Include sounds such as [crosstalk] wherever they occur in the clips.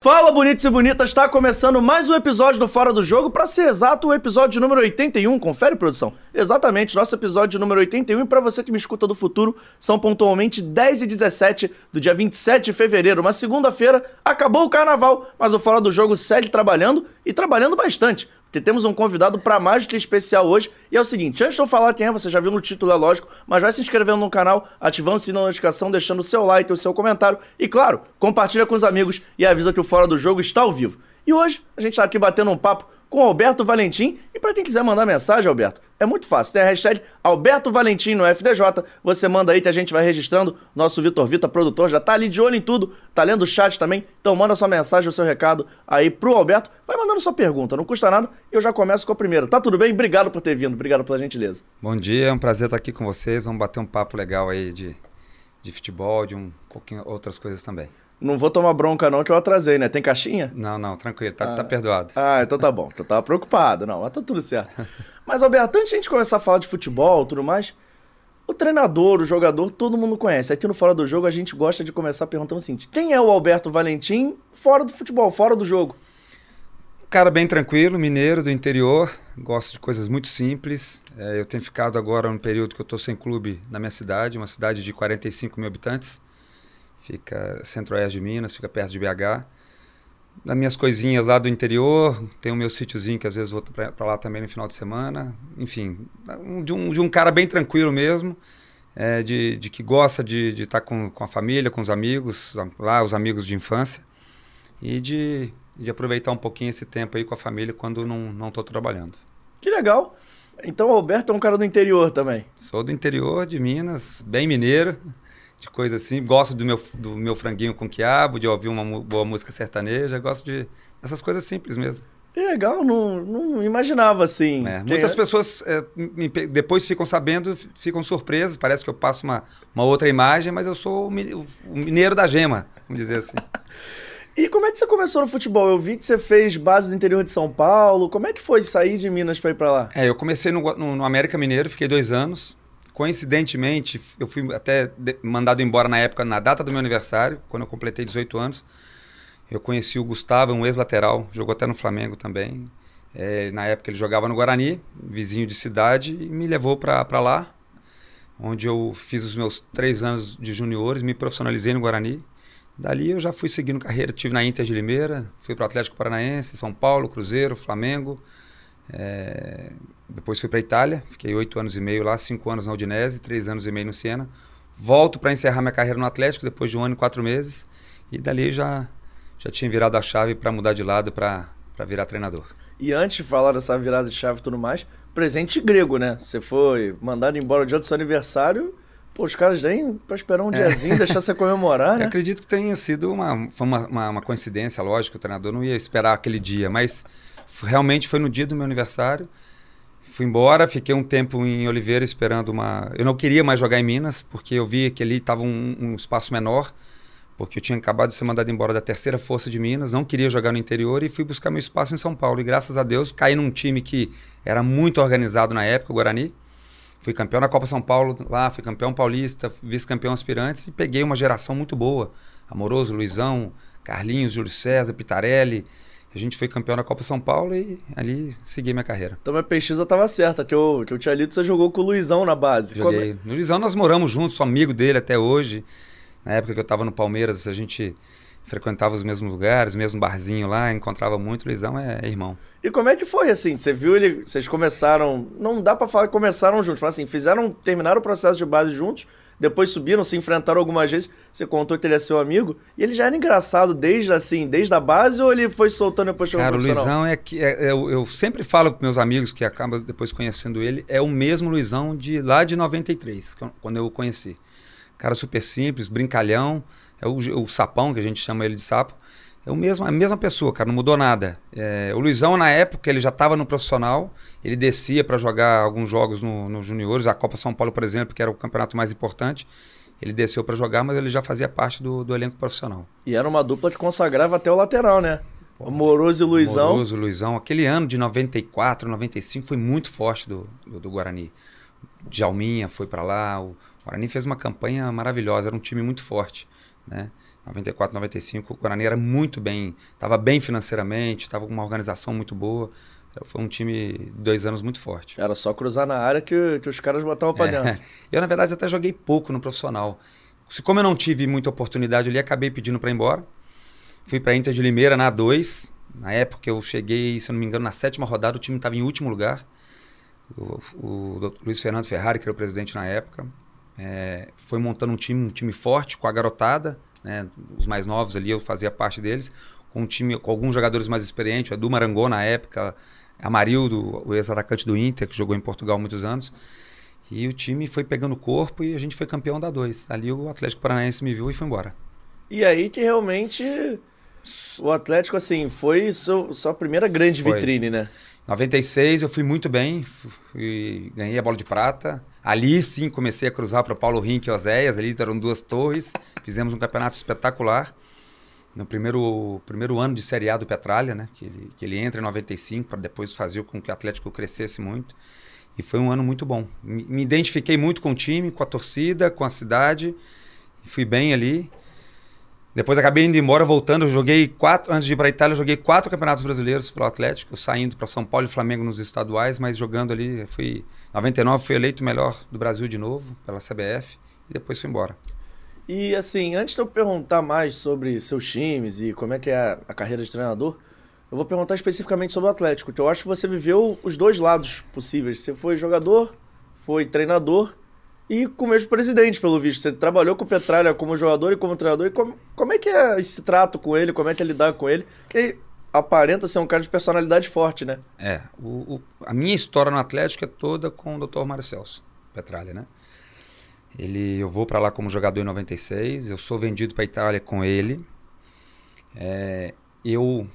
Fala bonitos e bonitas, está começando mais um episódio do Fora do Jogo, para ser exato, o episódio número 81, confere produção. Exatamente, nosso episódio número 81 e para você que me escuta do futuro, são pontualmente 10 e 17 do dia 27 de fevereiro, uma segunda-feira, acabou o carnaval, mas o Fora do Jogo segue trabalhando e trabalhando bastante porque temos um convidado para mais do que especial hoje. E é o seguinte, antes de eu falar quem é, você já viu no título, é lógico, mas vai se inscrevendo no canal, ativando o sininho da notificação, deixando o seu like, o seu comentário e, claro, compartilha com os amigos e avisa que o Fora do Jogo está ao vivo. E hoje a gente está aqui batendo um papo com Alberto Valentim. E para quem quiser mandar mensagem, Alberto, é muito fácil. Tem a hashtag Alberto Valentim no FDJ. Você manda aí que a gente vai registrando. Nosso Vitor Vita, produtor, já tá ali de olho em tudo. Tá lendo o chat também. Então manda sua mensagem, o seu recado aí pro Alberto. Vai mandando sua pergunta, não custa nada. E eu já começo com a primeira. Tá tudo bem? Obrigado por ter vindo. Obrigado pela gentileza. Bom dia, é um prazer estar aqui com vocês. Vamos bater um papo legal aí de, de futebol, de um pouquinho outras coisas também. Não vou tomar bronca não que eu atrasei, né? Tem caixinha? Não, não, tranquilo, tá, tá ah. tá perdoado. Ah, então tá bom. Eu tava preocupado. Não, mas tá tudo certo. [laughs] mas, Alberto, antes de a gente começar a falar de futebol e tudo mais, o treinador, o jogador, todo mundo conhece. Aqui no Fora do Jogo a gente gosta de começar perguntando o seguinte: quem é o Alberto Valentim fora do futebol, fora do jogo? Cara bem tranquilo, mineiro do interior, gosto de coisas muito simples. É, eu tenho ficado agora no período que eu estou sem clube na minha cidade, uma cidade de 45 mil habitantes fica centro-oeste de Minas, fica perto de BH. Das minhas coisinhas lá do interior, tem o meu sítiozinho que às vezes vou para lá também no final de semana. Enfim, de um, de um cara bem tranquilo mesmo, é, de, de que gosta de estar tá com, com a família, com os amigos, lá os amigos de infância, e de, de aproveitar um pouquinho esse tempo aí com a família quando não estou trabalhando. Que legal! Então o Alberto é um cara do interior também? Sou do interior de Minas, bem mineiro de coisa assim. Gosto do meu, do meu franguinho com quiabo, de ouvir uma boa música sertaneja. Gosto de essas coisas simples mesmo. Que legal, não, não imaginava assim. É, muitas é? pessoas é, depois ficam sabendo, ficam surpresas. Parece que eu passo uma, uma outra imagem, mas eu sou o mineiro da gema, vamos dizer assim. [laughs] e como é que você começou no futebol? Eu vi que você fez base no interior de São Paulo. Como é que foi sair de Minas para ir para lá? É, eu comecei no, no, no América Mineiro, fiquei dois anos. Coincidentemente, eu fui até mandado embora na época, na data do meu aniversário, quando eu completei 18 anos. Eu conheci o Gustavo, um ex-lateral, jogou até no Flamengo também. É, na época ele jogava no Guarani, vizinho de cidade, e me levou para lá, onde eu fiz os meus três anos de juniores, me profissionalizei no Guarani. Dali eu já fui seguindo carreira, tive na Inter de Limeira, fui para o Atlético Paranaense, São Paulo, Cruzeiro, Flamengo. É, depois fui para Itália, fiquei oito anos e meio lá, cinco anos na Udinese, três anos e meio no Siena. Volto para encerrar minha carreira no Atlético depois de um ano e quatro meses. E dali já, já tinha virado a chave para mudar de lado para virar treinador. E antes de falar dessa virada de chave e tudo mais, presente grego, né? Você foi mandado embora o dia do seu aniversário. Pô, os caras nem para esperar um é. diazinho, deixar você comemorar, [laughs] né? Eu acredito que tenha sido uma, uma, uma coincidência, lógico, o treinador não ia esperar aquele dia, mas realmente foi no dia do meu aniversário. Fui embora, fiquei um tempo em Oliveira esperando uma. Eu não queria mais jogar em Minas, porque eu vi que ali estava um, um, espaço menor, porque eu tinha acabado de ser mandado embora da terceira força de Minas, não queria jogar no interior e fui buscar meu espaço em São Paulo. E graças a Deus caí num time que era muito organizado na época, o Guarani. Fui campeão na Copa São Paulo lá, fui campeão paulista, vice-campeão aspirantes e peguei uma geração muito boa. Amoroso, Luizão, Carlinhos, Júlio César, Pitarelli. A gente foi campeão da Copa São Paulo e ali segui minha carreira. Então minha pesquisa estava certa, que eu, que eu tinha lido você jogou com o Luizão na base. Joguei. Como... No Luizão nós moramos juntos, sou amigo dele até hoje. Na época que eu estava no Palmeiras, a gente frequentava os mesmos lugares, o mesmo barzinho lá, encontrava muito. O Luizão é, é irmão. E como é que foi assim? Você viu ele, vocês começaram, não dá para falar que começaram juntos, mas assim, fizeram, terminaram o processo de base juntos depois subiram, se enfrentaram algumas vezes. Você contou que ele é seu amigo. E ele já era engraçado desde assim, desde a base ou ele foi soltando depois chegou Cara, o Luizão é que. É, é, eu, eu, sempre falo para meus amigos que acabam depois conhecendo ele, é o mesmo Luizão de lá de 93, quando eu o conheci. Cara super simples, brincalhão, é o, o sapão, que a gente chama ele de sapo. É o mesmo, a mesma pessoa, cara, não mudou nada. É, o Luizão, na época, ele já estava no profissional, ele descia para jogar alguns jogos no, no Juniores, a Copa São Paulo, por exemplo, que era o campeonato mais importante. Ele desceu para jogar, mas ele já fazia parte do, do, elenco profissional. E era uma dupla que consagrava até o lateral, né? O Moroso e Luizão. Moroso e Luizão. Aquele ano de 94, 95 foi muito forte do, do, do Guarani. Djalminha foi para lá. O Guarani fez uma campanha maravilhosa, era um time muito forte, né? 94, 95, o Guarani era muito bem, estava bem financeiramente, estava com uma organização muito boa. Foi um time dois anos muito forte. Era só cruzar na área que, que os caras botavam para é. dentro. [laughs] Eu, na verdade, até joguei pouco no profissional. Se, como eu não tive muita oportunidade ali, acabei pedindo para ir embora. Fui para Inter de Limeira na A2. Na época eu cheguei, se eu não me engano, na sétima rodada, o time estava em último lugar. O, o, o, Luiz Fernando Ferrari, que era o presidente na época, é, foi montando um time, um time forte com a garotada, né, os mais novos ali, eu fazia parte deles, com um time com alguns jogadores mais experientes, o Edu Marangô na época, Amarildo, o ex-atacante do Inter, que jogou em Portugal muitos anos. E o time foi pegando corpo e a gente foi campeão da 2. Ali o Atlético Paranaense me viu e foi embora. E aí que realmente o Atlético, assim, foi seu, sua primeira grande foi. vitrine, né? 96 eu fui muito bem, fui, ganhei a bola de prata. Ali sim comecei a cruzar para Paulo Rink e Oséias, ali eram duas torres, fizemos um campeonato espetacular. No primeiro, primeiro ano de Série A do Petralha, né? Que ele, que ele entra em 95 para depois fazer com que o Atlético crescesse muito. E foi um ano muito bom. Me, me identifiquei muito com o time, com a torcida, com a cidade. Fui bem ali. Depois acabei indo embora, voltando. Joguei quatro, antes de ir para a Itália, joguei quatro campeonatos brasileiros pelo Atlético, saindo para São Paulo e Flamengo nos estaduais, mas jogando ali. Fui, 99 fui eleito melhor do Brasil de novo pela CBF e depois fui embora. E assim, antes de eu perguntar mais sobre seus times e como é que é a carreira de treinador, eu vou perguntar especificamente sobre o Atlético, que eu acho que você viveu os dois lados possíveis. Você foi jogador, foi treinador e com o mesmo presidente, pelo visto. Você trabalhou com o Petralha como jogador e como treinador. E como, como é que é esse trato com ele? Como é que é lidar com ele? Que aparenta ser um cara de personalidade forte, né? É. O, o, a minha história no Atlético é toda com o Dr. Mário Celso Petralha, né? Ele, eu vou para lá como jogador em 96. Eu sou vendido para Itália com ele. É, eu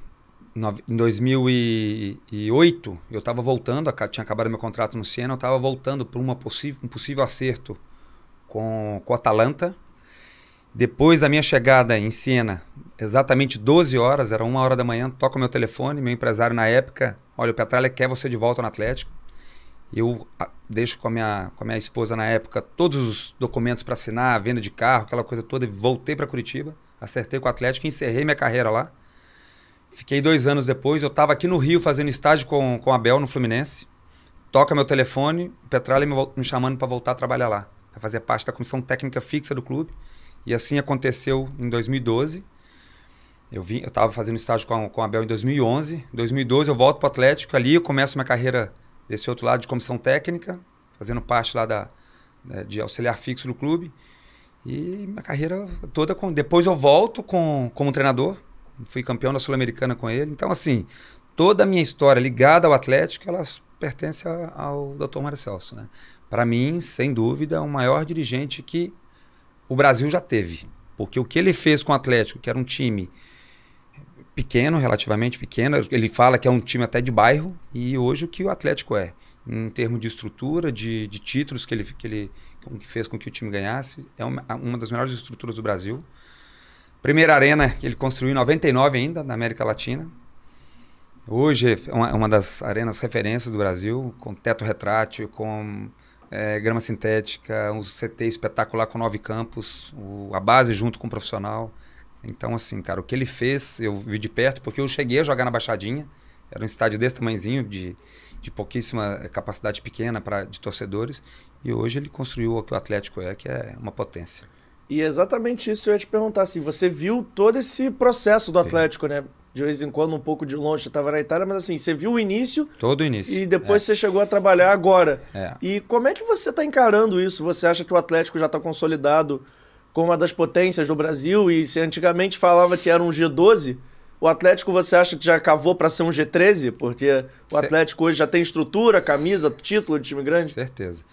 em 2008, eu estava voltando, tinha acabado meu contrato no Siena, eu estava voltando para um possível acerto com, com o Atalanta. Depois da minha chegada em Siena, exatamente 12 horas, era uma hora da manhã, toca meu telefone, meu empresário na época, olha, o Petralha quer você de volta no Atlético. Eu deixo com a, minha, com a minha esposa na época todos os documentos para assinar, venda de carro, aquela coisa toda, e voltei para Curitiba, acertei com o Atlético, encerrei minha carreira lá. Fiquei dois anos depois, eu estava aqui no Rio fazendo estágio com, com a Bel no Fluminense. Toca meu telefone, o Petralha me, me chamando para voltar a trabalhar lá, para fazer parte da comissão técnica fixa do clube. E assim aconteceu em 2012. Eu vim, eu estava fazendo estágio com a, com a Bel em 2011. Em 2012 eu volto para o Atlético, ali eu começo minha carreira desse outro lado de comissão técnica, fazendo parte lá da, né, de auxiliar fixo do clube. E minha carreira toda com. Depois eu volto com, como treinador, fui campeão da Sul-Americana com ele. Então, assim, toda a minha história ligada ao Atlético, ela pertence ao Dr. Mário Celso, né? Para mim, sem dúvida, é o maior dirigente que o Brasil já teve. Porque o que ele fez com o Atlético, que era um time pequeno, relativamente pequeno, ele fala que é um time até de bairro, e hoje o que o Atlético é, em termos de estrutura, de, de títulos que ele, que ele que fez com que o time ganhasse, é uma, uma das melhores estruturas do Brasil. Primeira arena que ele construiu em 99 ainda, na América Latina. Hoje é uma, uma das arenas referências do Brasil, com teto retrátil, com é, grama sintética, um CT espetacular com nove campos, o, a base junto com o profissional. Então, assim, cara, o que ele fez, eu vi de perto, porque eu cheguei a jogar na Baixadinha, era um estádio desse tamanhozinho, de, de pouquíssima capacidade pequena para de torcedores, e hoje ele construiu o que o Atlético é, que é uma potência. E é exatamente isso eu ia te perguntar, assim, você viu todo esse processo do Atlético, Sim. né? De vez em quando, um pouco de longe, você estava na Itália, mas assim, você viu o início. Todo o início. E depois é. você chegou a trabalhar agora. É. E como é que você está encarando isso? Você acha que o Atlético já está consolidado como uma das potências do Brasil? E se antigamente falava que era um G12, o Atlético você acha que já cavou para ser um G13? Porque o Atlético hoje já tem estrutura, camisa, título de time grande? Certeza.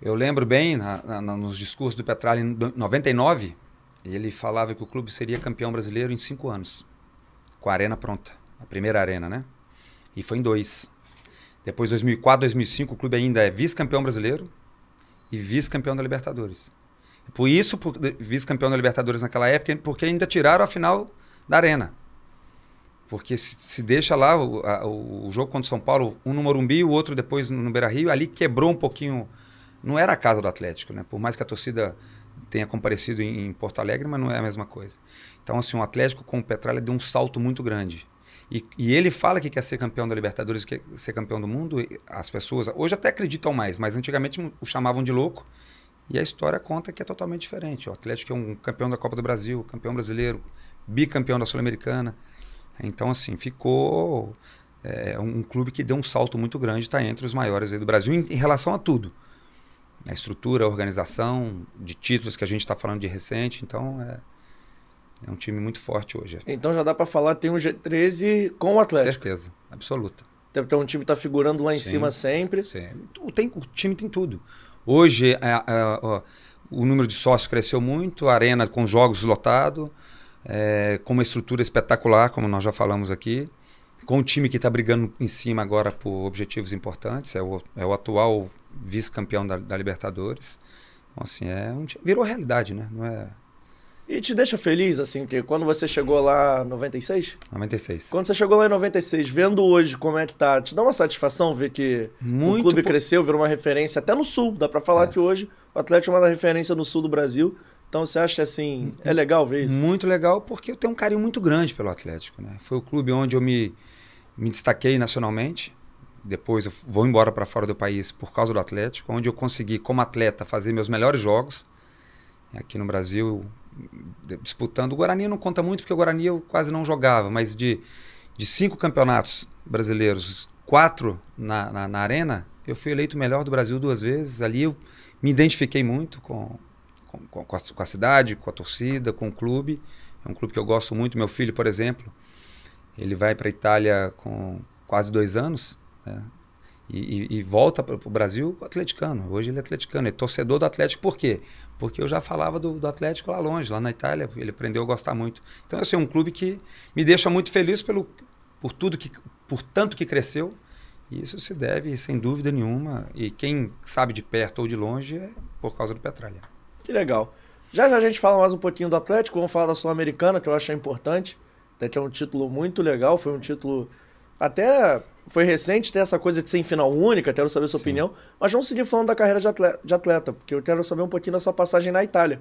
Eu lembro bem, na, na, nos discursos do Petralha em 99, ele falava que o clube seria campeão brasileiro em cinco anos, com a arena pronta, a primeira arena, né? E foi em dois. Depois, 2004, 2005, o clube ainda é vice-campeão brasileiro e vice-campeão da Libertadores. Por isso, vice-campeão da Libertadores naquela época, porque ainda tiraram a final da arena. Porque se, se deixa lá o, a, o, jogo contra o São Paulo, um no Morumbi, o outro depois no Beira-Rio, ali quebrou um pouquinho não era a casa do Atlético, né? Por mais que a torcida tenha comparecido em, em, Porto Alegre, mas não é a mesma coisa. Então, assim, o Atlético com o Petralha deu um salto muito grande. E, e, ele fala que quer ser campeão da Libertadores, quer ser campeão do mundo. As pessoas hoje até acreditam mais, mas antigamente o chamavam de louco. E a história conta que é totalmente diferente. O Atlético é um campeão da Copa do Brasil, campeão brasileiro, bicampeão da Sul-Americana. Então, assim, ficou é, um clube que deu um salto muito grande, está entre os maiores do Brasil em, em, relação a tudo. A estrutura, a organização, de títulos que a gente está falando de recente. Então, é, é, um time muito forte hoje. Então já dá para falar tem um G13 com o Atlético. Certeza, absoluta. Então um time está figurando lá em sim, cima sempre. Sim. Tem, o time tem tudo. Hoje é, é, o número de sócios cresceu muito, a arena com jogos lotado, é, com uma estrutura espetacular, como nós já falamos aqui, com um time que está brigando em cima agora por objetivos importantes, é o, é o atual vice-campeão da, da, Libertadores. Então, assim, é um, virou realidade, né? Não é e te deixa feliz, assim, que quando você chegou lá em 96? 96. Quando você chegou lá em 96, vendo hoje como é que tá, te dá uma satisfação ver que Muito o clube po... cresceu, virou uma referência até no Sul. Dá para falar é. que hoje o Atlético é uma referência no Sul do Brasil. Então você acha assim, é legal ver isso? Muito legal, porque eu tenho um carinho muito grande pelo Atlético, né? Foi o clube onde eu me, me destaquei nacionalmente. Depois eu vou embora para fora do país por causa do Atlético, onde eu consegui, como atleta, fazer meus melhores jogos. Aqui no Brasil, disputando. O Guarani não conta muito porque o Guarani eu quase não jogava, mas de, de cinco campeonatos brasileiros, quatro na, na, na arena, eu fui eleito o melhor do Brasil duas vezes. Ali eu me identifiquei muito com, com, com, a, com a cidade, com a torcida, com o clube. É um clube que eu gosto muito. Meu filho, por exemplo, ele vai para a Itália com quase dois anos. Né? E, e, e, volta para o Brasil atleticano. Hoje ele é atleticano, é torcedor do Atlético. Por quê? Porque eu já falava do, do, Atlético lá longe, lá na Itália. Ele aprendeu a gostar muito. Então, assim, é um clube que me deixa muito feliz pelo, por tudo que, por tanto que cresceu. E isso se deve, sem dúvida nenhuma, e quem sabe de perto ou de longe, é por causa do Petralha. Que legal. Já já a gente fala mais um pouquinho do Atlético, vamos falar da Sul-Americana, que eu acho importante. Até que é um título muito legal, foi um título até foi recente ter essa coisa de ser em final única, quero saber a sua Sim. opinião. Mas vamos seguir falando da carreira de atleta, de atleta, porque eu quero saber um pouquinho da sua passagem na Itália.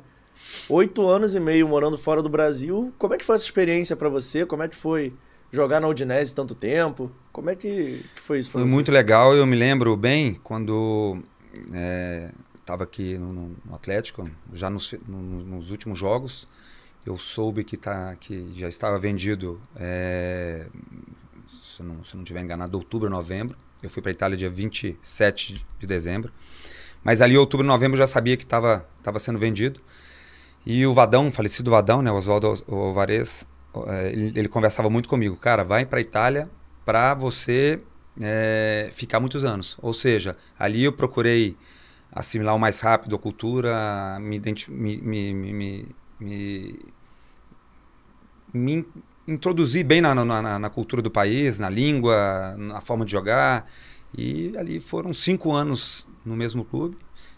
Oito anos e meio morando fora do Brasil. Como é que foi essa experiência para você? Como é que foi jogar na Udinese tanto tempo? Como é que, que foi isso? Foi você? muito legal. Eu me lembro bem quando estava é, aqui no, no, Atlético, já nos, no, nos últimos jogos. Eu soube que, tá, que já estava vendido é, se não, se não tiver enganado, outubro, novembro. Eu fui para Itália dia 27 de dezembro. Mas ali, outubro, novembro, eu já sabia que estava tava sendo vendido. E o Vadão, o falecido Vadão, né, Oswaldo Alvarez, é, ele, ele, conversava muito comigo. Cara, vai para Itália para você é, ficar muitos anos. Ou seja, ali eu procurei assimilar o mais rápido a cultura, me, me, me, me, me introduzir bem na, na, na, cultura do país, na língua, na forma de jogar. E ali foram cinco anos no mesmo clube.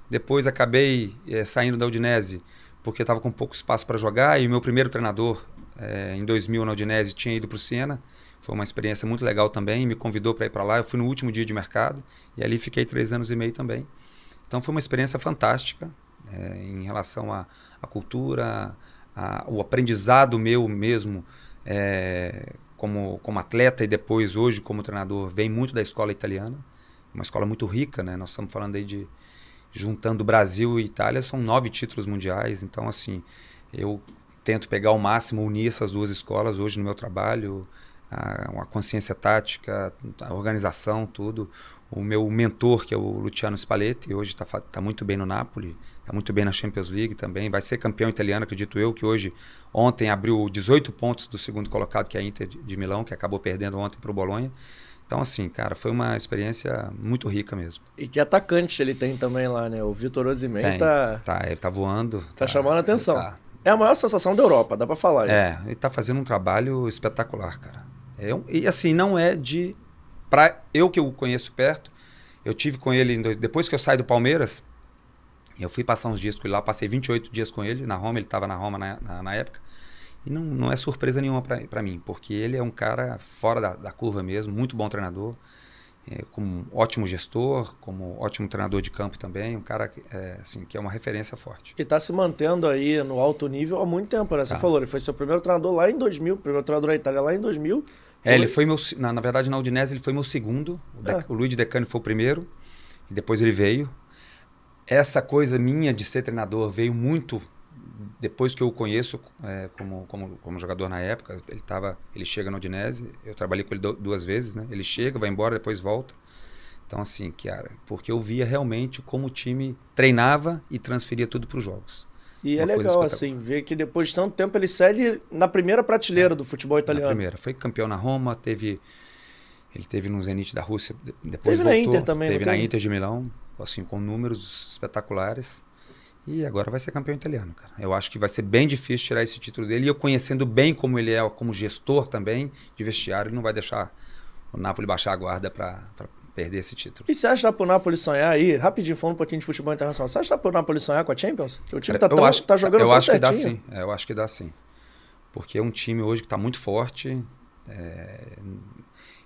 Depois acabei é, saindo da Udinese porque estava com pouco espaço para jogar e o meu primeiro treinador é, em 2000 na Udinese tinha ido para o Siena. Foi uma experiência muito legal também, me convidou para ir para lá. Eu fui no último dia de mercado e ali fiquei três anos e meio também. Então foi uma experiência fantástica é, em relação à cultura, a, o aprendizado meu mesmo é, como, como atleta e depois hoje como treinador, vem muito da escola italiana. Uma escola muito rica, né? Nós estamos falando aí de juntando Brasil e Itália são nove títulos mundiais. Então assim, eu tento pegar ao máximo unir essas duas escolas hoje no meu trabalho, a, a consciência tática, a organização, tudo. O meu mentor, que é o Luciano Spalletti, hoje está tá muito bem no Napoli, está muito bem na Champions League também. Vai ser campeão italiano, acredito eu, que hoje, ontem, abriu 18 pontos do segundo colocado, que é a Inter de Milão, que acabou perdendo ontem para o Bolonha. Então, assim, cara, foi uma experiência muito rica mesmo. E que atacante ele tem também lá, né? O Vitor Osimhen tá... Tá, ele tá voando. Tá, tá chamando a atenção. Tá. É a maior sensação da Europa, dá para falar é, isso. É, ele tá fazendo um trabalho espetacular, cara. É um, e assim, não é de para eu que o conheço perto, eu tive com ele depois que eu saí do Palmeiras, eu fui passar uns dias com ele lá, passei 28 dias com ele na Roma, ele estava na Roma na, na, na, época. E não, não é surpresa nenhuma para mim, porque ele é um cara fora da, da curva mesmo, muito bom treinador. é, como um ótimo gestor, como ótimo treinador de campo também, um cara é, assim, que é uma referência forte. E está se mantendo aí no alto nível há muito tempo, né? Você tá. falou, ele foi seu primeiro treinador lá em 2000, primeiro treinador da Itália lá em 2000. É, ele foi meu, na, na verdade na Udinese ele foi meu segundo, o, De, é. o Luiz Decani foi o primeiro, e depois ele veio. Essa coisa minha de ser treinador veio muito depois que eu o conheço é, como, como, como jogador na época, ele tava, ele chega no Udinese, eu trabalhei com ele duas vezes, né? Ele chega, vai embora, depois volta. Então assim, cara, porque eu via realmente como o time treinava e transferia tudo para os jogos. E é Uma é legal assim ver que depois de tanto tempo ele segue na primeira prateleira é, do futebol italiano. Na primeira, foi campeão na Roma, teve ele teve no Zenit da Rússia, depois teve voltou, na Inter também, teve na Inter de Milão, assim com números espetaculares. E agora vai ser campeão italiano, cara. Eu acho que vai ser bem difícil tirar esse título dele. E eu conhecendo bem como ele é, como gestor também de vestiário, ele não vai deixar o Napoli baixar a guarda para perder esse título. E você acha que dá pro Napoli sonhar aí? Rapidinho, falando um pouquinho de futebol internacional. Você acha que dá pro Napoli sonhar com a Champions? O time tá, tão, eu acho, tá jogando eu tão acho certinho. que dá sim. É, eu acho que dá sim. Porque é um time hoje que está muito forte. É...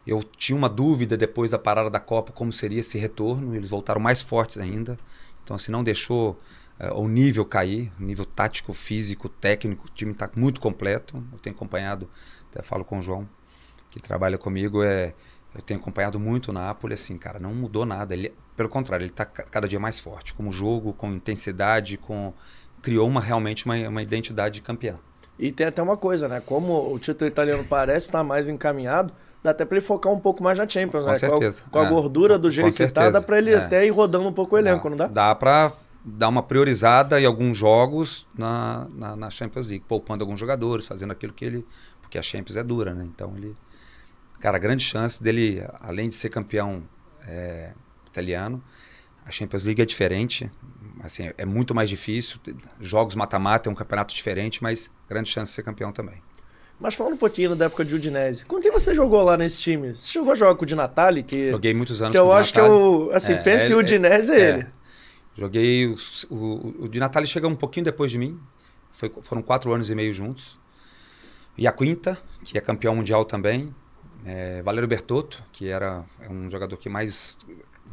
Eu tinha uma dúvida depois da parada da Copa como seria esse retorno. Eles voltaram mais fortes ainda. Então, assim, não deixou é, o nível cair, nível tático, físico, técnico, o time está muito completo. Eu tenho acompanhado, até falo com o João, que trabalha comigo, é, eu tenho acompanhado muito o Napoli, assim, cara, não mudou nada. Ele, pelo contrário, ele está cada dia mais forte, como jogo, com intensidade, com criou uma realmente uma, uma identidade de campeão. E tem até uma coisa, né? Como o título italiano parece estar mais encaminhado, dá até para ele focar um pouco mais na Champions, com né? Certeza. Com a, com a é. gordura do jeito que está, dá para ele é. até ir rodando um pouco o elenco, dá, não dá? Dá para dar uma priorizada em alguns jogos na, na, na, Champions League, poupando alguns jogadores, fazendo aquilo que ele. Porque a Champions é dura, né? Então ele. Cara, grande chance dele, além de ser campeão é, italiano, a Champions League é diferente. Assim, é muito mais difícil. Jogos mata-mata é um campeonato diferente, mas grande chance de ser campeão também. Mas falando um pouquinho da época de Udinese, com quem você jogou lá nesse time? Você chegou a jogar com o Di Natale? Que, Joguei muitos anos que com eu acho Natale. que eu, assim, é, pense em Udinese é, é ele. Joguei. O, o, o Di Natale chegou um pouquinho depois de mim. Foi, foram quatro anos e meio juntos. E a Quinta, que é campeão mundial também. É, Valério Bertotto, que era é um jogador que mais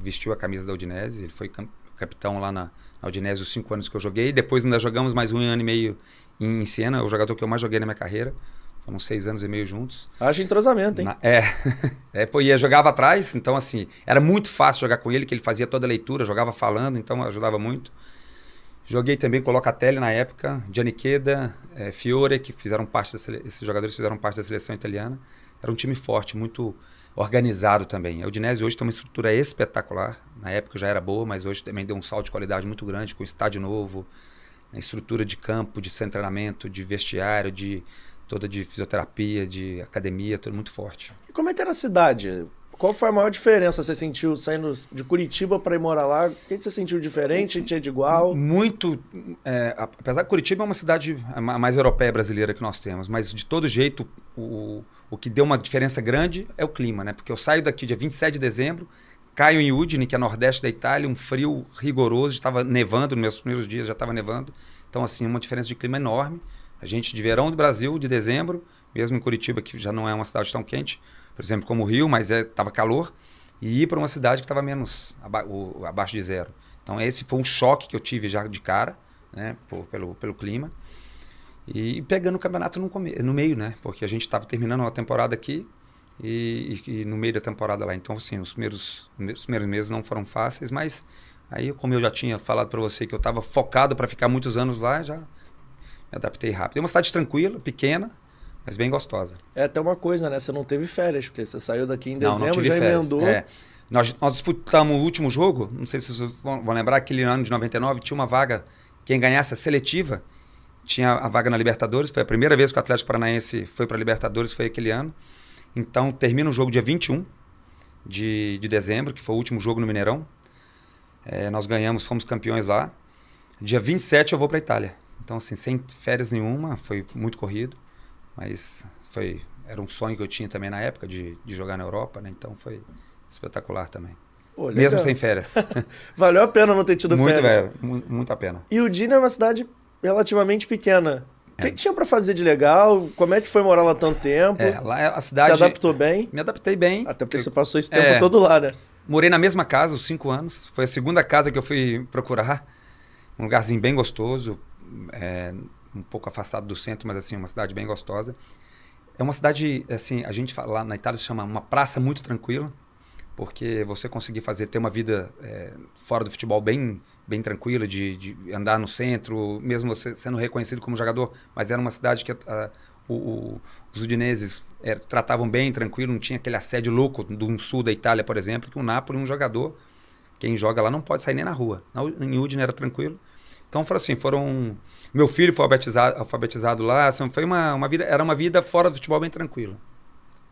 vestiu a camisa da Udinese. Ele foi capitão lá na, na Udinese os cinco anos que eu joguei. Depois ainda jogamos mais um ano e meio em, em Siena, o jogador que eu mais joguei na minha carreira. Foram seis anos e meio juntos. Haja entrosamento, hein? Na, é. [laughs] é pô, e jogava atrás, então assim, era muito fácil jogar com ele, que ele fazia toda a leitura, jogava falando, então ajudava muito. Joguei também com o Locatelli na época, Giannicheda, é, Fiore, que fizeram parte da esses jogadores fizeram parte da seleção italiana. Era um time forte, muito organizado também. A Udinese hoje tem uma estrutura espetacular. Na época já era boa, mas hoje também deu um salto de qualidade muito grande, com estádio novo, estrutura de campo, de treinamento, de vestiário, de toda de fisioterapia, de academia, tudo muito forte. E como é que era a cidade? Qual foi a maior diferença que você sentiu saindo de Curitiba para ir morar lá? O que você sentiu diferente? Tinha de igual? Muito. É, apesar que Curitiba é uma cidade mais europeia brasileira que nós temos, mas de todo jeito, o, o que deu uma diferença grande é o clima, né? Porque eu saio daqui dia 27 de dezembro, caio em Udine, que é nordeste da Itália, um frio rigoroso, estava nevando nos meus primeiros dias, já estava nevando. Então, assim, uma diferença de clima enorme. A gente de verão do Brasil, de dezembro, mesmo em Curitiba, que já não é uma cidade tão quente, por exemplo, como o Rio, mas estava é, calor, e ir para uma cidade que estava menos aba o, abaixo de zero. Então esse foi um choque que eu tive já de cara, né, por, pelo, pelo clima. E pegando o campeonato no, no meio, né? Porque a gente estava terminando uma temporada aqui e, e, e, no meio da temporada lá. Então, assim, os primeiros, os primeiros meses não foram fáceis, mas aí, como eu já tinha falado para você que eu estava focado para ficar muitos anos lá, já me adaptei rápido. É uma cidade tranquila, pequena, mas bem gostosa. É até uma coisa, né? Você não teve férias, porque você saiu daqui em dezembro, não, não já férias. emendou. É. Nós, nós disputamos o último jogo, não sei se vocês vão, vão lembrar, aquele ano de 99 tinha uma vaga, quem ganhasse a seletiva tinha a vaga na Libertadores, foi a primeira vez que o Atlético Paranaense foi para a Libertadores, foi aquele ano. Então termina o jogo dia 21 de, de dezembro, que foi o último jogo no Mineirão. É, nós ganhamos, fomos campeões lá. Dia 27 eu vou para Itália. Então, assim, sem férias nenhuma, foi muito corrido, mas foi era um sonho que eu tinha também na época de, de jogar na Europa, né? Então foi espetacular também. Pô, Mesmo sem férias. [laughs] Valeu a pena não ter tido muito, férias. Velho, muito, muito a pena. E o Dino é uma cidade relativamente pequena. O que, que tinha pra fazer de legal? Como é que foi morar lá tanto tempo? É, lá é a cidade. Se adaptou bem? Me adaptei bem. Até porque Eu- você passou esse tempo É. todo lá, né? Morei na mesma casa os cinco anos. Foi a segunda casa que eu fui procurar. Um lugarzinho bem gostoso, é, um pouco afastado do centro, mas assim, uma cidade bem gostosa. É uma cidade, assim, a gente fala lá na Itália se chama uma praça muito tranquila, porque você conseguir fazer, ter uma vida é, fora do futebol bem, bem tranquila, de, de andar no centro, mesmo sendo reconhecido como jogador, mas era uma cidade que ah, o- o- os udineses eh, tratavam bem, tranquilo, não tinha aquele assédio louco do sul da Itália, por exemplo, que o Napoli, um jogador, quem joga lá não pode sair nem na rua. Na, em Udine era tranquilo. Então foram assim, foram... Meu filho foi alfabetizado, alfabetizado lá, assim, foi uma, uma vida, era uma vida fora do futebol bem tranquila.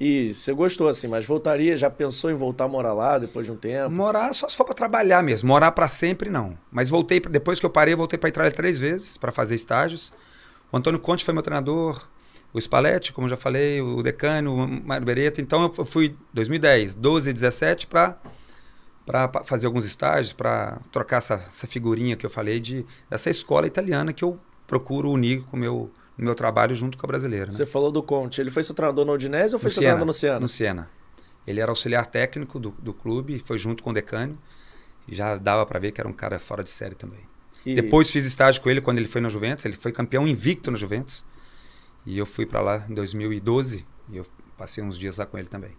E você gostou, assim, mas voltaria, já pensou em voltar a morar lá depois de um tempo? Morar só se for para trabalhar mesmo. Morar para sempre, não. Mas voltei, depois que eu parei, voltei para Itália três vezes para fazer estágios. O Antônio Conte foi meu treinador, o Spalletti, como já falei, o Decano, o Mário Beretta. Então eu fui 2010, 12 e 17 para para fazer alguns estágios, para trocar essa, essa figurinha que eu falei de dessa escola italiana que eu procuro unir com meu, no meu trabalho junto com a brasileira. né? Você falou do Conte. Ele foi seu treinador no Udinese ou foi No seu treinador no Siena? No Siena. Ele era auxiliar técnico do, do clube, foi junto com o decano. E já dava para ver que era um cara fora de série também. E- Depois fiz estágio com ele quando ele foi na Juventus. Ele foi campeão invicto na Juventus. E eu fui para lá em 2012 e eu passei uns dias lá com ele também.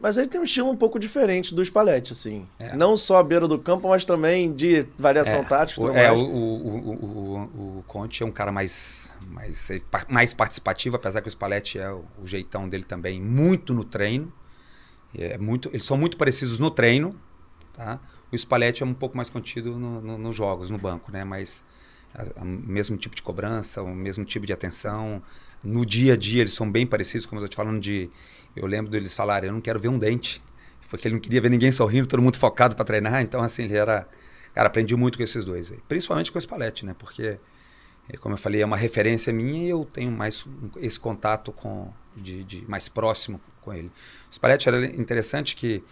Mas ele tem um estilo um pouco diferente do Spalletti, assim. É. Não só à beira do campo, mas também de variação tática e o, é, o, o, o, Conte é um cara mais, mais, mais participativo, apesar que o Spalletti é o, jeitão dele também, muito no treino. É muito, eles são muito parecidos no treino, tá? O Spalletti é um pouco mais contido no- no- nos jogos, no banco, né? Mas o mesmo tipo de cobrança, o mesmo tipo de atenção. No dia a dia eles são bem parecidos, como eu estou te falando de... Eu lembro deles falarem, eu não quero ver um dente. Porque ele não queria ver ninguém sorrindo, todo mundo focado para treinar. Então, assim, ele era... Cara, aprendi muito com esses dois aí. Principalmente com o Spalletti, né? Porque, eh, como eu falei, é uma referência minha e eu tenho mais esse contato com de, de mais próximo com ele. O Spalletti era interessante que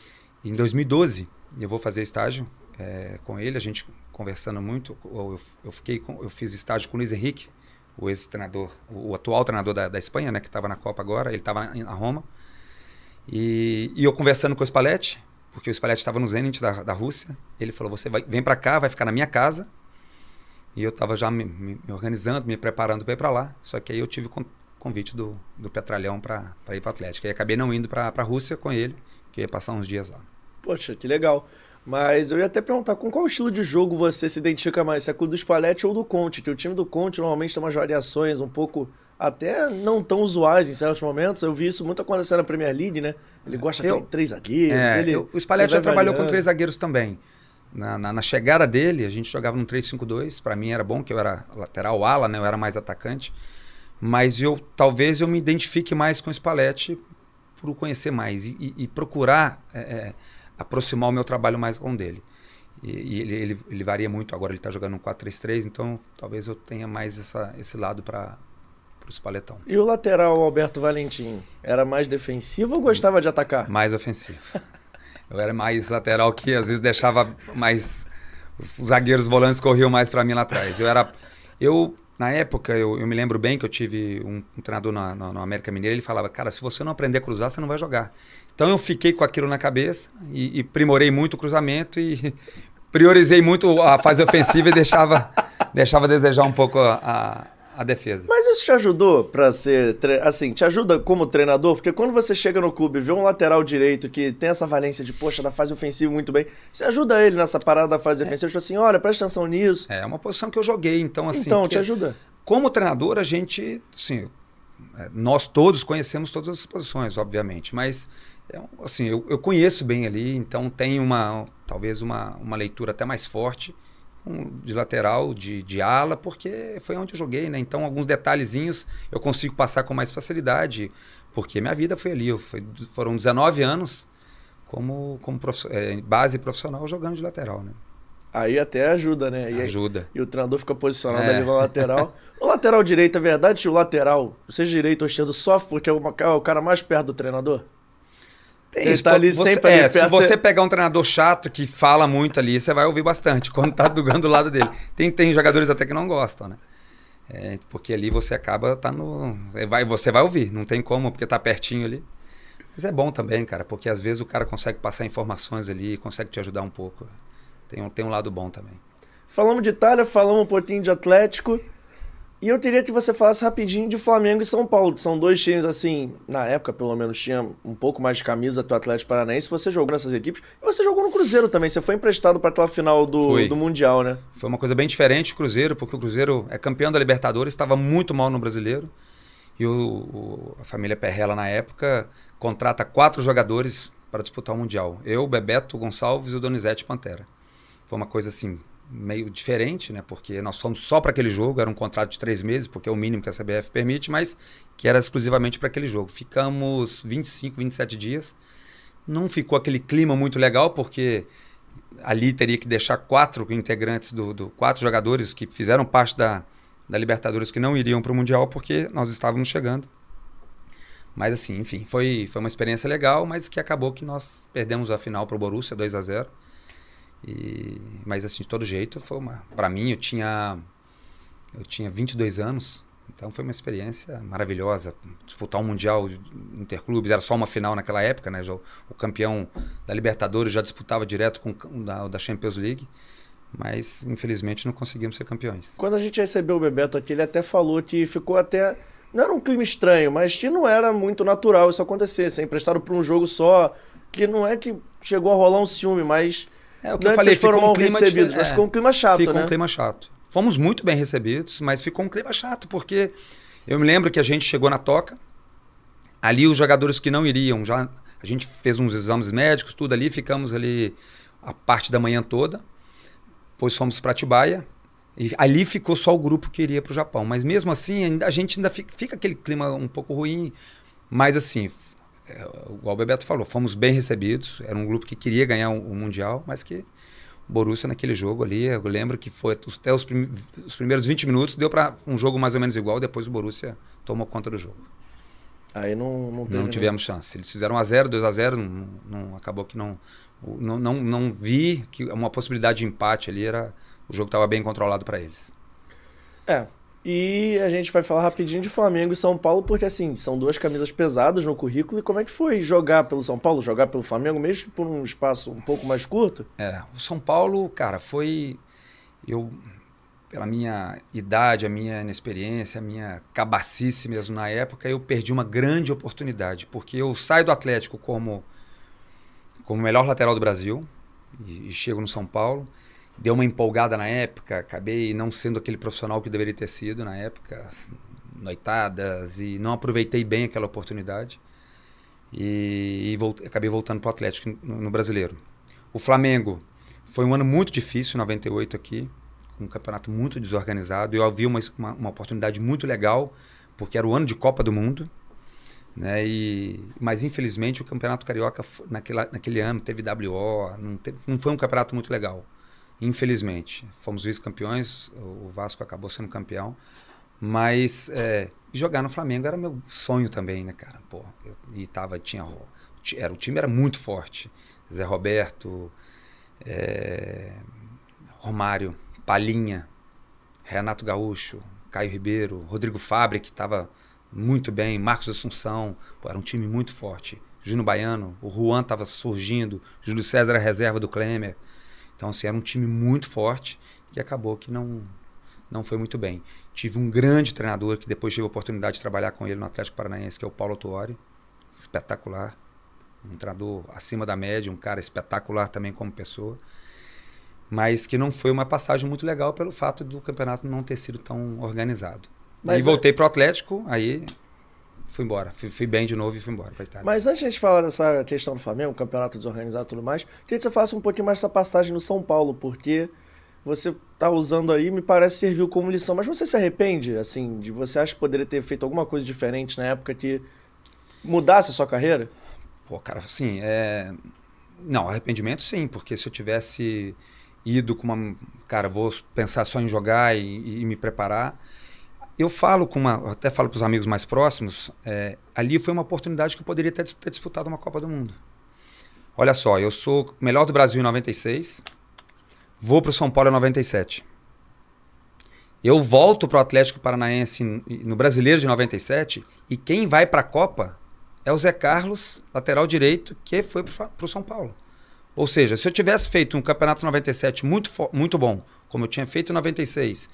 em 2012 eu vou fazer estágio eh, com ele, a gente conversando muito. Eu, eu- fiquei com- eu fiz estágio com o Luiz Henrique, o ex-treinador, o, atual treinador da, da Espanha, né? Que estava na Copa agora. Ele estava na Roma. E, e eu conversando com o Spalletti, porque o Spalletti estava no Zenit da, da Rússia, ele falou: você vai, vem para cá, vai ficar na minha casa. E eu estava já me, me- organizando, me preparando para ir para lá. Só que aí eu tive con- convite do, do Petralhão para ir para o Atlético. E acabei não indo para a Rússia com ele, que ia passar uns dias lá. Poxa, que legal. Mas eu ia até perguntar com qual estilo de jogo você se identifica mais, se é com o do Spalletti ou do Conte, que o time do Conte normalmente tem umas variações um pouco até não tão usuais em certos momentos. Eu vi isso muito acontecer na Premier League, né? Ele gosta Eu- de três zagueiros, É, ele, eu- o Spalletti já trabalhou com variando. três zagueiros também. Na, na- na chegada dele, a gente jogava num 3-5-2. Para mim era bom, que eu era lateral ala, né? Eu era mais atacante. Mas eu talvez eu me identifique mais com o Spalletti por o conhecer mais e, e- e procurar é, é, aproximar o meu trabalho mais com o dele. E, e ele, ele- ele varia muito. Agora ele está jogando um 4-3-3, então talvez eu tenha mais essa, esse lado para o Spalletão. E o lateral Alberto Valentim, era mais defensivo ou gostava de atacar? Mais ofensivo. [laughs] Eu era mais lateral que às vezes deixava mais. Os zagueiros volantes corriam mais para mim lá atrás. Eu era. Eu, na época, eu, eu me lembro bem que eu tive um, um treinador na, na, no América Mineira, ele falava, cara, se você não aprender a cruzar, você não vai jogar. Então eu fiquei com aquilo na cabeça e, e primorei muito o cruzamento e [laughs] priorizei muito a fase ofensiva e deixava, [laughs] deixava desejar um pouco a, a, a defesa. Mas isso te ajudou pra ser. Assim, te ajuda como treinador? Porque quando você chega no clube e vê um lateral direito que tem essa valência de, poxa, da fase ofensiva muito bem, você ajuda ele nessa parada da fase defensiva, tipo assim, olha, presta atenção nisso. É uma posição que eu joguei, então assim. então, te ajuda. Como treinador, a gente, assim, é, nós todos conhecemos todas as posições, obviamente, mas é assim, eu, eu conheço bem ali, então tem uma, talvez uma, uma leitura até mais forte um, de lateral, de, de ala, porque foi onde eu joguei, né? Então alguns detalhezinhos eu consigo passar com mais facilidade, porque minha vida foi ali, eu foram 19 anos como, como prof- é, base profissional jogando de lateral, né? Aí até ajuda, né? E, aí- Ajuda. e o treinador fica posicionado É. ali no lateral. [laughs] O lateral direito, é verdade que o lateral, seja direito ou esquerdo, sofre porque é é o cara mais perto do treinador? Tem Ele tá ali você- sempre ali é, Se perto, você você- pegar um treinador chato que fala muito ali, você vai ouvir bastante [laughs] quando tá do, do lado dele. Tem, tem jogadores até que não gostam, né? É, porque ali você acaba tá no. é, Vai, você vai ouvir, não tem como, porque tá pertinho ali. Mas é bom também, cara, porque às vezes o cara consegue passar informações ali, consegue te ajudar um pouco. Tem um, tem um lado bom também. Falamos de Itália, falamos um pouquinho de Atlético. E eu queria que você falasse rapidinho de Flamengo e São Paulo, que são dois times, assim, na época pelo menos tinha um pouco mais de camisa do Atlético Paranaense. Você jogou nessas equipes. E você jogou no Cruzeiro também. Você foi emprestado para aquela final do, Fui. do Mundial, né? Foi uma coisa bem diferente o Cruzeiro, porque o Cruzeiro é campeão da Libertadores, estava muito mal no brasileiro. E o, o- a família Perrella, na época, contrata quatro jogadores para disputar o Mundial. Eu, Bebeto Gonçalves e o Donizete Pantera. Foi uma coisa assim, meio diferente, né? Porque nós fomos só para aquele jogo, era um contrato de três meses, porque é o mínimo que a CBF permite, mas que era exclusivamente para aquele jogo. Ficamos 25, 27 dias. Não ficou aquele clima muito legal, porque ali teria que deixar quatro integrantes do, do quatro jogadores que fizeram parte da, da Libertadores que não iriam para o Mundial porque nós estávamos chegando. Mas assim, enfim, foi, foi uma experiência legal, mas que acabou que nós perdemos a final para o Borussia 2 a 0. E, mas assim, de todo jeito, foi uma para mim eu tinha eu tinha 22 anos, então foi uma experiência maravilhosa. Disputar um mundial interclubes, era só uma final naquela época, né? Já o- o campeão da Libertadores já disputava direto com o da, da Champions League, mas infelizmente não conseguimos ser campeões. Quando a gente recebeu o Bebeto aqui, ele até falou que ficou até. Não era um clima estranho, mas que não era muito natural isso acontecer. Ser emprestado para um jogo só. Que não é que chegou a rolar um ciúme, mas. É o que eu falei, foram ficou um clima recebidos, difer- mas é. ficou um clima chato, ficou né? um clima chato. Fomos muito bem recebidos, mas ficou um clima chato, porque eu me lembro que a gente chegou na toca, ali os jogadores que não iriam, já a gente fez uns exames médicos, tudo ali, ficamos ali a parte da manhã toda, depois fomos para Atibaia, e ali ficou só o grupo que iria para o Japão. Mas mesmo assim, a gente ainda fica, fica aquele clima um pouco ruim, mas assim, igual o Bebeto falou, fomos bem recebidos, era um grupo que queria ganhar o, o Mundial, mas que o Borussia naquele jogo ali, eu lembro que foi até os, prim- os primeiros 20 minutos, deu para um jogo mais ou menos igual, depois o Borussia tomou conta do jogo. Aí não, não. Não né? tivemos chance. Eles fizeram 1 a 0 2 a 0 não, não- acabou que não, não, não, não vi que uma possibilidade de empate ali era. O jogo estava bem controlado para eles. É. E a gente vai falar rapidinho de Flamengo e São Paulo, porque assim, são duas camisas pesadas no currículo. E como é que foi jogar pelo São Paulo, jogar pelo Flamengo, mesmo por um espaço um pouco mais curto? É, o São Paulo, cara, foi. Eu, pela minha idade, a minha inexperiência, a minha cabacice mesmo na época, eu perdi uma grande oportunidade, porque eu saio do Atlético como, como melhor lateral do Brasil e, e chego no São Paulo. Deu uma empolgada na época, acabei não sendo aquele profissional que deveria ter sido na época, noitadas, e não aproveitei bem aquela oportunidade. E, e voltei- acabei voltando para o Atlético no, no brasileiro. O Flamengo foi um ano muito difícil, 98 aqui, com um campeonato muito desorganizado. Eu vi uma, uma, uma oportunidade muito legal, porque era o ano de Copa do Mundo. Né? E, mas infelizmente o campeonato carioca naquela, naquele ano teve WO, não, teve- não foi um campeonato muito legal. Infelizmente. Fomos vice-campeões, o Vasco acabou sendo campeão. Mas é, jogar no Flamengo era meu sonho também, né, cara? Pô, eu, e tava, tinha, era, o time era muito forte. Zé Roberto, é, Romário, Palinha, Renato Gaúcho, Caio Ribeiro, Rodrigo Fabre, que estava muito bem, Marcos Assunção, pô, era um time muito forte. Júnior Baiano, o Juan estava surgindo, Júlio César reserva do Klemer. Então, assim, era um time muito forte que acabou que não, não foi muito bem. Tive um grande treinador que depois tive a oportunidade de trabalhar com ele no Atlético Paranaense, que é o Paulo Tuori. Espetacular. Um treinador acima da média, um cara espetacular também como pessoa. Mas que não foi uma passagem muito legal pelo fato do campeonato não ter sido tão organizado. Mas e é- voltei pro Atlético, aí fui embora. Fui, fui bem de novo e fui embora pra Itália. Mas antes de a gente falar dessa questão do Flamengo, campeonato desorganizado e tudo mais, queria que você falasse um pouquinho mais essa passagem no São Paulo, porque você tá usando aí, me parece serviu como lição, mas você se arrepende, assim, de você acha que poderia ter feito alguma coisa diferente na época que mudasse a sua carreira? Pô, cara, assim, é... Não, arrependimento sim, porque se eu tivesse ido com uma... Cara, vou pensar só em jogar e, e me preparar... Eu falo com uma... Até falo para os amigos mais próximos, é, ali foi uma oportunidade que eu poderia ter, ter disputado uma Copa do Mundo. Olha só, eu sou melhor do Brasil em 96, vou para o São Paulo em 97. Eu volto para o Atlético Paranaense no Brasileiro de 97 e quem vai para a Copa é o Zé Carlos, lateral direito, que foi para o São Paulo. Ou seja, se eu tivesse feito um campeonato 97 muito, muito bom, como eu tinha feito em 96,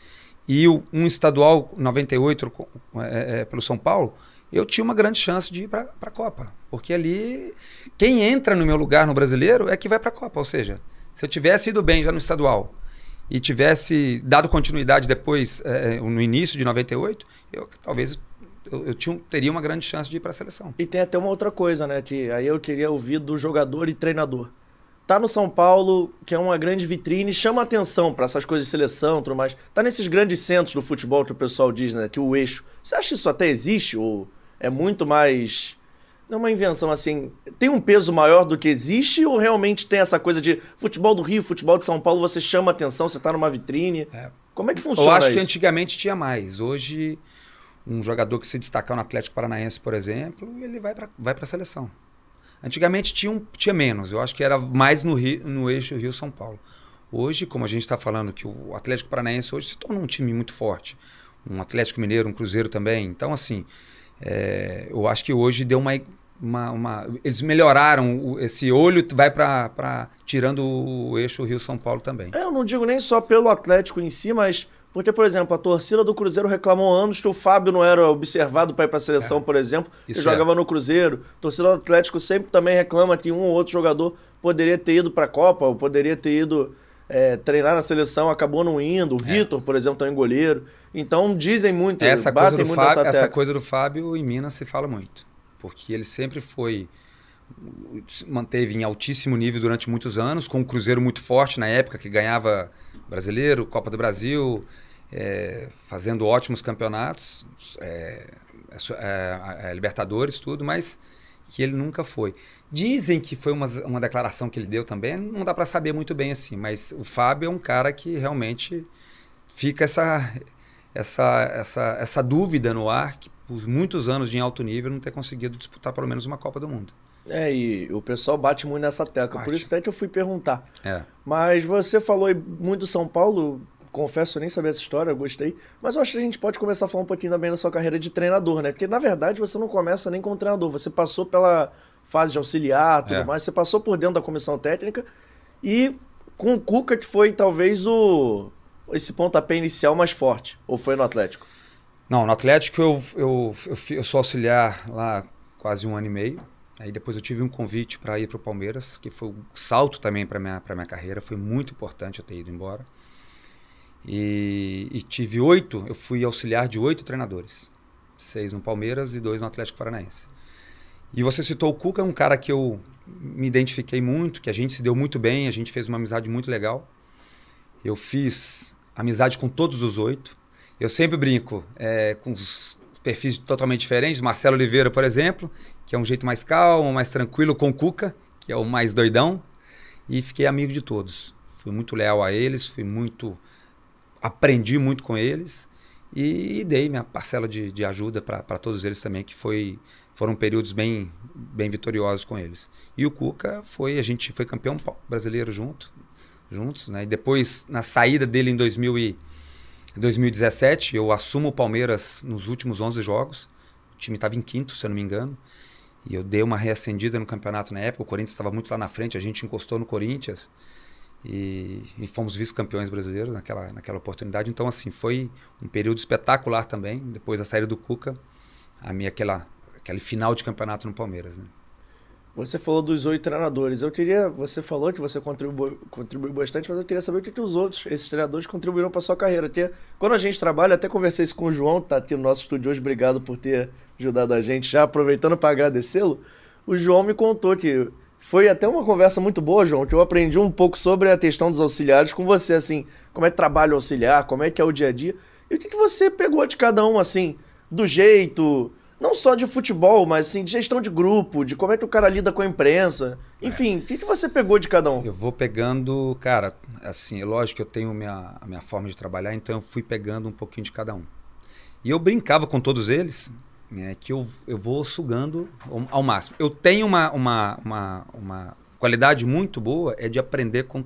e um estadual 98 é, é, pelo São Paulo, eu tinha uma grande chance de ir para a Copa. Porque ali, quem entra no meu lugar no brasileiro é que vai para a Copa. Ou seja, se eu tivesse ido bem já no estadual e tivesse dado continuidade depois, é, no início de 98, eu talvez eu, eu tinha, teria uma grande chance de ir para a seleção. E tem até uma outra coisa, né? Que aí eu queria ouvir do jogador e treinador tá no São Paulo, que é uma grande vitrine, chama atenção para essas coisas de seleção, tudo mais. Tá nesses grandes centros do futebol que o pessoal diz, né, que o eixo. Você acha que isso até existe ou é muito mais não é uma invenção assim, tem um peso maior do que existe ou realmente tem essa coisa de futebol do Rio, futebol de São Paulo, você chama atenção, você tá numa vitrine? É. Como é que funciona Eu acho isso? que antigamente tinha mais. Hoje um jogador que se destacar no Atlético Paranaense, por exemplo, ele vai para vai a seleção. Antigamente tinha, um, tinha menos, eu acho que era mais no, Rio, no eixo Rio-São Paulo. Hoje, como a gente está falando, que o Atlético Paranaense hoje se torna um time muito forte. Um Atlético Mineiro, um Cruzeiro também. Então, assim, é, eu acho que hoje deu uma. uma, uma eles melhoraram, esse olho vai para. tirando o eixo Rio-São Paulo também. É, eu não digo nem só pelo Atlético em si, mas porque, por exemplo, a torcida do Cruzeiro reclamou anos que o Fábio não era observado para ir para a seleção, é. por exemplo, que jogava é. no Cruzeiro. A torcida do Atlético sempre também reclama que um ou outro jogador poderia ter ido para a Copa, ou poderia ter ido é, treinar na seleção, acabou não indo. O é. Vitor, por exemplo, também goleiro. Então dizem muito, essa batem coisa do muito Fábio, Essa coisa do Fábio em Minas se fala muito, porque ele sempre foi manteve em altíssimo nível durante muitos anos, com um Cruzeiro muito forte na época, que ganhava Brasileiro, Copa do Brasil, é, fazendo ótimos campeonatos, é, é, é, Libertadores, tudo, mas que ele nunca foi. Dizem que foi uma, uma declaração que ele deu também, não dá para saber muito bem assim, mas o Fábio é um cara que realmente fica essa, essa, essa, essa dúvida no ar que por muitos anos de alto nível não ter conseguido disputar pelo menos uma Copa do Mundo. É, e o pessoal bate muito nessa tecla, bate. por isso até que eu fui perguntar. É. Mas você falou muito do São Paulo, confesso, eu nem sabia essa história, eu gostei. Mas eu acho que a gente pode começar a falar um pouquinho também da sua carreira de treinador, né? Porque na verdade você não começa nem como treinador, você passou pela fase de auxiliar, tudo é. mais, você passou por dentro da comissão técnica e com o Cuca que foi talvez o esse pontapé inicial mais forte, ou foi no Atlético? Não, no Atlético eu, eu, eu, eu sou auxiliar lá quase um ano e meio. Aí depois eu tive um convite para ir para o Palmeiras, que foi um salto também para minha para minha carreira, foi muito importante eu ter ido embora. E, e tive oito, eu fui auxiliar de oito treinadores, seis no Palmeiras e dois no Atlético Paranaense. E você citou o Cuca, é um cara que eu me identifiquei muito, que a gente se deu muito bem, a gente fez uma amizade muito legal. Eu fiz amizade com todos os oito. Eu sempre brinco é, com os perfis totalmente diferentes. Marcelo Oliveira, por exemplo, que é um jeito mais calmo, mais tranquilo, com o Cuca, que é o mais doidão. E fiquei amigo de todos. Fui muito leal a eles, fui muito. Aprendi muito com eles e, e dei minha parcela de, de ajuda para todos eles também, que foi, foram períodos bem, bem vitoriosos com eles. E o Cuca foi, a gente foi campeão brasileiro junto, juntos, né? E depois, na saída dele em 2000 e, 2017, eu assumo o Palmeiras nos últimos 11 jogos. O time estava em quinto, se eu não me engano. E eu dei uma reacendida no campeonato na época. O Corinthians estava muito lá na frente, a gente encostou no Corinthians. E, e fomos vice-campeões brasileiros naquela, naquela oportunidade. Então, assim, foi um período espetacular também. Depois da saída do Cuca, a minha aquela, aquele final de campeonato no Palmeiras. Né? Você falou dos oito treinadores. Eu queria. Você falou que você contribuiu, contribuiu bastante, mas eu queria saber o que, que os outros, esses treinadores, contribuíram para sua carreira. Porque quando a gente trabalha, até conversei isso com o João, que está aqui no nosso estúdio hoje. Obrigado por ter ajudado a gente. Já aproveitando para agradecê-lo, o João me contou que foi até uma conversa muito boa, João, que eu aprendi um pouco sobre a questão dos auxiliares com você, assim, como é que trabalha o auxiliar, como é que é o dia a dia. E o que, que você pegou de cada um, assim, do jeito não só de futebol, mas assim, de gestão de grupo, de como é que o cara lida com a imprensa. Enfim, o é. que, que você pegou de cada um? Eu vou pegando, cara, assim, é lógico que eu tenho minha, a minha forma de trabalhar, então eu fui pegando um pouquinho de cada um. E eu brincava com todos eles, né, que eu, eu vou sugando ao, máximo. Eu tenho uma, uma, uma, uma qualidade muito boa, é de aprender com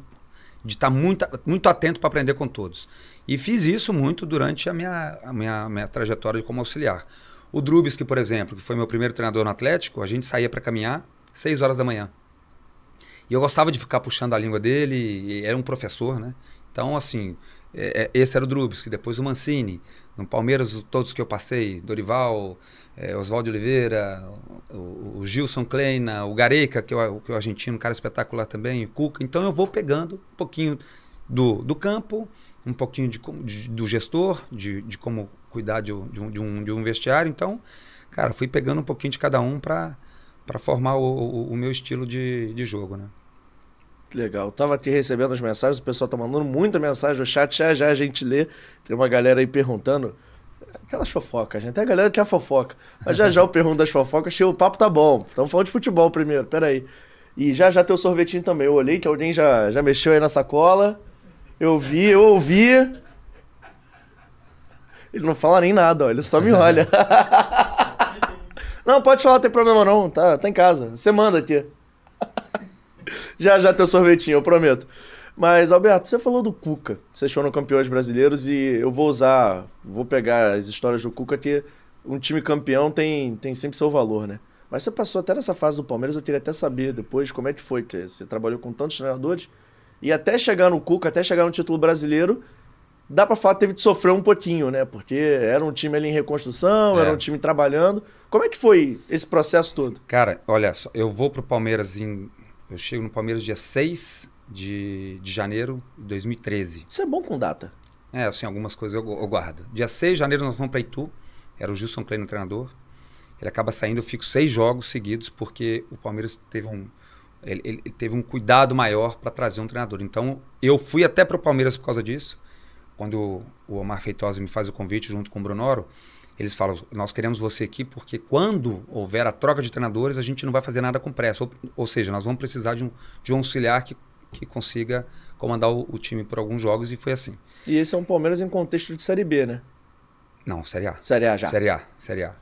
de estar tá muito, muito atento para aprender com todos. E fiz isso muito durante a minha, a minha, minha trajetória como auxiliar. O Drubis, que por exemplo, que foi meu primeiro treinador no Atlético, a gente saía para caminhar 6 horas da manhã. E eu gostava de ficar puxando a língua dele, era um professor, né? Então, assim, é, é, esse era o Drubis, que depois o Mancini. No Palmeiras, todos que eu passei, Dorival, é, Oswaldo Oliveira, o, o, Gilson Kleina, o Gareca, que é o, que é o argentino, um cara espetacular também, o Cuca. Então eu vou pegando um pouquinho do, do campo, um pouquinho de, de, do gestor, de, de como cuidar de, de, um, de, um, de um vestiário. Então, cara, fui pegando um pouquinho de cada um para formar o, o, o, meu estilo de, de jogo, né? Legal. Tava aqui recebendo as mensagens, o pessoal tá mandando muita mensagem no chat, já já a gente lê. Tem uma galera aí perguntando. Aquelas fofocas, gente. Tem a galera que é fofoca. Mas já já eu pergunto das fofocas, o papo tá bom. Estamos falando de futebol primeiro, peraí. E já já tem o sorvetinho também. Eu olhei que alguém já, já mexeu aí na sacola. Eu vi, eu ouvi. Ele não fala nem nada, ó, ele só me olha. [laughs] não, pode falar, não tem problema não, tá, tá em casa. Você manda aqui. Já já teu sorvetinho, eu prometo. Mas, Alberto, você falou do Cuca. Vocês foram campeões brasileiros e eu vou usar, vou pegar as histórias do Cuca que um time campeão tem, tem sempre seu valor, né? Mas você passou até nessa fase do Palmeiras, eu queria até saber depois como é que foi. Que você trabalhou com tantos treinadores e até chegar no Cuca, até chegar no título brasileiro, dá para falar que teve de sofrer um pouquinho, né? Porque era um time ali em reconstrução, é. era um time trabalhando. Como é que foi esse processo todo? Cara, olha só, eu vou pro Palmeiras em. Eu chego no Palmeiras dia 6 de, de janeiro de 2013. Isso é bom com data. É, assim, algumas coisas eu, eu guardo. Dia 6 de janeiro nós vamos para Itu. Era o Gilson Klein no treinador. Ele acaba saindo, eu fico seis jogos seguidos, porque o Palmeiras teve um ele, ele teve um cuidado maior para trazer um treinador. Então, eu fui até para o Palmeiras por causa disso. Quando o Omar Feitosa me faz o convite junto com o Brunoro, eles falam: Nós queremos você aqui porque quando houver a troca de treinadores, a gente não vai fazer nada com pressa. Ou, ou seja, nós vamos precisar de um, de um auxiliar que, que consiga comandar o, o, time por alguns jogos, e foi assim. E esse é um Palmeiras em contexto de Série B, né? Não, Série A. Série A já. Série A, Série A.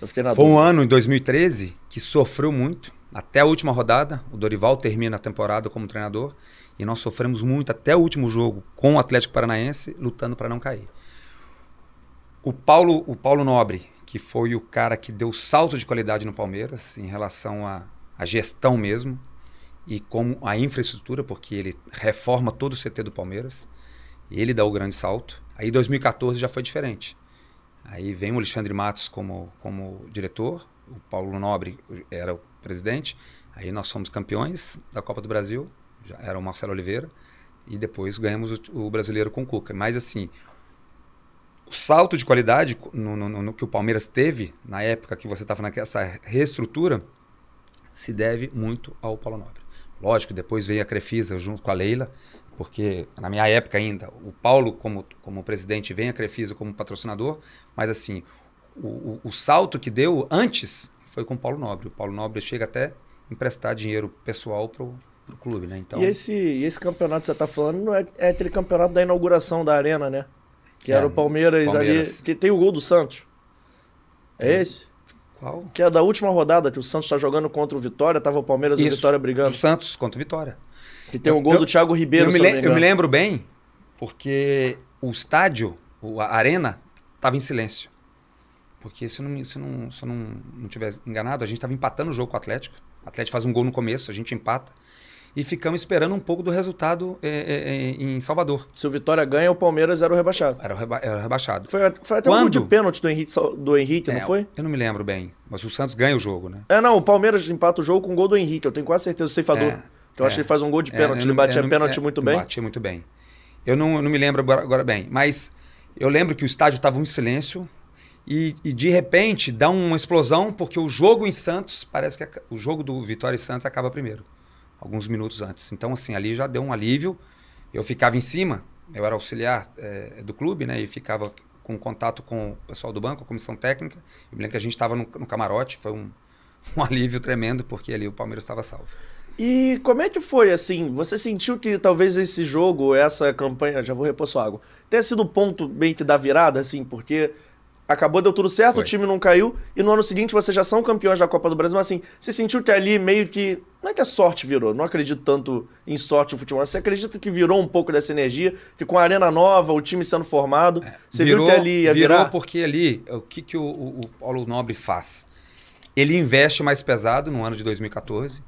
Foi dúvida. um ano, em 2013, que sofreu muito até a última rodada. O Dorival termina a temporada como treinador e nós sofremos muito até o último jogo com o Atlético Paranaense, lutando para não cair. O Paulo, o Paulo Nobre, que foi o cara que deu salto de qualidade no Palmeiras em relação à, à gestão mesmo e como a infraestrutura, porque ele reforma todo o CT do Palmeiras. Ele dá o grande salto. Aí 2014 já foi diferente. Aí vem o Alexandre Matos como, como diretor, o Paulo Nobre era o presidente. Aí nós fomos campeões da Copa do Brasil, já era o Marcelo Oliveira, e depois ganhamos o, o brasileiro com o Cuca. Mas assim, o salto de qualidade no, no, no, que o Palmeiras teve na época que você estava nessa reestrutura se deve muito ao Paulo Nobre. Lógico, depois veio a Crefisa junto com a Leila, porque na minha época ainda, o Paulo como, como presidente vem a Crefisa como patrocinador, mas assim, o, o, o salto que deu antes foi com o Paulo Nobre. O Paulo Nobre chega até emprestar dinheiro pessoal para o clube, né? Então... E, esse, esse campeonato que você está falando não é, é aquele campeonato da inauguração da arena, né? Que é, era o Palmeiras, Palmeiras, ali, que tem o gol do Santos. É tem. esse? Qual? Que é da última rodada, que o Santos está jogando contra o Vitória, tava o Palmeiras Isso, e o Vitória brigando. O Santos contra o Vitória. Que tem o gol eu, do Thiago Ribeiro, eu me, eu me lembro bem, porque o estádio, a arena, estava em silêncio. Porque se eu não, se não, se não, não tiver enganado, a gente estava empatando o jogo com o Atlético. O Atlético faz um gol no começo, a gente empata. E ficamos esperando um pouco do resultado é, é, é em Salvador. Se o Vitória ganha, o Palmeiras era o rebaixado. Era o, reba era o rebaixado. Foi, foi até Quando? um gol de pênalti do Henrique, do Henrique é, não foi? Eu não me lembro bem. Mas o Santos ganha o jogo, né? É, não. O Palmeiras empata o jogo com o gol do Henrique. Eu tenho quase certeza. O ceifador. É, que eu acho que ele faz um gol de pênalti. ele batia pênalti muito bem. Batia muito bem. Eu não, eu não me lembro agora, agora bem. Mas eu lembro que o estádio estava em silêncio e, e, de repente dá uma explosão, porque o jogo em Santos, parece que o jogo do Vitória e Santos acaba primeiro, alguns minutos antes. Então, assim, ali já deu um alívio. Eu ficava em cima, eu era auxiliar é, do clube, né? E ficava com contato com o pessoal do banco, a comissão técnica. Eu me lembro que a gente estava no, no, camarote, foi um, [laughs] um alívio tremendo, porque ali o Palmeiras estava salvo. E como é que foi, assim, você sentiu que talvez esse jogo, essa campanha, já vou repor sua água, tenha sido o ponto bem que da virada, assim, porque acabou, deu tudo certo, Foi. o time não caiu, e no ano seguinte vocês já são campeões da Copa do Brasil, mas assim, você sentiu que ali meio que não é que a sorte virou, não acredito tanto em sorte no futebol. Você acredita que virou um pouco dessa energia, que com a arena nova, o time sendo formado, é, você virou, viu que ali ia virou virar? porque ali, o que, que o, o, o Paulo Nobre faz? Ele investe mais pesado no ano de 2014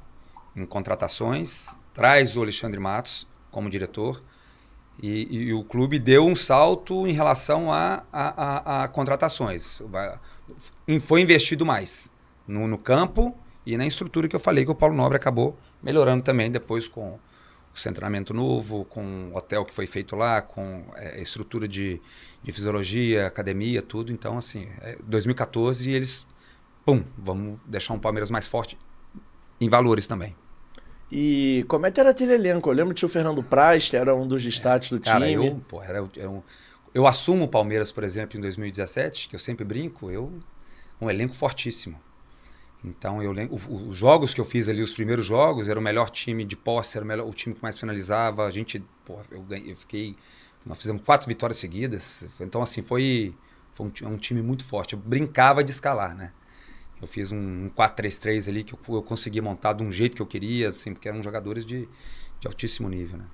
em contratações, traz o Alexandre Matos como diretor e, e o clube deu um salto em relação a, a, a, a contratações. Foi investido mais no, no campo e na estrutura que eu falei que o Paulo Nobre acabou melhorando também depois com o centramento novo, com o hotel que foi feito lá, com é, estrutura de, de fisiologia, academia, tudo. Então, assim, é 2014 e eles, pum, vamos deixar um Palmeiras mais forte em valores também. E como é que era aquele elenco? Eu lembro que o Fernando Praz, que era um dos destaques é, do cara, time. Eu, pô, era, eu, eu assumo o Palmeiras, por exemplo, em 2017, que eu sempre brinco, eu um elenco fortíssimo. Então eu lembro, os jogos que eu fiz ali, os primeiros jogos, era o melhor time de posse, era o, melhor, o time que mais finalizava. A gente, porra, eu, ganhei, eu fiquei, nós fizemos quatro vitórias seguidas. Então assim foi, foi um, um, time muito forte. Eu brincava de escalar, né? Eu fiz um, um 4-3-3 ali que eu, eu consegui montar de um jeito que eu queria, assim, porque eram jogadores de, de altíssimo nível, né?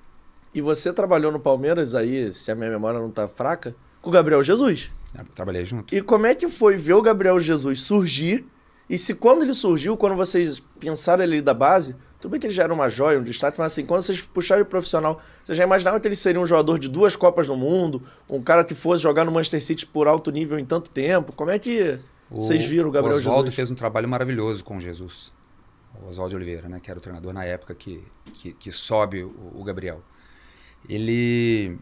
E você trabalhou no Palmeiras aí, se a minha memória não tá fraca, com o Gabriel Jesus. Eu trabalhei junto. E como é que foi ver o Gabriel Jesus surgir e se quando ele surgiu, quando vocês pensaram ele da base, tudo bem que ele já era uma joia, um destaque, mas assim, quando vocês puxaram ele profissional, vocês já imaginavam que ele seria um jogador de duas Copas do Mundo, um cara que fosse jogar no Manchester City por alto nível em tanto tempo? Como é que vocês viram o Gabriel o Oswaldo Jesus? fez um trabalho maravilhoso com Jesus. O Oswaldo Oliveira, né, que era o treinador na época que, que, que sobe o, o, Gabriel. Ele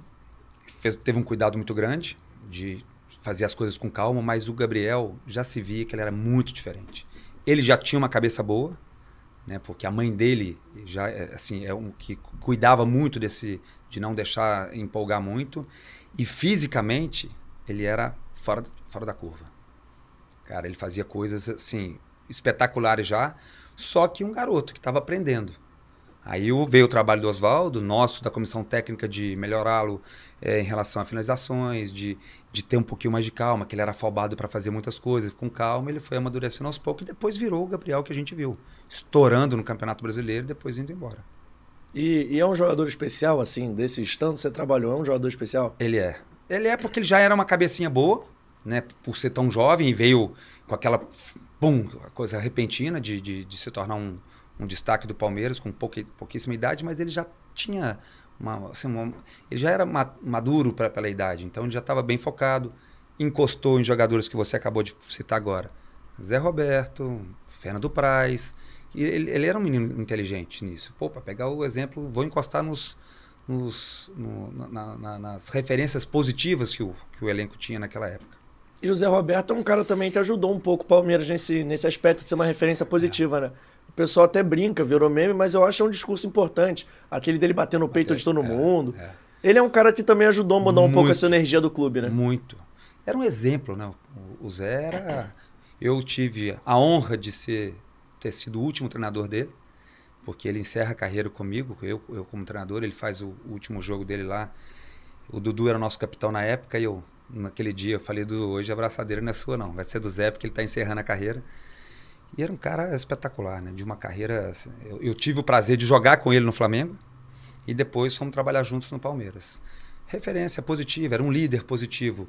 fez, teve um cuidado muito grande de fazia as coisas com calma, mas o Gabriel já se via que ele era muito diferente. Ele já tinha uma cabeça boa, né? Porque a mãe dele já é, assim é um que cuidava muito desse de não deixar empolgar muito e fisicamente ele era fora fora da curva. Cara, ele fazia coisas assim espetaculares já, só que um garoto que estava aprendendo. Aí veio o trabalho do Oswaldo, nosso, da comissão técnica, de melhorá-lo é, em relação a finalizações, de, de ter um pouquinho mais de calma, que ele era afobado para fazer muitas coisas. Com calma, ele foi amadurecendo aos poucos e depois virou o Gabriel que a gente viu, estourando no Campeonato Brasileiro e depois indo embora. E, e é um jogador especial, assim, desses tantos você trabalhou, é um jogador especial? Ele é. Ele é porque ele já era uma cabecinha boa, né, por ser tão jovem e veio com aquela pum, coisa repentina de, de, de se tornar um um destaque do Palmeiras com pouca, pouquíssima idade, mas ele já tinha uma, assim, uma, ele já era maduro pra, pela idade, então ele já estava bem focado, encostou em jogadores que você acabou de citar agora, Zé Roberto, Fernando Praz, ele, ele, era um menino inteligente nisso. Pô, para pegar o exemplo, vou encostar nos, nos no, na, na, nas referências positivas que o, que o elenco tinha naquela época. E o Zé Roberto é um cara também que ajudou um pouco o Palmeiras nesse, nesse aspecto de ser uma referência positiva, é. né? O pessoal até brinca, virou meme, mas eu acho que é um discurso importante. Aquele dele bater no peito de todo é, mundo. É. Ele é um cara que também ajudou a mudar um pouco essa energia do clube, né? Muito. Era um exemplo, né? O Zé era. [coughs] Eu tive a honra de ser, ter sido o último treinador dele, porque ele encerra a carreira comigo, eu, eu como treinador, ele faz o, último jogo dele lá. O Dudu era nosso capitão na época e eu, naquele dia, eu falei: do hoje a abraçadeira não é sua, não, vai ser do Zé, porque ele está encerrando a carreira. E era um cara espetacular, né? De uma carreira. Assim, eu, eu, tive o prazer de jogar com ele no Flamengo e depois fomos trabalhar juntos no Palmeiras. Referência positiva, era um líder positivo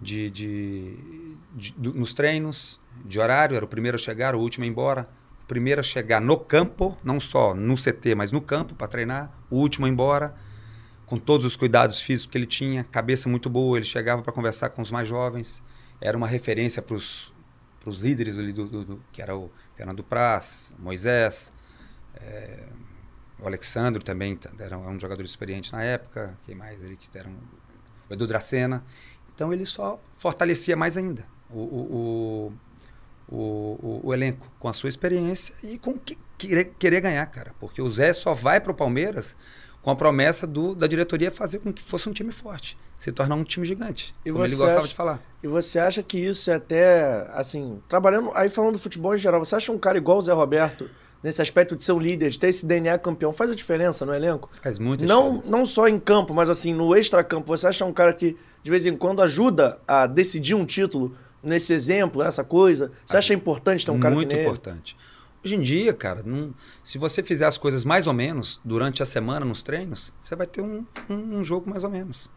de, de, de, de nos treinos, de horário, era o primeiro a chegar, o último a ir embora. O primeiro a chegar no campo, não só no CT, mas no campo para treinar, o último a ir embora, com todos os cuidados físicos que ele tinha, cabeça muito boa, ele chegava para conversar com os mais jovens, era uma referência para os líderes ali do, do, do, que era o Fernando Praz, Moisés, é, o Alexandre também era um jogador experiente na época, quem mais ali que era um, o Edu Dracena. Então ele só fortalecia mais ainda o, o, o, o, o elenco com a sua experiência e com que, querer, querer ganhar, cara. Porque o Zé só vai para o Palmeiras com a promessa do, da diretoria fazer com que fosse um time forte, se tornar um time gigante, e como ele gostava acha, de falar. E você acha que isso é até, assim, trabalhando, aí falando do futebol em geral, você acha um cara igual o Zé Roberto, nesse aspecto de ser um líder, de ter esse DNA campeão, faz a diferença no elenco? Faz muita não, diferença. Não só em campo, mas assim, no extra-campo, você acha um cara que, de vez em quando, ajuda a decidir um título nesse exemplo, nessa coisa? Você acha importante ter um cara Muito que importante. Hoje em dia, cara, não, se você fizer as coisas mais ou menos durante a semana nos treinos, você vai ter um, um, um jogo mais ou menos.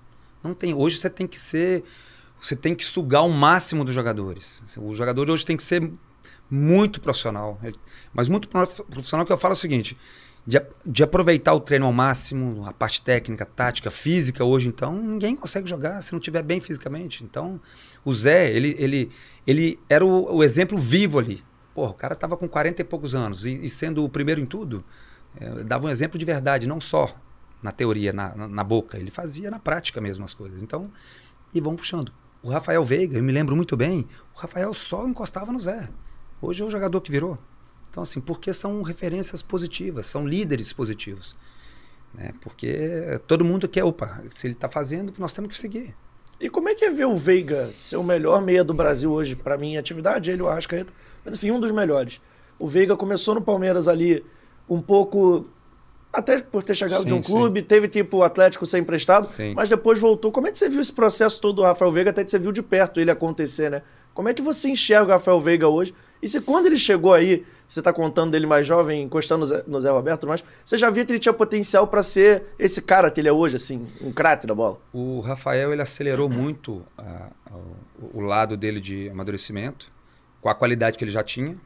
Não tem. Hoje você tem que ser. Você tem que sugar o máximo dos jogadores. O jogador hoje tem que ser muito profissional. Mas muito profissional que eu falo é o seguinte: de, de, aproveitar o treino ao máximo, a parte técnica, tática, física, hoje então, ninguém consegue jogar se não estiver bem fisicamente. Então, o Zé, ele, ele, ele era o, o exemplo vivo ali. Porra, o cara tava com 40 e poucos anos e, e sendo o primeiro em tudo, é, dava um exemplo de verdade, não só na teoria, na, na, na, boca, ele fazia na prática mesmo as coisas. Então, e vão puxando. O Rafael Veiga, eu me lembro muito bem, o Rafael só encostava no Zé. Hoje é o jogador que virou. Então, assim, porque são referências positivas, são líderes positivos. Né? Porque todo mundo quer, opa, se ele está fazendo, nós temos que seguir. E como é que é ver o Veiga ser o melhor meia do Brasil hoje, para mim, atividade, ele, o Arrascaeta, mas enfim, um dos melhores. O Veiga começou no Palmeiras ali um pouco até por ter chegado sim, de um clube, sim. teve tipo o Atlético ser emprestado, sim. mas depois voltou. Como é que você viu esse processo todo do Rafael Veiga, até que você viu de perto ele acontecer, né? Como é que você enxerga o Rafael Veiga hoje? E se quando ele chegou aí, você está contando dele mais jovem, encostando no Zé, no Zé Roberto, mas você já via que ele tinha potencial para ser esse cara que ele é hoje, assim, um craque da bola? O Rafael, ele acelerou muito o, o lado dele de amadurecimento, com a qualidade que ele já tinha,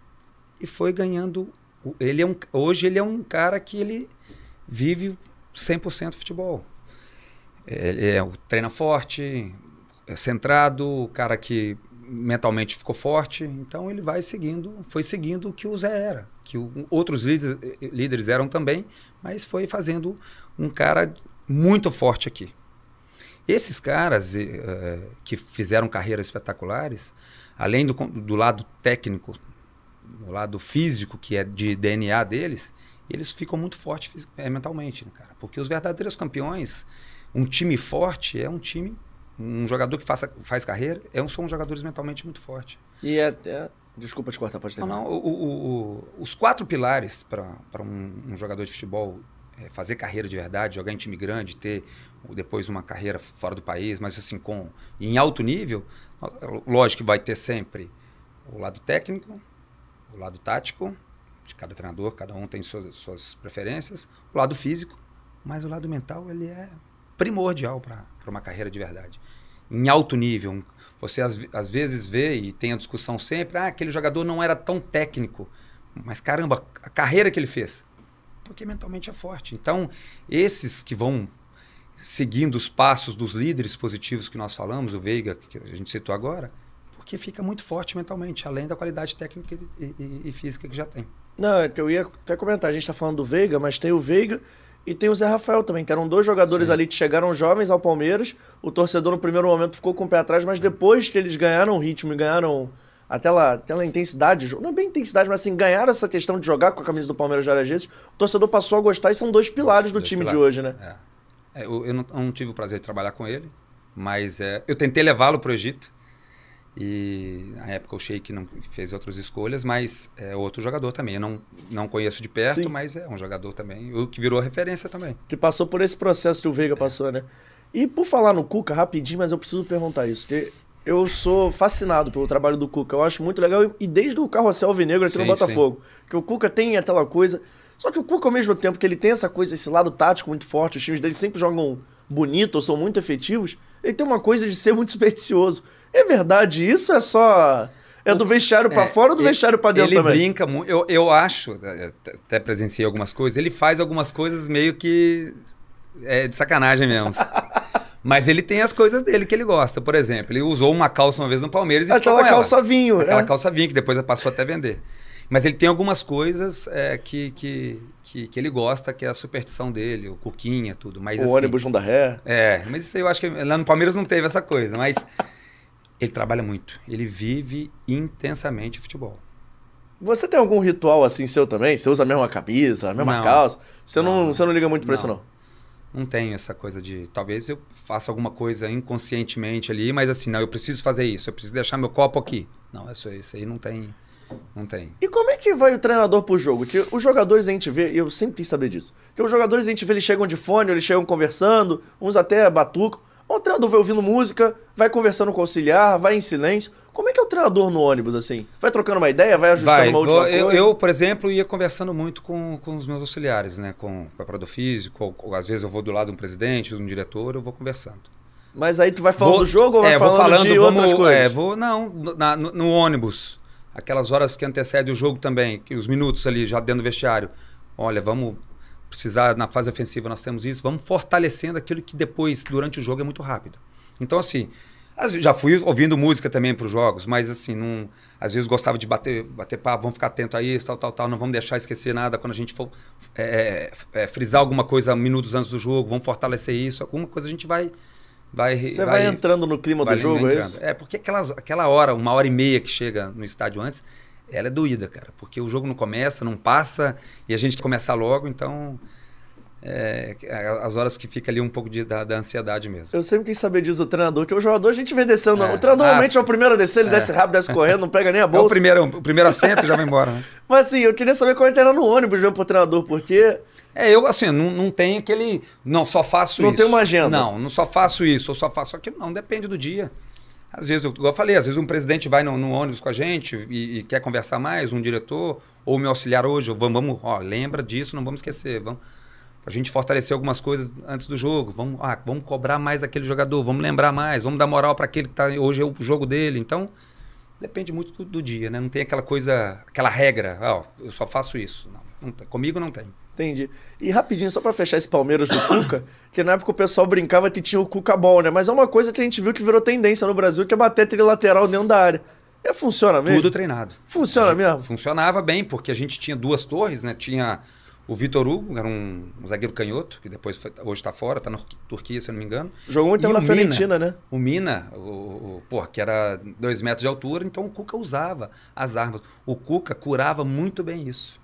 e foi ganhando. Ele é um, hoje ele é um cara que ele vive 100% futebol. Ele é, treina forte, é centrado, cara que mentalmente ficou forte, então ele vai seguindo, foi seguindo o que o Zé era, que o, outros líderes, líderes eram também, mas foi fazendo um cara muito forte aqui. Esses caras uh, que fizeram carreiras espetaculares, além do, do lado técnico, do lado físico, que é de DNA deles, eles ficam muito fortes é, mentalmente, né, cara? Porque os verdadeiros campeões, um time forte é um time um jogador que faça, faz carreira é um, são jogadores mentalmente muito fortes. E é até. Desculpa te cortar, pode terminar. Não, não, o, o, o, os quatro pilares para um, um, jogador de futebol é fazer carreira de verdade, jogar em time grande, ter depois uma carreira fora do país, mas assim, com em alto nível, lógico que vai ter sempre o lado técnico, o lado tático, de cada treinador, cada um tem suas, suas preferências, o lado físico, mas o lado mental ele é primordial para uma carreira de verdade. Em alto nível. Você às, às vezes vê e tem a discussão sempre, ah, aquele jogador não era tão técnico. Mas caramba, a carreira que ele fez. Porque mentalmente é forte. Então, esses que vão seguindo os passos dos líderes positivos que nós falamos, o Veiga, que a gente citou agora, porque fica muito forte mentalmente, além da qualidade técnica e, e, e física que já tem. Não, é que eu ia até comentar, a gente está falando do Veiga, mas tem o Veiga e tem o Zé Rafael também, que eram dois jogadores Sim. ali que chegaram jovens ao Palmeiras. O torcedor no primeiro momento ficou com o pé atrás, mas depois que eles ganharam o ritmo e ganharam aquela, aquela intensidade, não é bem intensidade, mas assim, ganharam essa questão de jogar com a camisa do Palmeiras várias vezes, o torcedor passou a gostar e são dois pilares do dois time pilares. de hoje, né? É. É, eu, eu, não, eu, não, tive o prazer de trabalhar com ele, mas é, eu tentei levá-lo para o Egito. E na época o Sheik não fez outras escolhas, mas é outro jogador também. Eu não, não conheço de perto, Sim. mas é um jogador também, o que virou referência também. Que passou por esse processo que o Veiga é. passou, né? E por falar no Cuca, rapidinho, mas eu preciso perguntar isso. Porque eu sou fascinado pelo trabalho do Cuca. Eu acho muito legal. E desde o Carrossel Alvinegro aqui sim, no Botafogo. Sim. Que o Cuca tem aquela coisa. Só que o Cuca, ao mesmo tempo que ele tem essa coisa, esse lado tático muito forte, os times dele sempre jogam bonito ou são muito efetivos, ele tem uma coisa de ser muito [laughs] supersticioso. É verdade isso? É só. É do vestiário para é, fora ou do ele, vestiário para dentro ele também? Ele brinca muito. Eu, eu acho, é, até presenciei algumas coisas, ele faz algumas coisas meio que. É de sacanagem mesmo. [laughs] Mas ele tem as coisas dele que ele gosta. Por exemplo, ele usou uma calça uma vez no Palmeiras e Aquela calça ela. vinho. Aquela é. calça vinho, que depois passou até vender. Mas ele tem algumas coisas é, que, que, que, que, ele gosta, que é a superstição dele, o cuquinha, tudo. Mas, o assim, ônibus não dá ré. É, mas isso aí eu acho que lá no Palmeiras não teve essa coisa. Mas ele trabalha muito. Ele vive intensamente futebol. Você tem algum ritual assim seu também? Você usa a mesma camisa, a mesma não, calça? Você não, não, você não liga muito pra não, isso, não? Não tenho essa coisa de. Talvez eu faça alguma coisa inconscientemente ali, mas assim, não, eu preciso fazer isso, eu preciso deixar meu copo aqui. Não, isso, isso aí não tem. Não tem. E como é que vai o treinador pro jogo? Que os jogadores a gente vê, e eu sempre quis saber disso, que os jogadores a gente vê, eles chegam de fone, eles chegam conversando, uns até batucam. O treinador vai ouvindo música, vai conversando com o auxiliar, vai em silêncio. Como é que é o treinador no ônibus, assim? Vai trocando uma ideia, vai ajustando Vai, uma última eu, coisa? eu, por exemplo, ia conversando muito com, com os meus auxiliares, né? Com o preparador físico, ou, ou às vezes eu vou do lado de um presidente, de um diretor, eu vou conversando. Mas aí tu vai falando Vou- do jogo ou vai é, vou falando, de vamos- outras coisas? É, vou, não, na- no- no ônibus, aquelas horas que antecedem o jogo também, que os minutos ali já dentro do vestiário. Olha, vamos precisar, na fase ofensiva nós temos isso, vamos fortalecendo aquilo que depois, durante o jogo, é muito rápido. Então, assim, já fui ouvindo música também para os jogos, mas assim, não, às vezes gostava de bater, bater papo, vamos ficar atento a isso, tal, tal, tal, não vamos deixar esquecer nada quando a gente for é, é, frisar alguma coisa minutos antes do jogo, vamos fortalecer isso, alguma coisa a gente vai... vai Você vai, entrando no clima vai do jogo, é isso? É, porque aquelas, aquela hora, uma hora e meia que chega no estádio antes, ela é doída, cara. Porque o jogo não começa, não passa, e a gente começa logo, então. É, as horas que fica ali um pouco de, da, da ansiedade mesmo. Eu sempre quis saber disso do treinador, que o jogador a gente vê descendo. É. O treinador Ah, normalmente é o primeiro a descer, ele é. desce rápido, desce correndo, não pega nem a É o bolsa. primeiro, o primeiro assento e já vai embora, né? [laughs] Mas assim, eu queria saber como é que era no ônibus mesmo pro treinador, porque É, eu assim, não, não tem aquele. Não, só faço Não isso. tem uma agenda. Não, não só faço isso, ou só faço aquilo. Não, depende do dia. Às vezes, eu, igual eu falei, às vezes um presidente vai no, no ônibus com a gente e, e quer conversar mais, um diretor, ou meu auxiliar hoje, vamos, vamos, ó, lembra disso, não vamos esquecer. Vamos, a gente fortalecer algumas coisas antes do jogo. Vamos, ah, vamos cobrar mais daquele jogador, vamos lembrar mais, vamos dar moral para aquele que tá, hoje é o jogo dele. Então, depende muito do, do dia, né? Não tem aquela coisa, aquela regra, ó, eu só faço isso. Não, não tem. comigo não tem. Entendi. E rapidinho, só pra fechar esse Palmeiras do Cuca, [coughs] que na época o pessoal brincava que tinha o Cuca Ball, né? Mas é uma coisa que a gente viu que virou tendência no Brasil, que é bater trilateral dentro da área. É, funciona mesmo? Tudo treinado. Funciona mesmo? Funcionava bem, porque a gente tinha duas torres, né? Tinha o Vitor Hugo, que era um, um zagueiro canhoto, que depois foi- hoje está fora, está na Turquia, se eu não me engano. Jogou muito E tempo na. Fiorentina, né? O Mina, o, o, porra, que era dois metros de altura, então o Cuca usava as armas. O Cuca curava muito bem isso.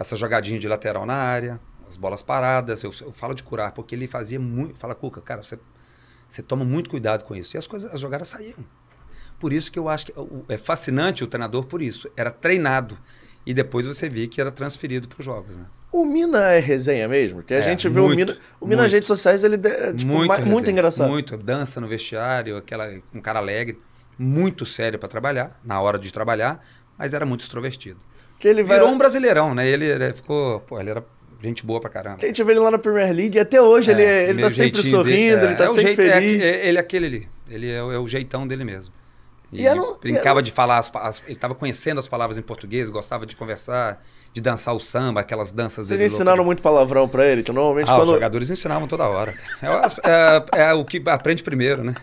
Essa jogadinha de lateral na área, as bolas paradas. Eu, eu falo de curar, porque ele fazia muito. Fala, Cuca, cara, você, você toma muito cuidado com isso. E as coisas, as jogadas saíam. Por isso que eu acho que o- é fascinante o treinador por isso. Era treinado. E depois você via que era transferido para os jogos, né? O Mina é resenha mesmo? Que a É, gente vê o muito, Mina. O Mina nas muito. redes sociais, ele é tipo, muito, muito resenha, engraçado. Muito. Dança no vestiário, aquela, um cara alegre, muito sério para trabalhar, na hora de trabalhar, mas era muito extrovertido. Que ele vai. Virou um brasileirão, né? Ele, ele ficou. Pô, ele era gente boa pra caramba. Que a gente vê ele lá na Premier League e até hoje ele, é- ele tá sempre sorrindo, dele, ele tá é o sempre jeito- é feliz. é- ele é aquele ali. Ele é, o- é jeitão dele mesmo. E, E era brincava era- de falar, as, as- ele estava conhecendo as palavras em português, gostava de conversar, de dançar o samba, aquelas danças Vocês ensinaram muito palavrão pra ele? Que normalmente Ah, os quando. jogadores ensinavam toda hora. É, é- é o que aprende primeiro, né?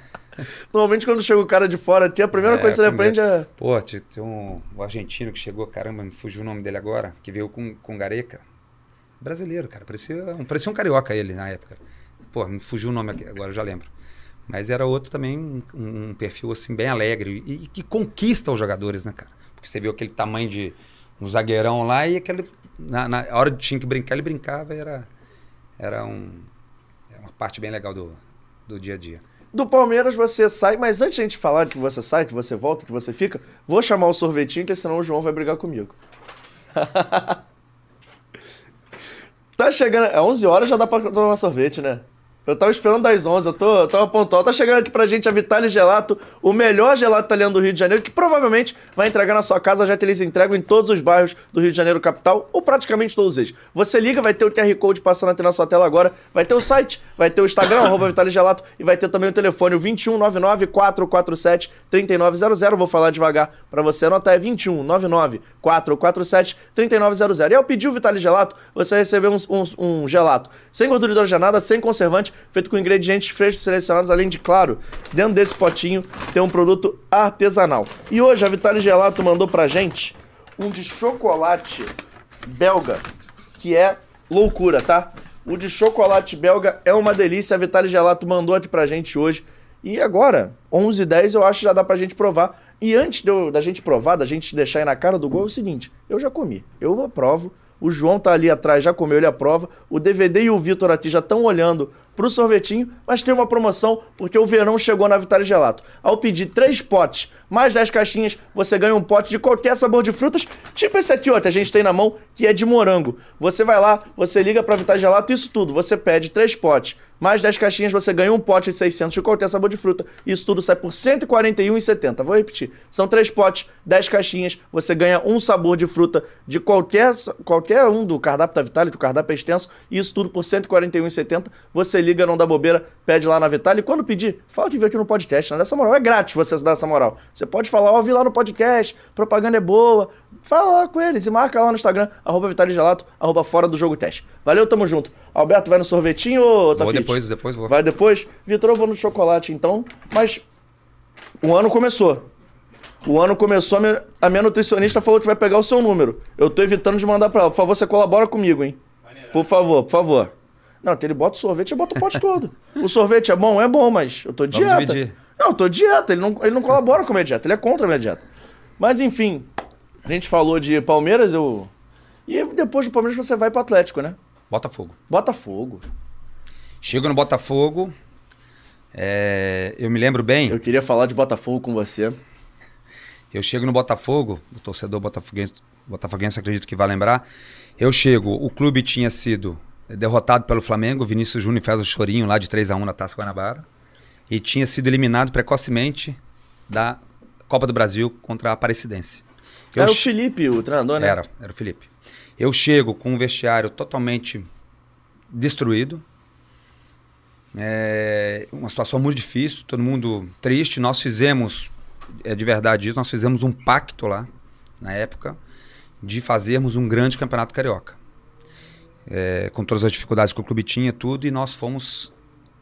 Normalmente quando chega o cara de fora aqui, a primeira É, coisa que primeiro. aprende é. Pô, tinha tem um, um argentino que chegou, caramba, me fugiu o nome dele agora, que veio com, com Gareca. Brasileiro, cara. Parecia, um- parecia um carioca ele na época. Pô, me fugiu o nome aqui, agora eu já lembro. Mas era outro também, um, um perfil assim, bem alegre e, que conquista os jogadores, né, cara? Porque você viu aquele tamanho de um zagueirão lá e aquele. Na, na hora de tinha que brincar, ele brincava e era, era um, uma parte bem legal do, do dia a dia. Do Palmeiras você sai, mas antes de a gente falar que você sai, que você volta, que você fica, vou chamar o sorvetinho, que senão o João vai brigar comigo. [laughs] tá chegando. É 11 horas, já dá pra tomar sorvete, né? Eu tava esperando das 11, eu tô, eu tava pontual. Tá chegando aqui pra gente a Vitale Gelato, o melhor gelato italiano do Rio de Janeiro, que provavelmente vai entregar na sua casa, já que eles entregam em todos os bairros do Rio de Janeiro capital, ou praticamente todos eles. Você liga, vai ter o QR Code passando aqui na sua tela agora, vai ter o site, vai ter o Instagram, [laughs] arroba Vitale Gelato, e vai ter também o telefone, o 2199-447-3900. Vou falar devagar pra você anotar, é 2199-447-3900. E ao pedir o Vitale Gelato, você vai receber um, um, um gelato sem gordura hidrogenada, sem conservante, feito com ingredientes frescos selecionados, além de, claro, dentro desse potinho tem um produto artesanal. E hoje a Vitale Gelato mandou pra gente um de chocolate belga, que é loucura, tá? O de chocolate belga é uma delícia, a Vitale Gelato mandou aqui pra gente hoje. E agora, 11h10, eu acho que já dá pra gente provar. E antes eu- da gente provar, da gente deixar aí na cara do gol, é o seguinte: eu já comi, eu aprovo. O João tá ali atrás, já comeu, ele aprova. O DVD e o Vitor aqui já estão olhando pro sorvetinho, mas tem uma promoção porque o verão chegou na Vitale Gelato. Ao pedir três potes mais 10 caixinhas, você ganha um pote de qualquer sabor de frutas, tipo esse aqui, ó, que a gente tem na mão, que é de morango. Você vai lá, você liga pra Vitale Gelato, isso tudo, você pede três potes mais 10 caixinhas, você ganha um pote de 600 de qualquer sabor de fruta. Isso tudo sai por R$ 141,70. Vou repetir. São três potes, 10 caixinhas, você ganha um sabor de fruta de qualquer, qualquer um do cardápio da Vitale, do cardápio é extenso. Isso tudo por R$ 141,70. Você liga, não dá bobeira, pede lá na Vitale. E quando pedir, fala que veio aqui no podcast. Né? Dessa moral, é grátis você dar essa moral. Você pode falar, ó, oh, vi lá no podcast, propaganda é boa. Fala lá com eles e marca lá no Instagram, arroba Vitale Gelato, arroba fora do jogo teste. Valeu, tamo junto. Alberto, vai no sorvetinho ou tá Vou depois, depois vou. Vai depois? Vitor, eu vou no chocolate então. Mas o ano começou. O ano começou, a minha, a minha nutricionista falou que vai pegar o seu número. Eu tô evitando de mandar pra ela. Por favor, você colabora comigo, hein? Por favor, por favor. Não, então ele bota o sorvete e bota o pote todo. [laughs] O sorvete é bom? É bom, mas eu tô dieta. Não, eu tô dieta. Ele não, ele não colabora com a minha dieta. Ele é contra a minha dieta. Mas enfim, a gente falou de Palmeiras, eu. E depois do Palmeiras você vai pro Atlético, né? Botafogo. Botafogo. Chego no Botafogo. É, eu me lembro bem. Eu queria falar de Botafogo com você. Eu chego no Botafogo, o torcedor botafoguense, botafoguense acredito que vai lembrar. Eu chego, o clube tinha sido derrotado pelo Flamengo, Vinícius Júnior fez o chorinho lá de 3 a 1 na Taça Guanabara. E tinha sido eliminado precocemente da Copa do Brasil contra a Aparecidense. Eu era o Felipe, o treinador, né? Era, era o Felipe. Eu chego com um vestiário totalmente destruído. É uma situação muito difícil, todo mundo triste. Nós fizemos, é de verdade isso, nós fizemos um pacto lá, na época, de fazermos um grande campeonato carioca. É, com todas as dificuldades que o clube tinha, tudo, e nós fomos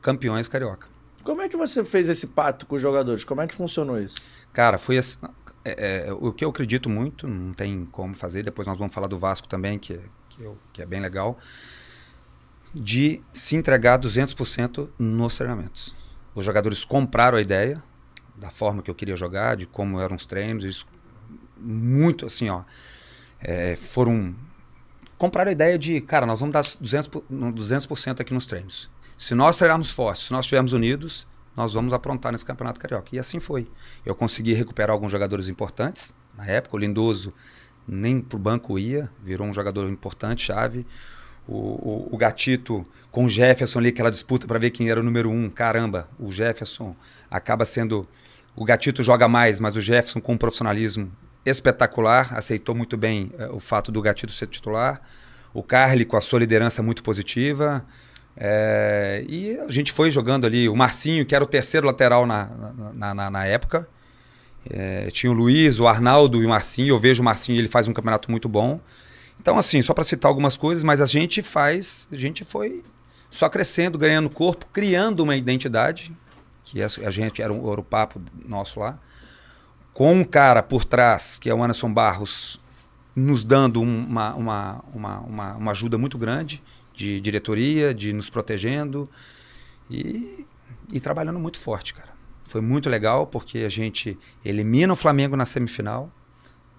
campeões carioca. Como é que você fez esse pacto com os jogadores? Como é que funcionou isso? Cara, foi assim, é, é, o que eu acredito muito, não tem como fazer, depois nós vamos falar do Vasco também, que, que, eu, que é bem legal, de se entregar 200% nos treinamentos. Os jogadores compraram a ideia da forma que eu queria jogar, de como eram os treinos, eles muito assim, ó, é, foram compraram a ideia de, cara, nós vamos dar 200%, 200 aqui nos treinos. Se nós treinarmos forte, se nós estivermos unidos, nós vamos aprontar nesse Campeonato Carioca. E assim foi. Eu consegui recuperar alguns jogadores importantes. Na época, o Lindoso nem para o banco ia, virou um jogador importante, chave. O, o, o, Gatito com o Jefferson ali, aquela disputa para ver quem era o número um. Caramba, o Jefferson acaba sendo. O Gatito joga mais, mas o Jefferson com um profissionalismo espetacular, aceitou muito bem uh, o fato do Gatito ser titular. O Carly com a sua liderança muito positiva. É, e a gente foi jogando ali, o Marcinho, que era o terceiro lateral na, na, na, na época. É, tinha o Luiz, o Arnaldo e o Marcinho. Eu vejo o Marcinho, ele faz um campeonato muito bom. Então, assim, só para citar algumas coisas, mas a gente faz, a gente foi só crescendo, ganhando corpo, criando uma identidade, que a gente era, um, era o papo nosso lá, com um cara por trás, que é o Anderson Barros, nos dando uma, uma, uma, uma, uma ajuda muito grande de diretoria, de nos protegendo e, e trabalhando muito forte, cara. Foi muito legal porque a gente elimina o Flamengo na semifinal.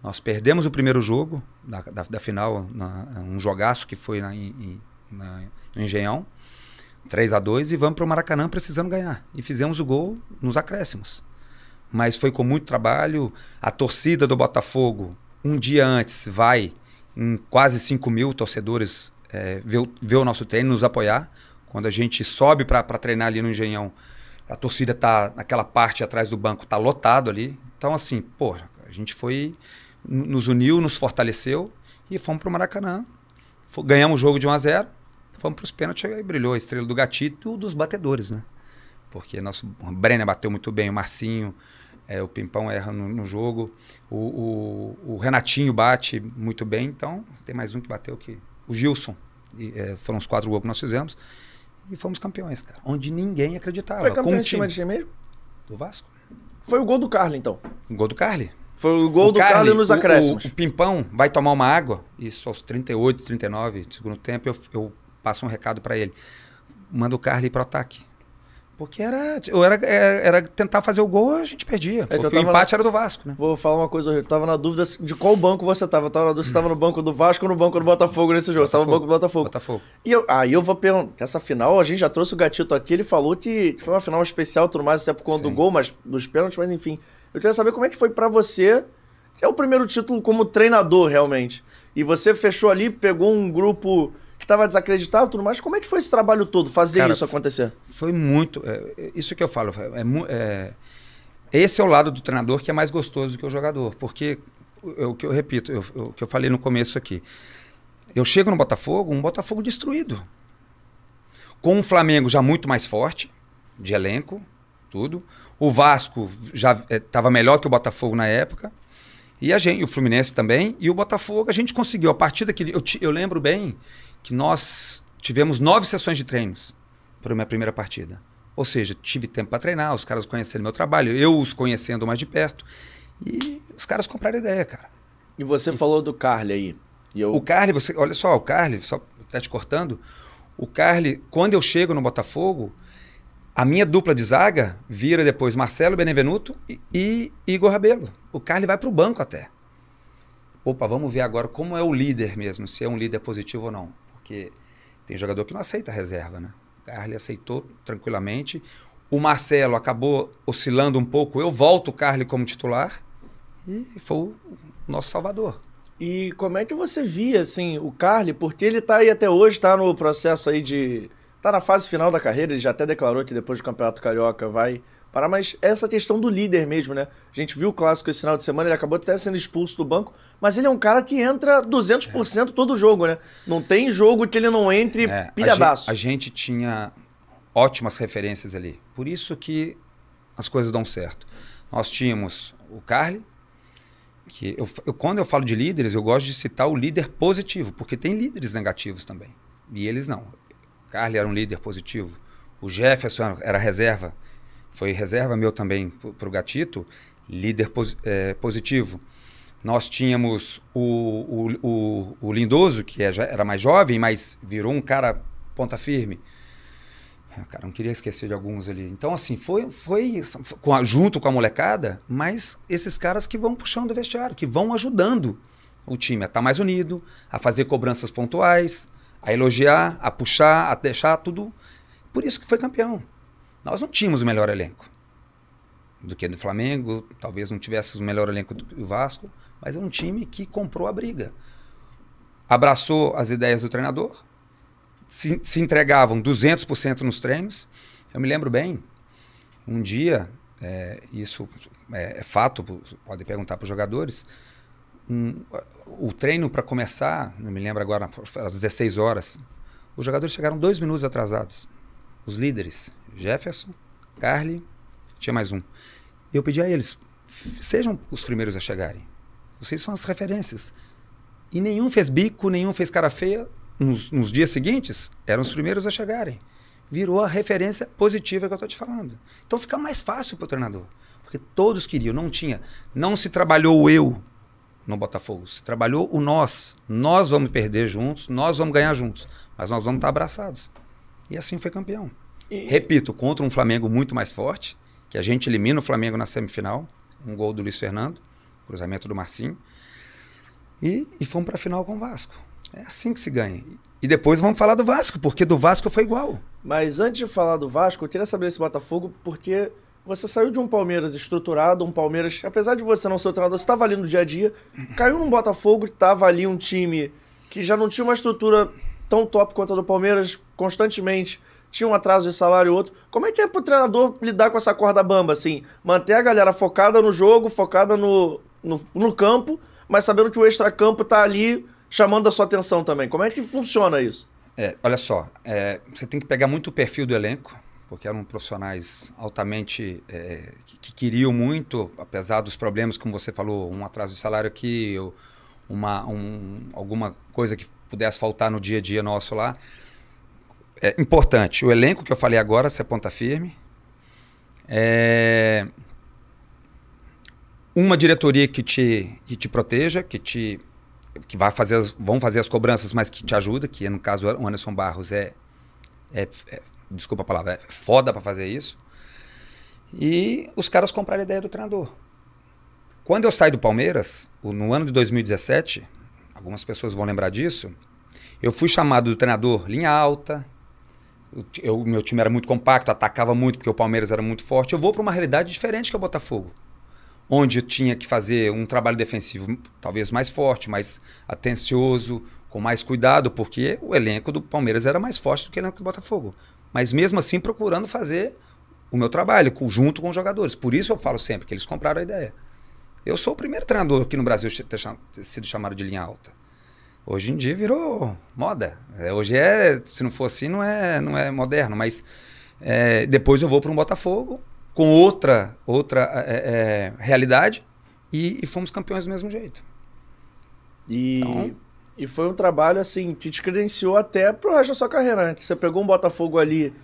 Nós perdemos o primeiro jogo da, da, da final, na, um jogaço que foi na, em, na, no Engenhão, 3 a 2 e vamos para o Maracanã precisando ganhar. E fizemos o gol nos acréscimos. Mas foi com muito trabalho. A torcida do Botafogo, um dia antes, vai em quase 5 mil torcedores é, ver, ver, o nosso treino, nos apoiar. Quando a gente sobe para treinar ali no Engenhão, a torcida tá naquela parte atrás do banco, tá lotado ali. Então, assim, pô, a gente foi, nos uniu, nos fortaleceu e fomos para o Maracanã. ganhamos o jogo de 1 a 0 fomos para os pênaltis e brilhou a estrela do gatito dos batedores, né? Porque nosso Brenner bateu muito bem, o Marcinho, é, o Pimpão erra no, no jogo, o, o, o, Renatinho bate muito bem, então tem mais um que bateu que o Gilson. E, é, foram os quatro gols que nós fizemos. E fomos campeões, cara. Onde ninguém acreditava. Foi campeão em cima de quem mesmo? Do Vasco. Foi o gol do Carly, então. O gol do Carly. Foi o gol o do Carly, nos acréscimos. O, o, o, Pimpão vai tomar uma água, isso aos 38, 39 do segundo tempo, eu, eu passo um recado para ele. Manda o Carly para o ataque. Porque era, eu era, é, era tentar fazer o gol, a gente perdia. Então porque o empate na- era do Vasco, né? Vou falar uma coisa, eu tava na dúvida de qual banco você tava. Eu tava na dúvida se tava no banco do Vasco ou no banco do Botafogo nesse jogo. Você tava no banco do Botafogo. Botafogo. E eu, aí eu vou perguntar, essa final, a gente já trouxe o Gatito aqui, ele falou que foi uma final especial tudo mais, até por conta do Sim. gol, mas dos pênaltis, mas enfim. Eu queria saber como é que foi pra você, que é o primeiro título como treinador, realmente. E você fechou ali, pegou um grupo que tava desacreditado tudo mais. Como é que foi esse trabalho todo, fazer Cara, isso acontecer? Foi muito. é, é, isso que eu falo. É, mu- é, esse é o lado do treinador que é mais gostoso do que o jogador. Porque, o o que eu repito, eu- o que eu falei no começo aqui. Eu chego no Botafogo, um Botafogo destruído. Com um Flamengo já muito mais forte, de elenco, tudo. O Vasco já estava melhor que o Botafogo na época. E a gente, o Fluminense também. E o Botafogo, a gente conseguiu. A partir daquele. Eu, eu lembro bem que nós tivemos nove sessões de treinos para a minha primeira partida. Ou seja, tive tempo para treinar, os caras conhecendo meu trabalho, eu os conhecendo mais de perto. E os caras compraram ideia, cara. E você falou do Carly aí. E eu, O Carly, você, olha só, o Carly, só tá te cortando. O Carly, quando eu chego no Botafogo, a minha dupla de zaga vira depois Marcelo Benevenuto e, e Igor Rabelo. O Carly vai para o banco até. Opa, vamos ver agora como é o líder mesmo, se é um líder positivo ou não. Porque tem jogador que não aceita reserva, né? O Carly aceitou tranquilamente. O Marcelo acabou oscilando um pouco. Eu volto o Carly como titular e foi o nosso salvador. E como é que você via, assim, o Carly, porque ele tá aí até hoje, tá no processo aí de. tá na fase final da carreira, ele já até declarou que depois do Campeonato Carioca vai parar, mas essa questão do líder mesmo, né? A gente viu o clássico esse final de semana, ele acabou até sendo expulso do banco, mas ele é um cara que entra 200% todo jogo, né? Não tem jogo que ele não entre É, a gente- pilhadaço. A gente, tinha ótimas referências ali. Por isso que as coisas dão certo. Nós tínhamos o Carly, que eu, eu- quando eu falo de líderes, eu gosto de citar o líder positivo, porque tem líderes negativos também. E eles não. O Carly era um líder positivo. O Jefferson era reserva. Foi reserva meu também para o Gatito, líder pos- é, positivo. Nós tínhamos o, o, o, o Lindoso, que é- era mais jovem, mas virou um cara ponta firme. Ah, Cara, não queria esquecer de alguns ali. Então, assim, foi, foi com junto com a molecada, mas esses caras que vão puxando o vestiário, que vão ajudando o time a estar mais unido, a fazer cobranças pontuais, a elogiar, a puxar, a deixar tudo. Por isso que foi campeão. Nós não tínhamos o melhor elenco do que do Flamengo, talvez não tivéssemos o melhor elenco do Vasco, mas é um time que comprou a briga. Abraçou as ideias do treinador, se, se entregavam 200% nos treinos. Eu me lembro bem, um dia, é, isso é, é fato, pode perguntar para os jogadores, um, o treino para começar, não me lembro agora, às 16 horas, os jogadores chegaram dois minutos atrasados. Os líderes, Jefferson, Carly, tinha mais um. Eu pedi a eles, "F- sejam os primeiros a chegarem. Vocês são as referências. E nenhum fez bico, nenhum fez cara feia. Nos, nos dias seguintes, eram os primeiros a chegarem. Virou a referência positiva que eu estou te falando. Então fica mais fácil para o treinador. Porque todos queriam, não tinha. Não se trabalhou o eu no Botafogo, se trabalhou o nós. Nós vamos perder juntos, nós vamos ganhar juntos. Mas nós vamos estar abraçados. E assim foi campeão. E- Repito, contra um Flamengo muito mais forte, que a gente elimina o Flamengo na semifinal, um gol do Luiz Fernando, cruzamento do Marcinho, e, e fomos para a final com o Vasco. É assim que se ganha. E depois vamos falar do Vasco, porque do Vasco foi igual. Mas antes de falar do Vasco, eu queria saber desse Botafogo, porque você saiu de um Palmeiras estruturado, um Palmeiras, que, apesar de você não ser o treinador, você estava ali no dia a dia, caiu num Botafogo estava ali um time que já não tinha uma estrutura tão top quanto a do Palmeiras, constantemente tinha um atraso de salário outro. Como é que é pro treinador lidar com essa corda bamba, assim? Manter a galera focada no jogo, focada no, no, no campo, mas sabendo que o extracampo tá ali chamando a sua atenção também. Como é que funciona isso? É, olha só, é, você tem que pegar muito o perfil do elenco, porque eram profissionais altamente é, que, que queriam muito, apesar dos problemas, como você falou, um atraso de salário aqui, uma, um, alguma coisa que pudesse faltar no dia a dia nosso lá. É importante, o elenco que eu falei agora, ser ponta firme. É, uma diretoria que te, que te proteja, que te que vai fazer as, vão fazer as cobranças, mas que te ajuda, que no caso o Anderson Barros é, é, é desculpa a palavra, é foda para fazer isso. E os caras compraram a ideia do treinador. Quando eu saí do Palmeiras, no ano de 2017, algumas pessoas vão lembrar disso, eu fui chamado do treinador linha alta, o meu time era muito compacto, atacava muito porque o Palmeiras era muito forte. Eu vou para uma realidade diferente que é o Botafogo, onde eu tinha que fazer um trabalho defensivo talvez mais forte, mais atencioso, com mais cuidado, porque o elenco do Palmeiras era mais forte do que o elenco do Botafogo. Mas mesmo assim procurando fazer o meu trabalho junto com os jogadores. Por isso eu falo sempre que eles compraram a ideia. Eu sou o primeiro treinador aqui no Brasil a ter sido chamado de linha alta. Hoje em dia virou moda. É, hoje é, se não for assim, não é, não é moderno. Mas é, depois eu vou para um Botafogo com outra, outra é, é, realidade e, e, fomos campeões do mesmo jeito. E, então, e foi um trabalho assim que te credenciou até pro resto da sua carreira. Né? Você pegou um Botafogo ali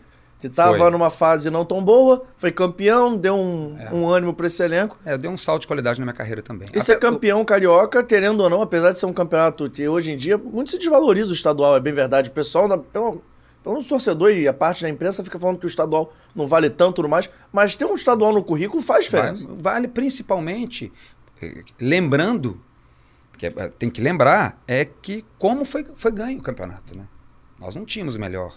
que estava numa fase não tão boa, foi campeão, deu um, é. um ânimo para esse elenco. É, deu um salto de qualidade na minha carreira também. E ser campeão carioca, querendo ou não, apesar de ser um campeonato que hoje em dia muito se desvaloriza o estadual, é bem verdade. O pessoal, na, pelo, pelo torcedor e a parte da imprensa fica falando que o estadual não vale tanto mais, mas ter um estadual no currículo faz diferença. Vale, vale principalmente, eh, lembrando, que é, tem que lembrar, é que como foi, foi ganho o campeonato, né? Nós não tínhamos o melhor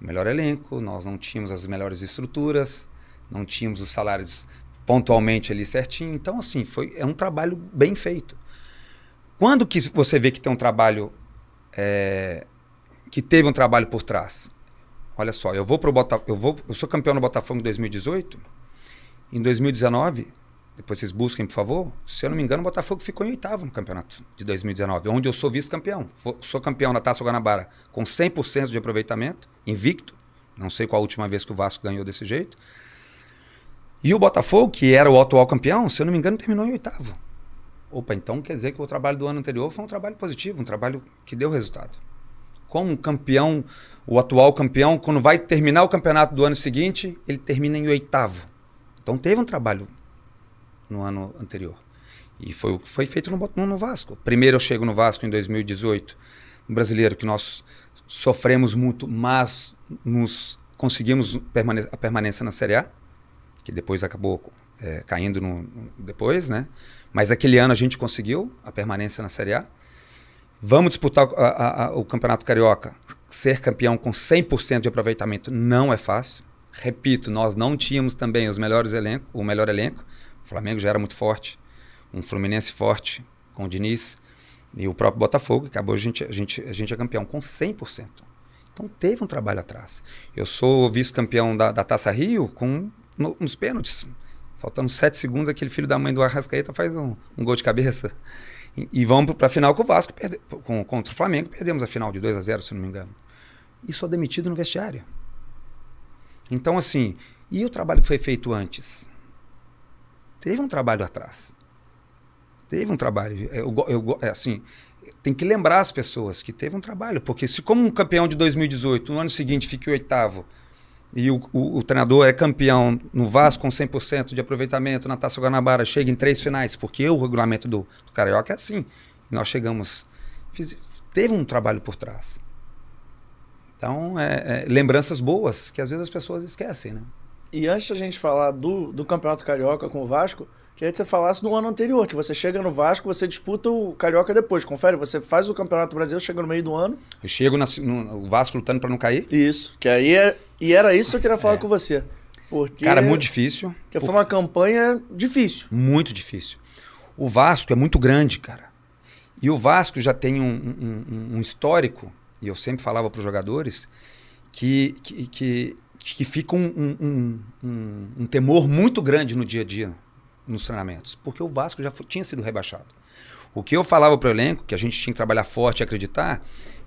o melhor elenco, nós não tínhamos as melhores estruturas, não tínhamos os salários pontualmente ali certinho. Então, assim, foi, é um trabalho bem feito. Quando que você vê que tem um trabalho, é, que teve um trabalho por trás? Olha só, eu vou pro Botafogo, eu vou, eu sou campeão no Botafogo em 2018. Em 2019, depois vocês busquem, por favor. Se eu não me engano, o Botafogo ficou em oitavo no campeonato de 2019, onde eu sou vice-campeão. Sou campeão na Taça Guanabara com 100% de aproveitamento, invicto. Não sei qual a última vez que o Vasco ganhou desse jeito. E o Botafogo, que era o atual campeão, se eu não me engano, terminou em oitavo. Opa, então quer dizer que o trabalho do ano anterior foi um trabalho positivo, um trabalho que deu resultado. Como um campeão, o atual campeão, quando vai terminar o campeonato do ano seguinte, ele termina em oitavo. Então teve um trabalho no ano anterior. E foi o que foi feito no, no Vasco. Primeiro eu chego no Vasco em 2018, um brasileiro que nós sofremos muito, mas nos conseguimos a permanência na Série A, que depois acabou é, caindo no, no, depois, né? Mas aquele ano a gente conseguiu a permanência na Série A. Vamos disputar a, a, o Campeonato Carioca. Ser campeão com 100% de aproveitamento não é fácil. Repito, nós não tínhamos também os melhores elenco, o melhor elenco. Flamengo já era muito forte, um Fluminense forte com o Diniz e o próprio Botafogo, acabou a gente, a gente, a gente é campeão com 100%. Então teve um trabalho atrás. Eu sou vice-campeão da, da, Taça Rio com no, nos pênaltis. Faltando 7 segundos, aquele filho da mãe do Arrascaeta faz um, um gol de cabeça. E, e vamos para a final com o Vasco, perde, com, contra o Flamengo. Perdemos a final de 2 a 0 se não me engano. E sou demitido no vestiário. Então, assim, e o trabalho que foi feito antes? Teve um trabalho atrás. Teve um trabalho. Eu, eu, é assim, tem que lembrar as pessoas que teve um trabalho. Porque se como um campeão de 2018, no ano seguinte fique oitavo, e o, o, o, treinador é campeão no Vasco com 100% de aproveitamento, na Taça Guanabara chega em três finais, porque o regulamento do, do Carioca é assim. Nós chegamos... Fiz, teve um trabalho por trás. Então, é, é, lembranças boas que às vezes as pessoas esquecem, né? E antes da gente falar do, do Campeonato Carioca com o Vasco, queria que você falasse no ano anterior, que você chega no Vasco, você disputa o Carioca depois. Confere, você faz o Campeonato Brasileiro, chega no meio do ano. Eu chego na, no Vasco lutando para não cair? Isso, que aí é, e era isso que eu queria falar é. com você. Porque, Cara, muito difícil. Porque por... foi uma campanha difícil. Muito difícil. O Vasco é muito grande, cara. E o Vasco já tem um, um, um histórico, e eu sempre falava para os jogadores, que, que, que que fica um, um, um, um, temor muito grande no dia a dia nos treinamentos, porque o Vasco já tinha sido rebaixado. O que eu falava para o elenco, que a gente tinha que trabalhar forte e acreditar,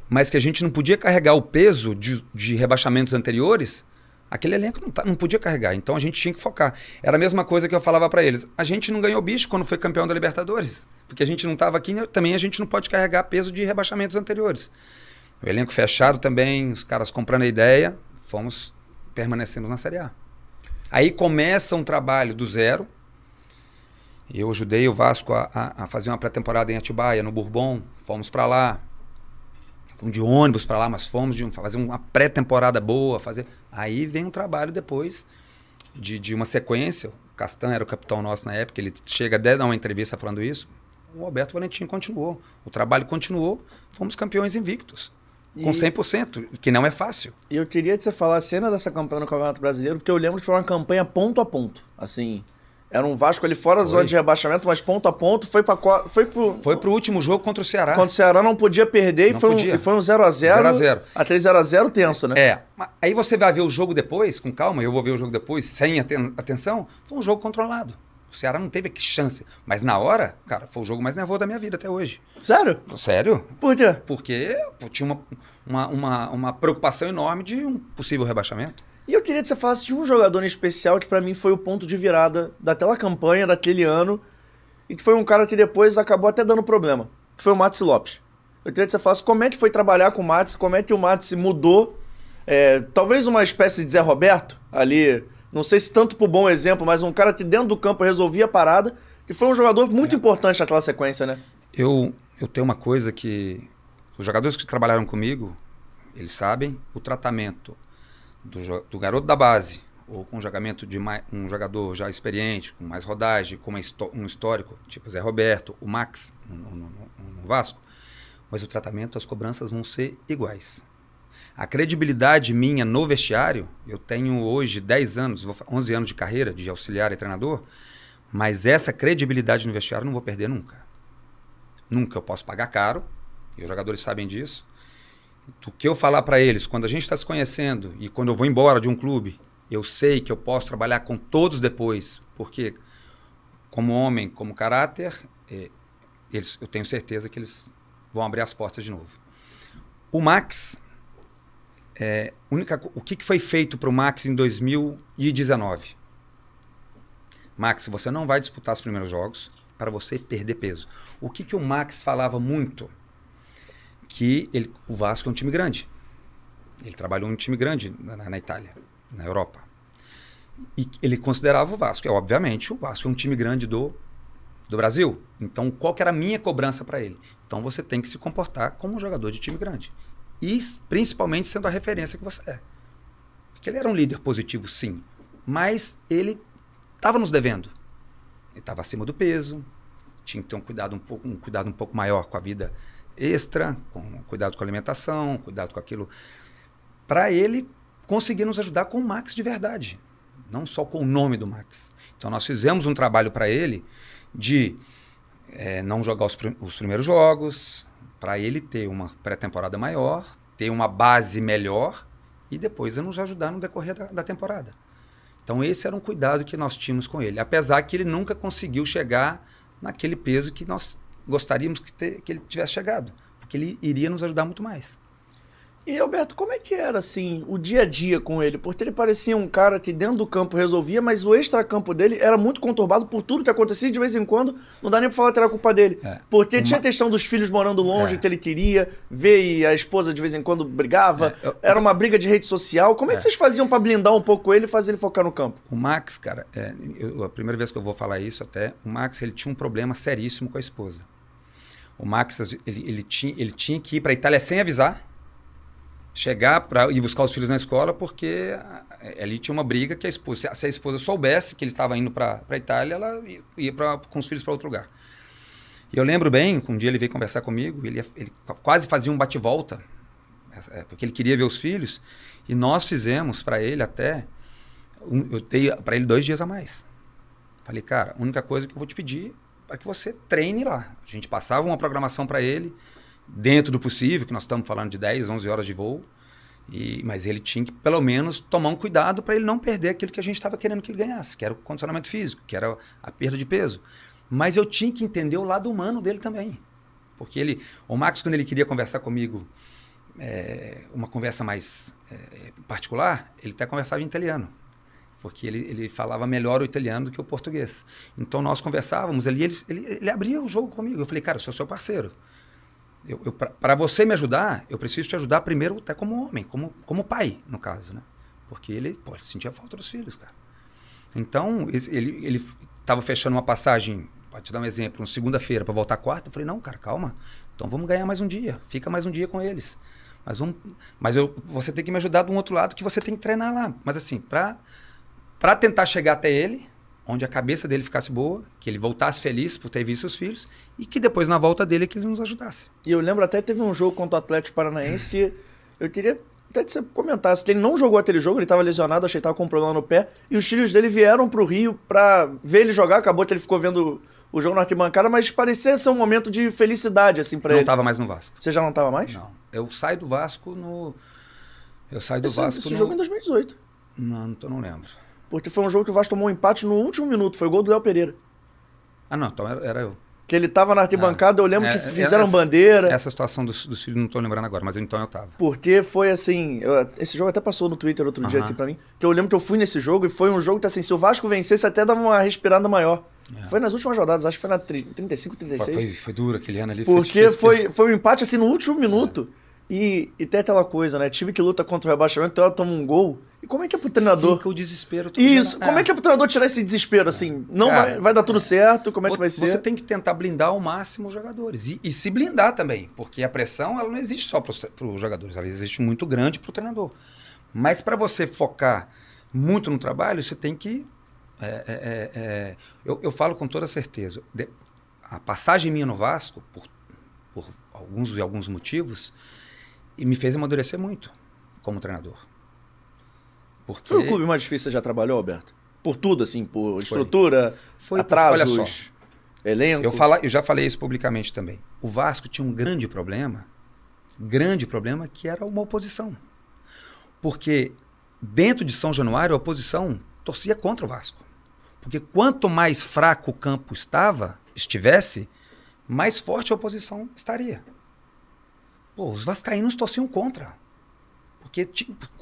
mas que a gente não podia carregar o peso de, de rebaixamentos anteriores, aquele elenco não, tá, não podia carregar. Então a gente tinha que focar. Era a mesma coisa que eu falava para eles. A gente não ganhou bicho quando foi campeão da Libertadores, porque a gente não estava aqui, né, também a gente não pode carregar peso de rebaixamentos anteriores. O elenco fechado também, os caras comprando a ideia, fomos permanecemos na Série A. Aí começa um trabalho do zero. Eu ajudei o Vasco a, a, a fazer uma pré-temporada em Atibaia, no Bourbon. Fomos para lá. Fomos de ônibus para lá, mas fomos de um, fazer uma pré-temporada boa, fazer. Aí vem um trabalho depois de, de uma sequência. O Castan era o capitão nosso na época, ele chega até dar uma entrevista falando isso. O Alberto Valentim continuou. O trabalho continuou, fomos campeões invictos. Com 100%, que não é fácil. E eu queria que você falasse a cena dessa campanha no Campeonato Brasileiro, porque eu lembro que foi uma campanha ponto a ponto. Assim, era um Vasco ali fora da zona de rebaixamento, mas ponto a ponto, foi para foi pro Foi pro último jogo contra o Ceará. Contra o Ceará não podia perder Não e foi podia. um, e foi um 0 a 0. 0 a 0. Até 0 a 0 tenso, né? É. Aí você vai ver o jogo depois, com calma, eu vou ver o jogo depois, sem aten- atenção. Foi um jogo controlado. O Ceará não teve chance. Mas na hora, cara, foi o jogo mais nervoso da minha vida até hoje. Sério? Sério? Por quê? Porque tinha uma, uma, uma, uma preocupação enorme de um possível rebaixamento. E eu queria que você falasse de um jogador em especial que pra mim foi o ponto de virada daquela campanha, daquele ano, e que foi um cara que depois acabou até dando problema, que foi o Mats Lopes. Eu queria que você falasse como é que foi trabalhar com o Mats, como é que o Mats mudou, é, talvez uma espécie de Zé Roberto, ali, não sei se tanto por bom exemplo, mas um cara que dentro do campo resolvia a parada, que foi um jogador muito importante naquela sequência, né? Eu, eu tenho uma coisa que os jogadores que trabalharam comigo, eles sabem o tratamento do, do garoto da base ou com um jogamento de mai- um jogador já experiente, com mais rodagem, com um histórico, tipo Zé Roberto, o Max no, no- no- no Vasco, mas o tratamento, as cobranças vão ser iguais. A credibilidade minha no vestiário, eu tenho hoje 10 anos, vou fa- 11 anos de carreira de auxiliar e treinador, mas essa credibilidade no vestiário eu não vou perder nunca. Nunca eu posso pagar caro, e os jogadores sabem disso. O que eu falar para eles, quando a gente está se conhecendo e quando eu vou embora de um clube, eu sei que eu posso trabalhar com todos depois, porque como homem, como caráter, eh, eles, eu tenho certeza que eles vão abrir as portas de novo. O Max, é, única, o que, que foi feito para o Max em 2019? Max, você não vai disputar os primeiros jogos para você perder peso. O que, que o Max falava muito? Que ele, o Vasco é um time grande. Ele trabalhou em um time grande na, na Itália, na Europa. E ele considerava o Vasco. É, obviamente, o Vasco é um time grande do, do Brasil. Então, qual que era a minha cobrança para ele? Então, você tem que se comportar como um jogador de time grande. E principalmente sendo a referência que você é. Porque ele era um líder positivo, sim. Mas ele estava nos devendo. Ele estava acima do peso, tinha que ter um cuidado um pouco, um cuidado um pouco maior com a vida extra, com cuidado com a alimentação, cuidado com aquilo, para ele conseguir nos ajudar com o Max de verdade, não só com o nome do Max. Então nós fizemos um trabalho para ele de eh, não jogar os, os primeiros jogos, para ele ter uma pré-temporada maior, ter uma base melhor e depois nos ajudar no decorrer da- da temporada. Então esse era um cuidado que nós tínhamos com ele, apesar que ele nunca conseguiu chegar naquele peso que nós gostaríamos que, ter- que ele tivesse chegado, porque ele iria nos ajudar muito mais. E Alberto, como é que era assim o dia a dia com ele? Porque ele parecia um cara que dentro do campo resolvia, mas o extracampo dele era muito conturbado por tudo que acontecia e de vez em quando não dá nem pra falar que era culpa dele. É. Porque Uma- tinha questão dos filhos morando longe É. que ele queria ver e a esposa de vez em quando brigava. É, eu- Era uma briga de rede social. Como é que É. vocês faziam pra blindar um pouco ele e fazer ele focar no campo? O Max, cara, é, eu- a primeira vez que eu vou falar isso até, o Max ele tinha um problema seríssimo com a esposa. O Max ele, ele, tinha, ele tinha que ir para a Itália sem avisar, chegar para ir buscar os filhos na escola, porque ah, ali tinha uma briga que a esposa, se a- esposa soubesse que ele estava indo para a Itália, ela ia- pra, com os filhos para outro lugar. E eu lembro bem, um dia ele veio conversar comigo, ele, ele quase fazia um bate-volta, é, porque ele queria ver os filhos, e nós fizemos para ele até um- eu dei para ele dois dias a mais. Falei, cara, a única coisa que eu vou te pedir é que você treine lá. A gente passava uma programação para ele, dentro do possível, que nós estamos falando de 10, 11 horas de voo, e, mas ele tinha que, pelo menos, tomar um cuidado para ele não perder aquilo que a gente estava querendo que ele ganhasse, que era o condicionamento físico, que era a perda de peso. Mas eu tinha que entender o lado humano dele também. Porque ele, o Max, quando ele queria conversar comigo, é, uma conversa mais é, particular, ele até conversava em italiano porque ele, ele falava melhor o italiano do que o português. Então nós conversávamos ali, ele, ele, ele abria o jogo comigo. Eu falei, cara, eu sou seu parceiro. Eu, eu, Para você me ajudar, eu preciso te ajudar primeiro até como homem, como, como pai, no caso, né? Porque ele, pô, ele sentia falta dos filhos, cara. Então, ele estava fechando uma passagem Pra te dar um exemplo, uma segunda-feira para voltar quarta, eu falei, não, cara, calma. Então vamos ganhar mais um dia. Fica mais um dia com eles. Mas, vamos, mas eu, você tem que me ajudar de um outro lado que você tem que treinar lá. Mas assim, pra tentar chegar até ele, onde a cabeça dele ficasse boa, que ele voltasse feliz por ter visto seus filhos, e que depois na volta dele que ele nos ajudasse. E eu lembro até teve um jogo contra o Atlético Paranaense que eu queria até que você comentasse. Ele não jogou aquele jogo, ele estava lesionado, achei que estava com um problema no pé, e os filhos dele vieram pro Rio pra ver ele jogar, acabou que ele ficou vendo o jogo na arquibancada, mas parecia ser um momento de felicidade, assim, não ele. estava mais no Vasco. Você já não estava mais? Não. Eu saio do Vasco no. Eu saio do Esse, Vasco esse no... jogo é em 2018. Não, não, tô- não lembro. Porque foi um jogo que o Vasco tomou um empate no último minuto, foi gol do Léo Pereira. Ah, não, então era, era eu. Que ele tava na arquibancada, eu lembro É, que é, fizeram essa- bandeira. Essa situação dos, dos filhos não tô lembrando agora, mas então eu tava. Porque foi assim. eu- esse jogo até passou no Twitter outro dia Aham. aqui pra mim. Que eu lembro que eu fui nesse jogo e foi um jogo que, assim, se o Vasco vencesse, até dava uma respirada maior. Foi nas últimas rodadas, acho que foi na tri- 35, É. Foi, 36. foi, foi duro aquele ano ali. Porque difícil, foi, foi um empate assim no último minuto. E, e tem aquela coisa, né? Time que luta contra o rebaixamento, ela toma um gol. E como é que é pro treinador? Fica o desespero. Isso, como é que é pro treinador tirar esse desespero assim? Não Cara, vai, vai dar tudo certo? Como é que vai Você ser? tem que tentar blindar ao máximo os jogadores. E, e se blindar também. Porque a pressão ela não existe só para os jogadores, ela existe muito grande para o treinador. Mas para você focar muito no trabalho, você tem que. é, é, é, é, eu, eu falo com toda certeza. de- a passagem minha no Vasco, por, por alguns e alguns motivos, e me fez amadurecer muito como treinador. Porque Foi o clube mais difícil que você já trabalhou, Alberto? Por tudo, assim, por Foi. estrutura, Foi, atrasos, olha só. elenco. Eu, fala, eu já falei isso publicamente também. O Vasco tinha um grande problema, grande problema, que era uma oposição. Porque dentro de São Januário, a oposição torcia contra o Vasco. Porque quanto mais fraco o campo estava, estivesse, mais forte a oposição estaria. Pô, os vascaínos torciam contra. Porque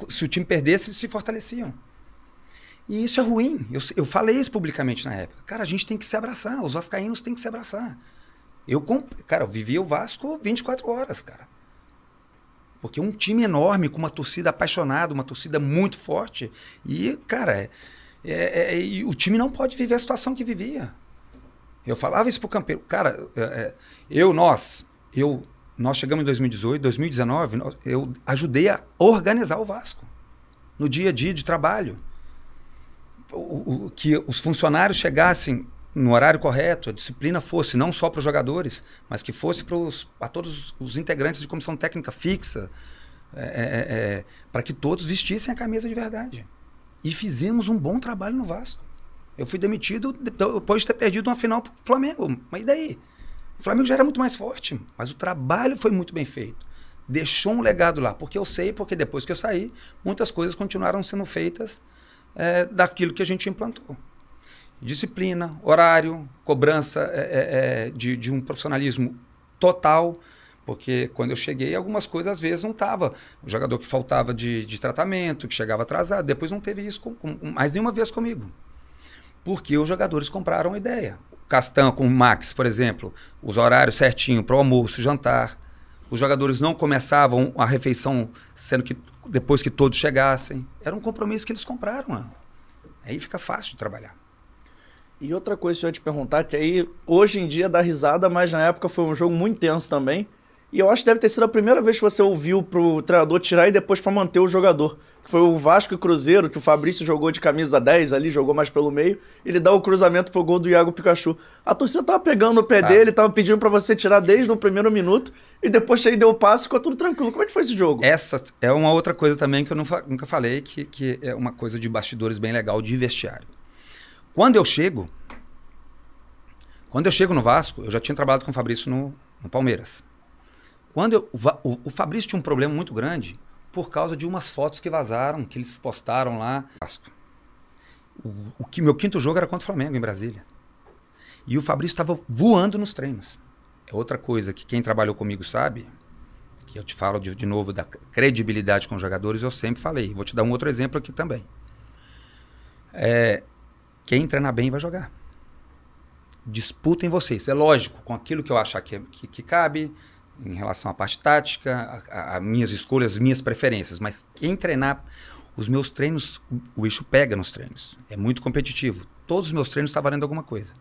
se o time perdesse, eles se fortaleciam. E isso é ruim. Eu, eu falei isso publicamente na época. Cara, a gente tem que se abraçar. Os vascaínos têm que se abraçar. Eu, cara, eu vivia o Vasco 24 horas, cara. Porque um time enorme, com uma torcida apaixonada, uma torcida muito forte. E, cara, é- é- é- e o time não pode viver a situação que vivia. Eu falava isso pro campeão. Cara, é- é, eu, nós, eu, nós chegamos em 2018, 2019, nós- eu ajudei a organizar o Vasco. No dia a dia de trabalho o, o- que os funcionários chegassem no horário correto, a disciplina fosse não só para os jogadores, mas que fosse para todos os integrantes de comissão técnica fixa, é, é, é, para que todos vestissem a camisa de verdade. E fizemos um bom trabalho no Vasco. Eu fui demitido depois de ter perdido uma final para o Flamengo. Mas e daí? O Flamengo já era muito mais forte, mas o trabalho foi muito bem feito. Deixou um legado lá, porque eu sei, porque depois que eu saí, muitas coisas continuaram sendo feitas é, daquilo que a gente implantou. Disciplina, horário, cobrança é, é, é, de, de um profissionalismo total, porque quando eu cheguei, algumas coisas às vezes não estava. O jogador que faltava de, de tratamento, que chegava atrasado, depois não teve isso com, com, mais nenhuma vez comigo. Porque os jogadores compraram a ideia. Castan com o Max, por exemplo, os horários certinho para o almoço, jantar. Os jogadores não começavam a refeição sendo que depois que todos chegassem. Era um compromisso que eles compraram. mano. Aí fica fácil de trabalhar. E outra coisa que eu ia te perguntar, que aí hoje em dia dá risada, mas na época foi um jogo muito tenso também. E eu acho que deve ter sido a primeira vez que você ouviu pro treinador tirar e depois para manter o jogador. Que foi o Vasco e Cruzeiro, que o Fabrício jogou de camisa 10 ali, jogou mais pelo meio. Ele dá o cruzamento pro gol do Iago Pikachu. A torcida tava pegando o pé Ah. dele, tava pedindo para você tirar desde o primeiro minuto. E depois aí deu o passe e ficou tudo tranquilo. Como é que foi esse jogo? Essa é uma outra coisa também que eu fa- nunca falei, que, que é uma coisa de bastidores bem legal de vestiário. Quando eu chego, quando eu chego no Vasco, eu já tinha trabalhado com o Fabrício no, no Palmeiras. Quando eu- o, o- Fabrício tinha um problema muito grande por causa de umas fotos que vazaram, que eles postaram lá. O, que meu quinto jogo era contra o Flamengo em Brasília. E o Fabrício estava voando nos treinos. É outra coisa que quem trabalhou comigo sabe, que eu te falo de, de novo da credibilidade com os jogadores, eu sempre falei. Vou te dar um outro exemplo aqui também. É, quem treinar bem vai jogar. Disputem vocês. É lógico, com aquilo que eu achar que, que, que cabe, em relação à parte tática, a, minhas escolhas, as minhas preferências. Mas quem treinar, os meus treinos, o, eixo pega nos treinos. É muito competitivo. Todos os meus treinos estão valendo alguma coisa.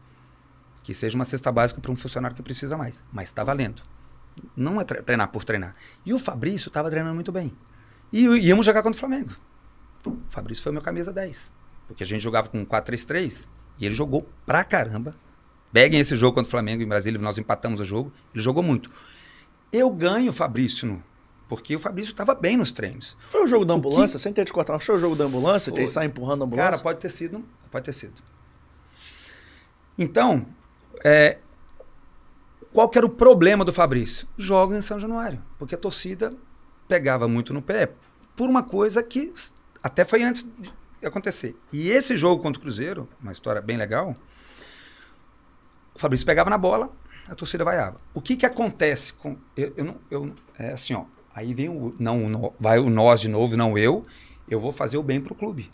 Que seja uma cesta básica para um funcionário que precisa mais. Mas está valendo. Não é treinar por treinar. E o Fabrício estava treinando muito bem. E íamos jogar contra o Flamengo. O Fabrício foi meu camisa 10. Porque a gente jogava com 4-3-3 e ele jogou pra caramba. Peguem esse jogo contra o Flamengo em Brasília, nós empatamos o jogo. Ele jogou muito. Eu ganho o Fabrício porque o Fabrício estava bem nos treinos. Foi o jogo da ambulância? Que... Sem ter de cortar, foi o jogo da ambulância? Que ele sai empurrando a ambulância? Cara, pode ter sido. Pode ter sido. Então, é, qual que era o problema do Fabrício? Joga em São Januário. Porque a torcida pegava muito no pé por uma coisa que até foi antes de acontecer. E esse jogo contra o Cruzeiro, uma história bem legal, o Fabrício pegava na bola, a torcida vaiava. O que que acontece com... Eu, eu, eu é assim, ó. Aí vem o... Não, o, vai o nós de novo, não eu. Eu vou fazer o bem pro clube.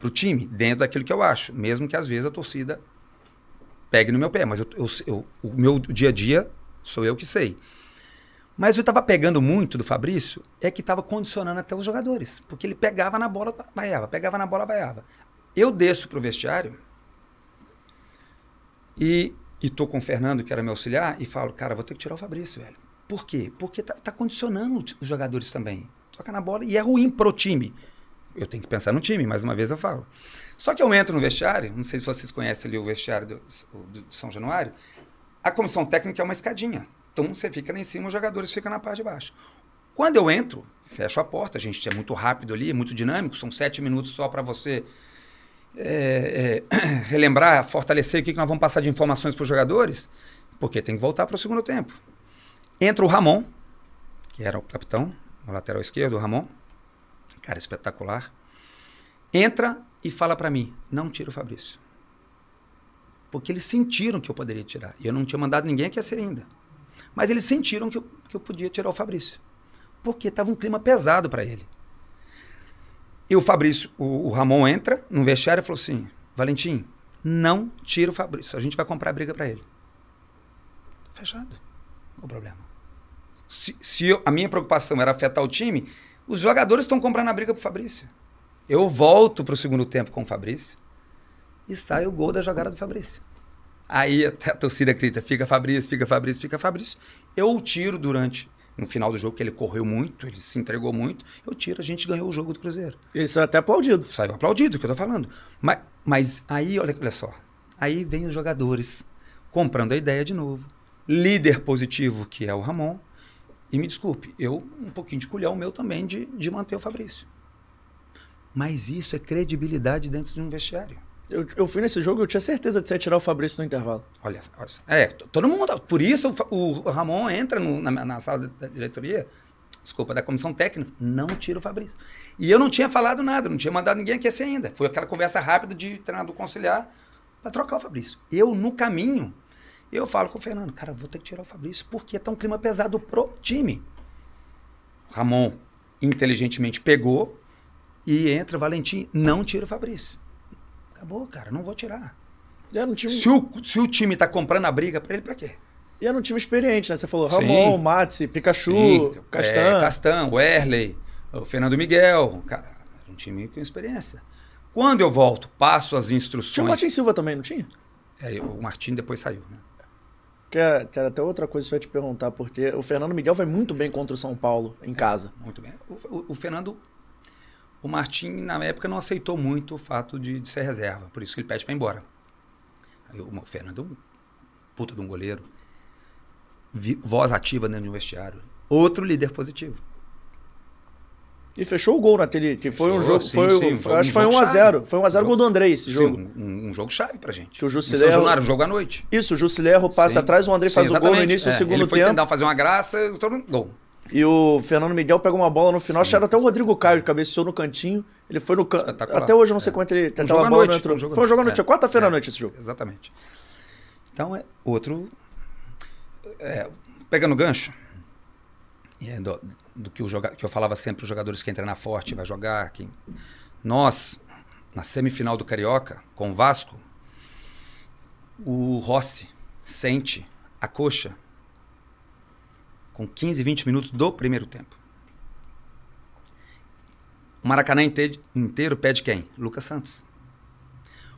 Pro time, dentro daquilo que eu acho. Mesmo que às vezes a torcida pegue no meu pé. Mas eu, eu, eu o meu dia a dia sou eu que sei. Mas eu estava pegando muito do Fabrício é que estava condicionando até os jogadores. Porque ele pegava na bola, vaiava, pegava na bola, vaiava. Eu desço pro vestiário e, e tô com o Fernando, que era meu auxiliar, e falo, cara, vou ter que tirar o Fabrício, velho. Por quê? Porque tá, tá condicionando os jogadores também. Toca na bola e é ruim pro time. Eu tenho que pensar no time, mais uma vez eu falo. Só que eu entro no vestiário, não sei se vocês conhecem ali o vestiário do, do, São Januário, a comissão técnica é uma escadinha. Então você fica lá em cima, os jogadores ficam na parte de baixo. Quando eu entro, fecho a porta, a gente é muito rápido ali, é muito dinâmico, são sete minutos só para você é, é, [clears throat] relembrar, fortalecer o que, nós vamos passar de informações para os jogadores, porque tem que voltar para o segundo tempo. Entra o Ramon, que era o capitão, o lateral esquerdo, o Ramon, cara espetacular. Entra e fala para mim: não tira o Fabrício. Porque eles sentiram que eu poderia tirar. E eu não tinha mandado ninguém aquecer ainda. Mas eles sentiram que eu, que eu podia tirar o Fabrício. Porque estava um clima pesado para ele. E o Fabrício, o, o, Ramon entra no vestiário e falou assim: Valentim, não tira o Fabrício. A gente vai comprar a briga para ele. Fechado. Qual o problema? Se, se eu, a minha preocupação era afetar o time, os jogadores estão comprando a briga pro Fabrício. Eu volto pro segundo tempo com o Fabrício e sai o gol da jogada do Fabrício. Aí até a torcida grita, fica Fabrício, fica Fabrício, fica Fabrício. Eu o tiro durante, no final do jogo, que ele correu muito, ele se entregou muito, eu tiro, a gente ganhou o jogo do Cruzeiro. Ele saiu até aplaudido. Saiu aplaudido, que eu tô falando. Mas, mas aí, olha, olha só, aí vem os jogadores comprando a ideia de novo. Líder positivo, que é o Ramon, e me desculpe, eu um pouquinho de culhão meu também de, de manter o Fabrício. Mas isso é credibilidade dentro de um vestiário. Eu, eu fui nesse jogo, eu tinha certeza de você tirar o Fabrício no intervalo. Olha, olha é, todo mundo. Por isso o, o Ramon entra no, na, na, sala da diretoria, desculpa, da comissão técnica, não tira o Fabrício. E eu não tinha falado nada, não tinha mandado ninguém aquecer ainda. Foi aquela conversa rápida de treinador conciliar para trocar o Fabrício. Eu, no caminho, eu falo com o Fernando, cara, vou ter que tirar o Fabrício, porque tá um clima pesado pro time. O Ramon inteligentemente pegou e entra, Valentim, não tira o Fabrício. Acabou, cara, não vou tirar. É, time... se, o, se o time tá comprando a briga pra ele, pra quê? E era um time experiente, né? Você falou Ramon, Matsi, Pikachu, Sim, Castan. É, Castan, Werley, o Fernando Miguel. Cara, era um time com experiência. Quando eu volto, passo as instruções. Tinha o Martin Silva também, não tinha? É, o Martin depois saiu, né? Que era, que era até outra coisa que eu ia te perguntar, porque o Fernando Miguel vai muito bem contra o São Paulo, em é, casa. Muito bem. O, o, o Fernando o Martim, na época, não aceitou muito o fato de, de ser reserva. Por isso que ele pede para ir embora. O Fernando é um puta de um goleiro. Vi, voz ativa dentro de um vestiário. Outro líder positivo. E fechou o gol naquele. Que foi um jogo. Sim, foi, sim, foi, acho que foi 1x0. Foi 1x0 um gol do André esse jogo. Sim, um, um, jogo chave pra gente. Que o Jusilerro. Um jogo à noite. Isso, o Jusilerro passa atrás, o André faz o gol no início do é, segundo ele foi tempo. tentar fazer uma graça, todo gol. E o Fernando Miguel pegou uma bola no final, Sim. até o Rodrigo Caio, cabeceou no cantinho. Ele foi no canto. Até hoje eu não sei é. quanto ele. Um aquela bola noite, entrou. Um foi um jogo à noite, é. quarta-feira é. à noite esse jogo. Exatamente. Então é outro. É, pegando gancho, é do, do, que, o joga, que eu falava sempre, os jogadores que entram na forte, vai jogar. Quem... Nós, na semifinal do Carioca, com o Vasco, o Rossi sente a coxa com 15, 20 minutos do primeiro tempo. O Maracanã inteiro pede quem? Lucas Santos.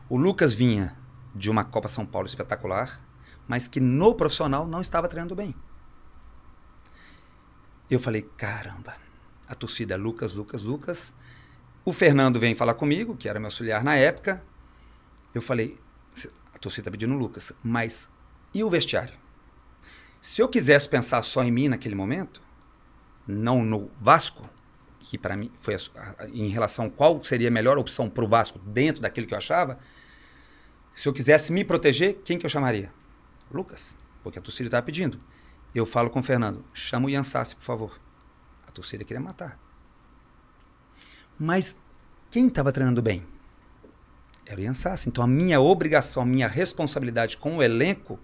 O Lucas vinha de uma Copa São Paulo espetacular, mas que no profissional não estava treinando bem. Eu falei, caramba, a torcida é Lucas, Lucas, Lucas. O Fernando vem falar comigo, que era meu auxiliar na época. Eu falei, a torcida está pedindo Lucas, mas e o vestiário? Se eu quisesse pensar só em mim naquele momento, não no Vasco, que para mim foi a, a, em relação a qual seria a melhor opção para o Vasco dentro daquilo que eu achava, se eu quisesse me proteger, quem que eu chamaria? Lucas, porque a torcida estava pedindo. Eu falo com o Fernando, chama o Ian Sassi, por favor. A torcida queria matar. Mas quem estava treinando bem? Era o Ian Sassi. Então a minha obrigação, a minha responsabilidade com o elenco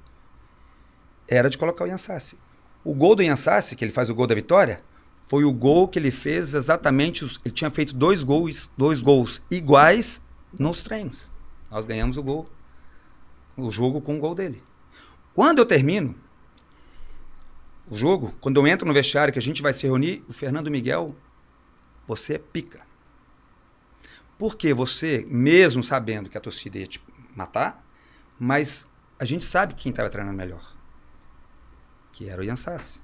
era de colocar o Ian Sassi. O gol do Ian Sassi, que ele faz o gol da vitória, foi o gol que ele fez exatamente. Ele tinha feito dois gols, dois gols iguais nos treinos. Nós ganhamos o gol, o jogo com o gol dele. Quando eu termino o jogo, quando eu entro no vestiário que a gente vai se reunir, o Fernando Miguel, você é pica. Porque você, mesmo sabendo que a torcida ia te matar, mas a gente sabe quem estava treinando melhor. Que era o Ian Sassi.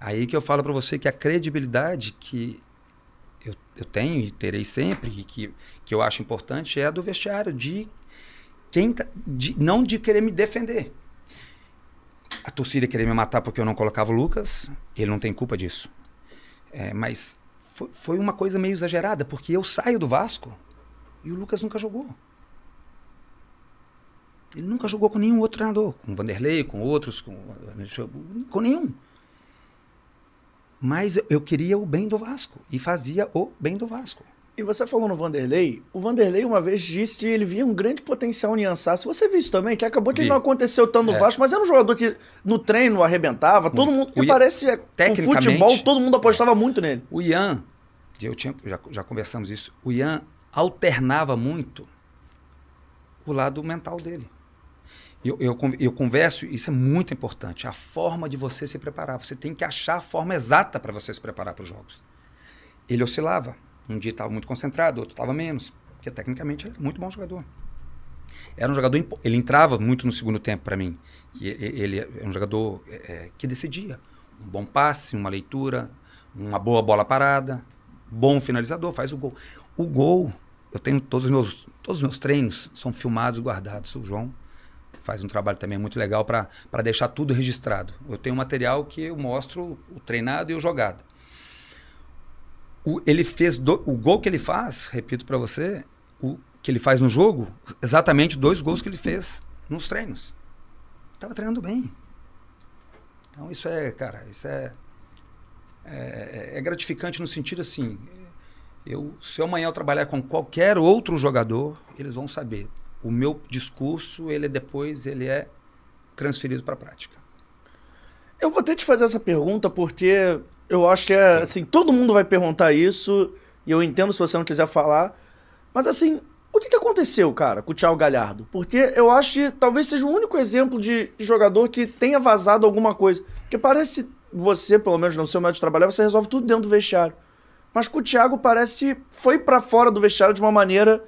Aí que eu falo para você que a credibilidade que eu, eu tenho e terei sempre, e que, que eu acho importante, é a do vestiário, de quem tá, de, não de querer me defender a torcida queria me matar porque eu não colocava o Lucas, ele não tem culpa disso. É, mas foi, foi, uma coisa meio exagerada, porque eu saio do Vasco e o Lucas nunca jogou. Ele nunca jogou com nenhum outro treinador, com o Vanderlei, com outros, com, com nenhum. Mas eu queria o bem do Vasco e fazia o bem do Vasco. E você falou no Vanderlei, o Vanderlei uma vez disse que ele via um grande potencial em Se Você viu isso também? Que acabou de Vi. não aconteceu tanto no é. Vasco, mas era um jogador que no treino arrebentava, todo mundo, que o parece com futebol, todo mundo apostava muito nele. O Ian, eu tinha, já, já conversamos isso, o Ian alternava muito o lado mental dele. Eu, eu, eu converso, isso é muito importante, a forma de você se preparar. Você tem que achar a forma exata para você se preparar para os jogos. Ele oscilava. Um dia estava muito concentrado, outro estava menos. Porque tecnicamente ele era muito bom jogador. Era um jogador. Ele entrava muito no segundo tempo para mim. Ele é um jogador é, é, que decidia. Um bom passe, uma leitura, uma boa bola parada, bom finalizador, faz o gol. O gol, eu tenho todos os meus, todos os meus treinos são filmados e guardados. O João faz um trabalho também muito legal para deixar tudo registrado. Eu tenho material que eu mostro o treinado e o jogado. O, ele fez do, o gol que ele faz, repito para você, o que ele faz no jogo, exatamente dois gols que ele fez nos treinos. Estava treinando bem. Então isso é, cara, isso é, é, é, gratificante no sentido assim, eu, se amanhã eu trabalhar com qualquer outro jogador, eles vão saber. O meu discurso, ele é depois, ele é transferido para a prática. Eu vou ter te fazer essa pergunta porque eu acho que é assim, todo mundo vai perguntar isso, e eu entendo se você não quiser falar. Mas assim, o que, que aconteceu, cara, com o Thiago Galhardo? Porque eu acho que talvez seja o único exemplo de jogador que tenha vazado alguma coisa. Porque parece você, pelo menos no seu método de trabalhar, você resolve tudo dentro do vestiário. Mas com o Thiago parece que foi para fora do vestiário de uma maneira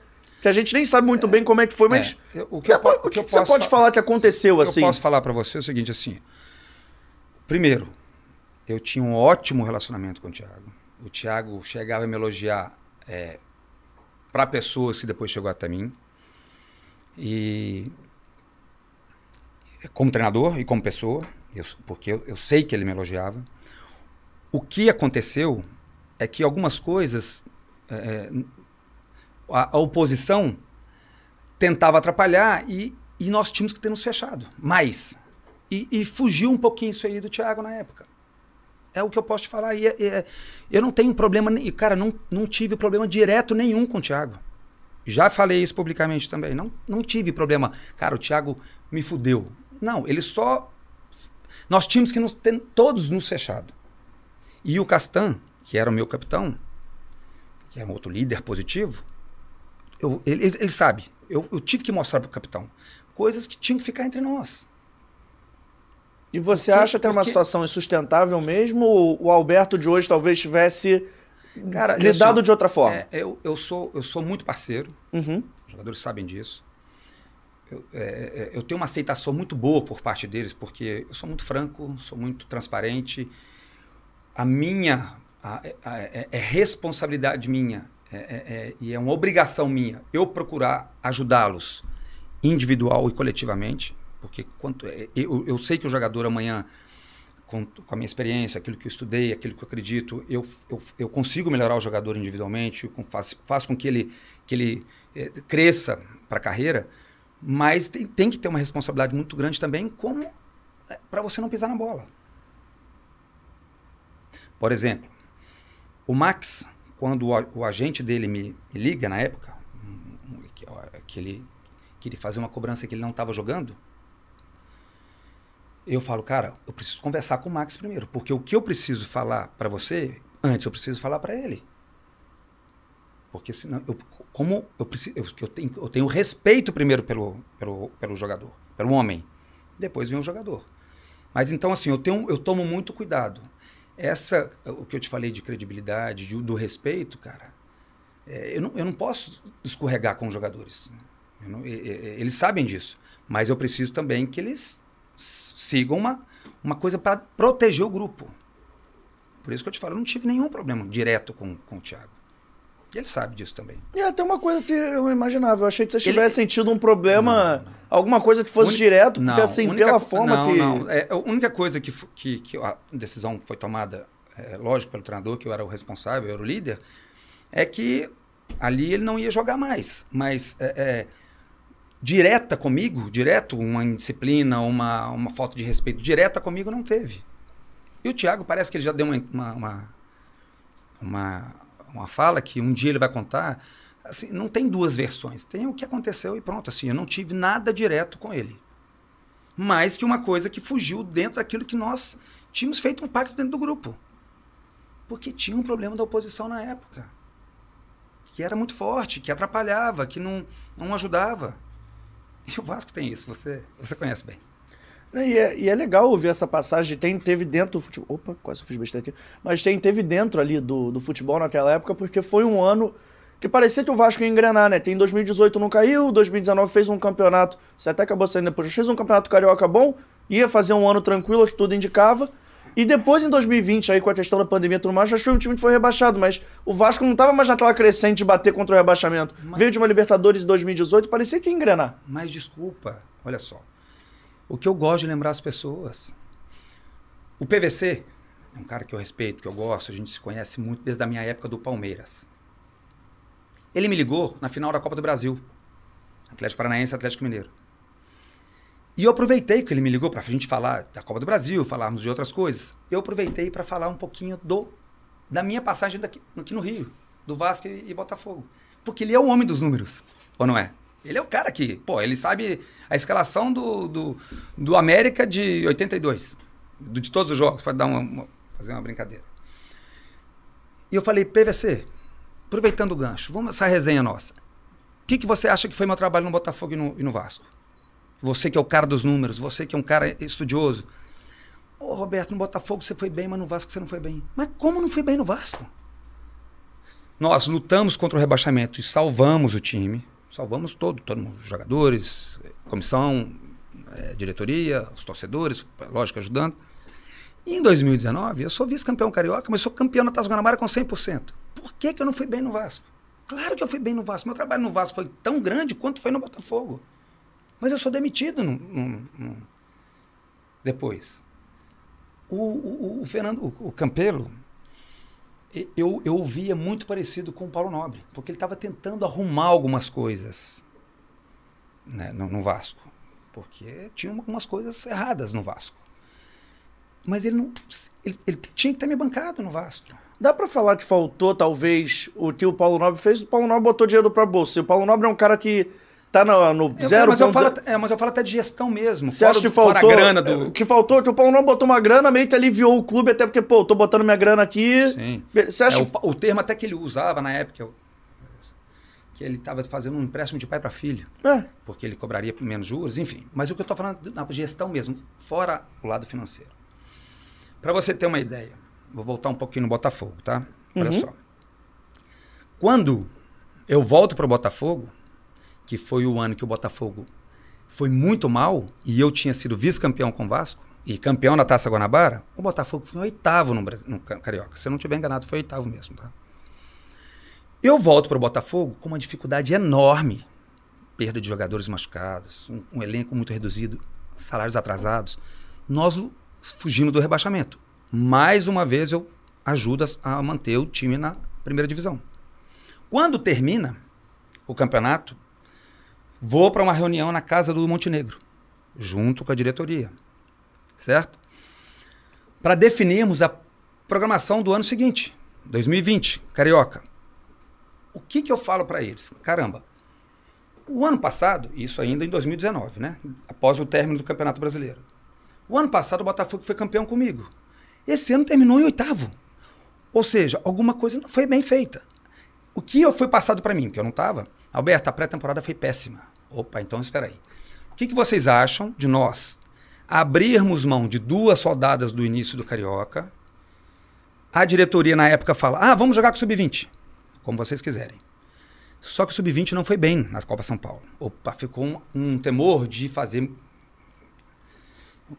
que a gente nem sabe muito é, bem como é que foi, mas é, o que, eu, o que, que você pode falar que aconteceu assim? Eu posso falar para você é o seguinte assim. Primeiro, eu tinha um ótimo relacionamento com o Thiago. O Thiago chegava a me elogiar é, para pessoas que depois chegou até mim. E como treinador e como pessoa, eu, porque eu, eu sei que ele me elogiava. O que aconteceu é que algumas coisas é, é a, a, oposição tentava atrapalhar e, e nós tínhamos que ter nos fechado. Mas e, e fugiu um pouquinho isso aí do Thiago na época. É o que eu posso te falar. E, é, é, eu não tenho problema, cara, não, não tive problema direto nenhum com o Thiago. Já falei isso publicamente também. Não, não tive problema. Cara, o Thiago me fudeu. Não, ele só. Nós tínhamos que nos ter, todos nos fechado. E o Castan, que era o meu capitão, que é um outro líder positivo, eu, ele, ele, sabe. Eu, eu tive que mostrar para o capitão coisas que tinham que ficar entre nós. E você porque, acha que é uma situação insustentável mesmo? Ou o Alberto de hoje talvez tivesse Cara, lidado de outra forma? É, eu, eu, sou, eu sou muito parceiro. Uhum. Os jogadores sabem disso. eu, é, é, eu, tenho uma aceitação muito boa por parte deles, porque eu sou muito franco, sou muito transparente. A minha a, a, é, é, responsabilidade minha é, é, e é uma obrigação minha eu procurar ajudá-los individual e coletivamente, porque quanto, eu, eu sei que o jogador amanhã com, com, a minha experiência, aquilo que eu estudei, aquilo que eu acredito, eu, eu, eu consigo melhorar o jogador individualmente, faço, faço com que ele, que ele é, cresça para a carreira, mas tem, tem, que ter uma responsabilidade muito grande também como é, para você não pisar na bola. Por exemplo, o Max, quando o, o agente dele me, me, liga na época, que, que ele queria fazer uma cobrança que ele não estava jogando, eu falo, cara, eu preciso conversar com o Max primeiro, porque o que eu preciso falar para você, antes eu preciso falar para ele. Porque senão, eu, como eu preciso, eu, eu, tenho, eu tenho respeito primeiro pelo, pelo, pelo jogador, pelo homem, depois vem o jogador. Mas então, assim, eu, tenho, eu tomo muito cuidado. Essa, o que eu te falei de credibilidade, de, do respeito, cara, é, eu, não, eu não posso escorregar com os jogadores. Não, eles sabem disso. Mas eu preciso também que eles sigam uma, uma coisa para proteger o grupo. Por isso que eu te falo, eu não tive nenhum problema direto com, com o Thiago. E ele sabe disso também. E até uma coisa que eu imaginava. Eu achei que você tivesse ele... sentido um problema, não, não. alguma coisa que fosse Uni... direto, porque não, assim, única... pela forma não, que. Não, é, a única coisa que, que, que a decisão foi tomada, é, lógico, pelo treinador, que eu era o responsável, eu era o líder, é que ali ele não ia jogar mais. Mas é, é direta comigo, direto, uma indisciplina, uma, uma falta de respeito direta comigo, não teve. E o Thiago parece que ele já deu uma, uma, uma, uma fala que um dia ele vai contar. Assim, não tem duas versões. Tem o que aconteceu e pronto. Assim, eu não tive nada direto com ele. Mais que uma coisa que fugiu dentro daquilo que nós tínhamos feito um pacto dentro do grupo. Porque tinha um problema da oposição na época. Que era muito forte, que atrapalhava, que não, não ajudava. E o Vasco tem isso, você, você conhece bem. E é, e é legal ouvir essa passagem. Tem, teve dentro do futebol. Opa, quase fiz besteira aqui. Mas tem, teve dentro ali do, do futebol naquela época, porque foi um ano que parecia que o Vasco ia engrenar, né? Tem 2018 não caiu, 2019 fez um campeonato. Você até acabou saindo depois. Fez um campeonato carioca bom, ia fazer um ano tranquilo, que tudo indicava. E depois, em 2020, aí com a questão da pandemia e tudo mais, acho que foi um time que foi rebaixado, mas o Vasco não estava mais naquela crescente de bater contra o rebaixamento. Mas... Veio de uma Libertadores em 2018 parecia que ia engrenar. Mas desculpa, olha só. O que eu gosto de lembrar as pessoas. O PVC é um cara que eu respeito, que eu gosto, a gente se conhece muito desde a minha época do Palmeiras. Ele me ligou na final da Copa do Brasil. Atlético Paranaense Atlético Mineiro. E eu aproveitei que ele me ligou para a gente falar da Copa do Brasil, falarmos de outras coisas. Eu aproveitei para falar um pouquinho do da minha passagem daqui, aqui no Rio, do Vasco e, e Botafogo. Porque ele é o homem dos números, ou não é? Ele é o cara que, pô, ele sabe a escalação do, do, do América de 82, do, de todos os jogos, para dar uma, uma, fazer uma brincadeira. E eu falei, PVC, aproveitando o gancho, vamos essa resenha nossa. O que, que você acha que foi meu trabalho no Botafogo e no, e no Vasco? Você que é o cara dos números, você que é um cara estudioso. Ô, Roberto, no Botafogo você foi bem, mas no Vasco você não foi bem. Mas como não foi bem no Vasco? Nós lutamos contra o rebaixamento e salvamos o time. Salvamos todo, todos os jogadores, comissão, é, diretoria, os torcedores, lógico, ajudando. E em 2019, eu sou vice-campeão carioca, mas sou campeão na Taça Guanabara com 100%. Por que, que eu não fui bem no Vasco? Claro que eu fui bem no Vasco. Meu trabalho no Vasco foi tão grande quanto foi no Botafogo. Mas eu sou demitido no, no, no... depois. O, o, o, Fernando, o, o Campelo, eu, eu ouvia muito parecido com o Paulo Nobre, porque ele estava tentando arrumar algumas coisas né, no, no, Vasco. Porque tinha algumas coisas erradas no Vasco. Mas ele não. Ele, ele tinha que ter me bancado no Vasco. Dá para falar que faltou, talvez, o que o Paulo Nobre fez? O Paulo Nobre botou dinheiro para bolsa. O Paulo Nobre é um cara que tá no, no eu, zero. Mas eu, falo, é, mas eu falo até de gestão mesmo. Você acha que faltou? a grana do... Que faltou, que o Paulo não botou uma grana, meio que aliviou o clube, até porque, pô, tô botando minha grana aqui. Sim. Você acha... É, o, o, termo até que ele usava na época, que ele estava fazendo um empréstimo de pai para filho. É. Porque ele cobraria menos juros, enfim. Mas o que eu tô falando na gestão mesmo, fora o lado financeiro. Para você ter uma ideia, vou voltar um pouquinho no Botafogo, tá? Olha uhum. só. Quando eu volto para o Botafogo, que foi o ano que o Botafogo foi muito mal e eu tinha sido vice-campeão com o Vasco e campeão da Taça Guanabara, o Botafogo foi oitavo no, Brasil, no Carioca. Se eu não tiver enganado, foi oitavo mesmo, tá? Eu volto para o Botafogo com uma dificuldade enorme. Perda de jogadores machucados, um, um elenco muito reduzido, salários atrasados. Nós fugimos do rebaixamento. Mais uma vez eu ajudo a manter o time na primeira divisão. Quando termina o campeonato, vou para uma reunião na casa do Montenegro, junto com a diretoria, certo? Para definirmos a programação do ano seguinte, 2020, Carioca. O que, que eu falo para eles? Caramba, o ano passado, isso ainda em 2019, né? Após o término do Campeonato Brasileiro. O ano passado o Botafogo foi campeão comigo. Esse ano terminou em oitavo. Ou seja, alguma coisa não foi bem feita. O que foi passado para mim, que eu não estava, Alberto, a pré-temporada foi péssima. Opa, então espera aí. O que, que vocês acham de nós abrirmos mão de duas soldadas do início do Carioca? A diretoria na época fala: ah, vamos jogar com o Sub-20, como vocês quiserem. Só que o Sub-20 não foi bem na Copa São Paulo. Opa, ficou um, um temor de fazer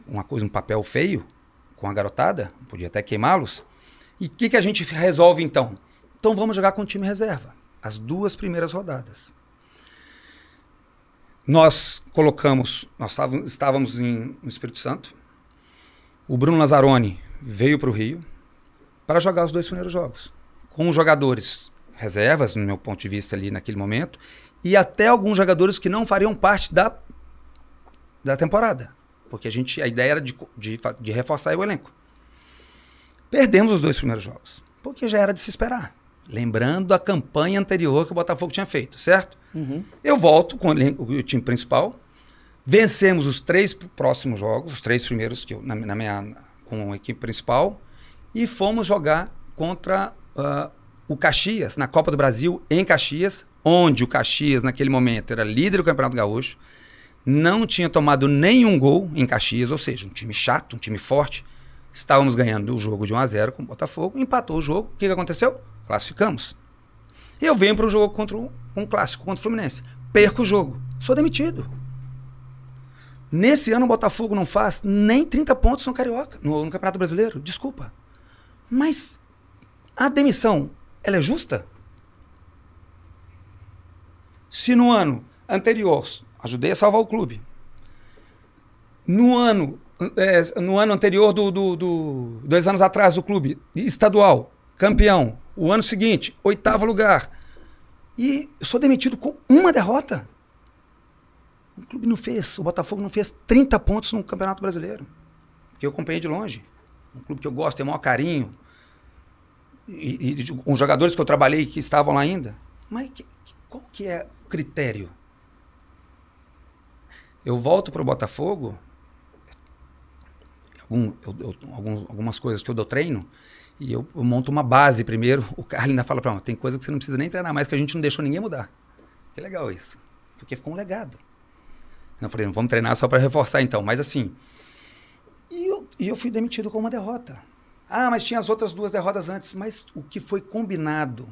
uma coisa, um papel feio com a garotada, podia até queimá-los. E o que, que a gente resolve então? Então vamos jogar com o time reserva, as duas primeiras rodadas. Nós colocamos, nós estávamos em, no Espírito Santo. O Bruno Lazzaroni veio para o Rio para jogar os dois primeiros jogos. Com jogadores reservas, no meu ponto de vista ali naquele momento, e até alguns jogadores que não fariam parte da, da temporada. Porque a, gente, a ideia era de, de, de reforçar o elenco. Perdemos os dois primeiros jogos, porque já era de se esperar. Lembrando a campanha anterior que o Botafogo tinha feito, certo? Uhum. Eu volto com o, time principal. Vencemos os três próximos jogos, os três primeiros que eu, na, na minha, com a equipe principal. E fomos jogar contra uh, o Caxias, na Copa do Brasil, em Caxias, onde o Caxias, naquele momento, era líder do Campeonato Gaúcho. Não tinha tomado nenhum gol em Caxias, ou seja, um time chato, um time forte. Estávamos ganhando o jogo de 1 a 0 com o Botafogo, empatou o jogo. O que, que aconteceu? Classificamos. Eu venho para o jogo contra um, um, clássico, contra o Fluminense. Perco o jogo. Sou demitido. Nesse ano o Botafogo não faz nem 30 pontos no Carioca, no, no Campeonato Brasileiro. Desculpa. Mas a demissão, ela é justa? Se no ano anterior ajudei a salvar o clube, no ano, é, no ano anterior do, do, do, dois anos atrás do clube estadual, campeão, o ano seguinte, oitavo lugar. E eu sou demitido com uma derrota. O clube não fez, o Botafogo não fez 30 pontos no Campeonato Brasileiro. Que eu acompanhei de longe. Um clube que eu gosto, tenho o maior carinho. E, e, com jogadores que eu trabalhei que estavam lá ainda. Mas que, qual que é o critério? Eu volto para o Botafogo, algum, eu, eu, algumas coisas que eu dou treino, e eu, eu, monto uma base primeiro. O Carlos ainda fala para mim, tem coisa que você não precisa nem treinar mais, que a gente não deixou ninguém mudar. Que legal isso. Porque ficou um legado. Eu falei, vamos treinar só para reforçar então. Mas assim, e eu, e eu fui demitido com uma derrota. Ah, mas tinha as outras duas derrotas antes. Mas o que foi combinado,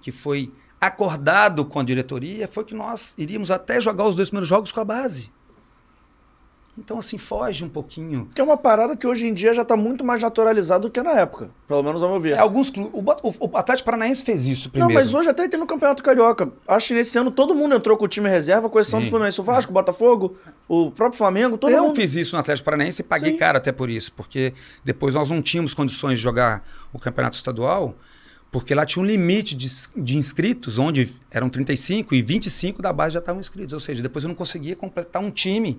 que foi acordado com a diretoria, foi que nós iríamos até jogar os dois primeiros jogos com a base. Então, assim, foge um pouquinho. Que é uma parada que hoje em dia já está muito mais naturalizado do que na época. Pelo menos ao meu ver. É, alguns clubes. O, o, o, Atlético Paranaense fez isso primeiro. Não, mas hoje até tem no Campeonato Carioca. Acho que nesse ano todo mundo entrou com o time reserva, com exceção do Fluminense. O Vasco, o Botafogo, o próprio Flamengo, todo Eu mundo. fiz isso no Atlético Paranaense e paguei Sim. caro até por isso. Porque depois nós não tínhamos condições de jogar o Campeonato Estadual. Porque lá tinha um limite de, de inscritos, onde eram 35 e 25 da base já estavam inscritos. Ou seja, depois eu não conseguia completar um time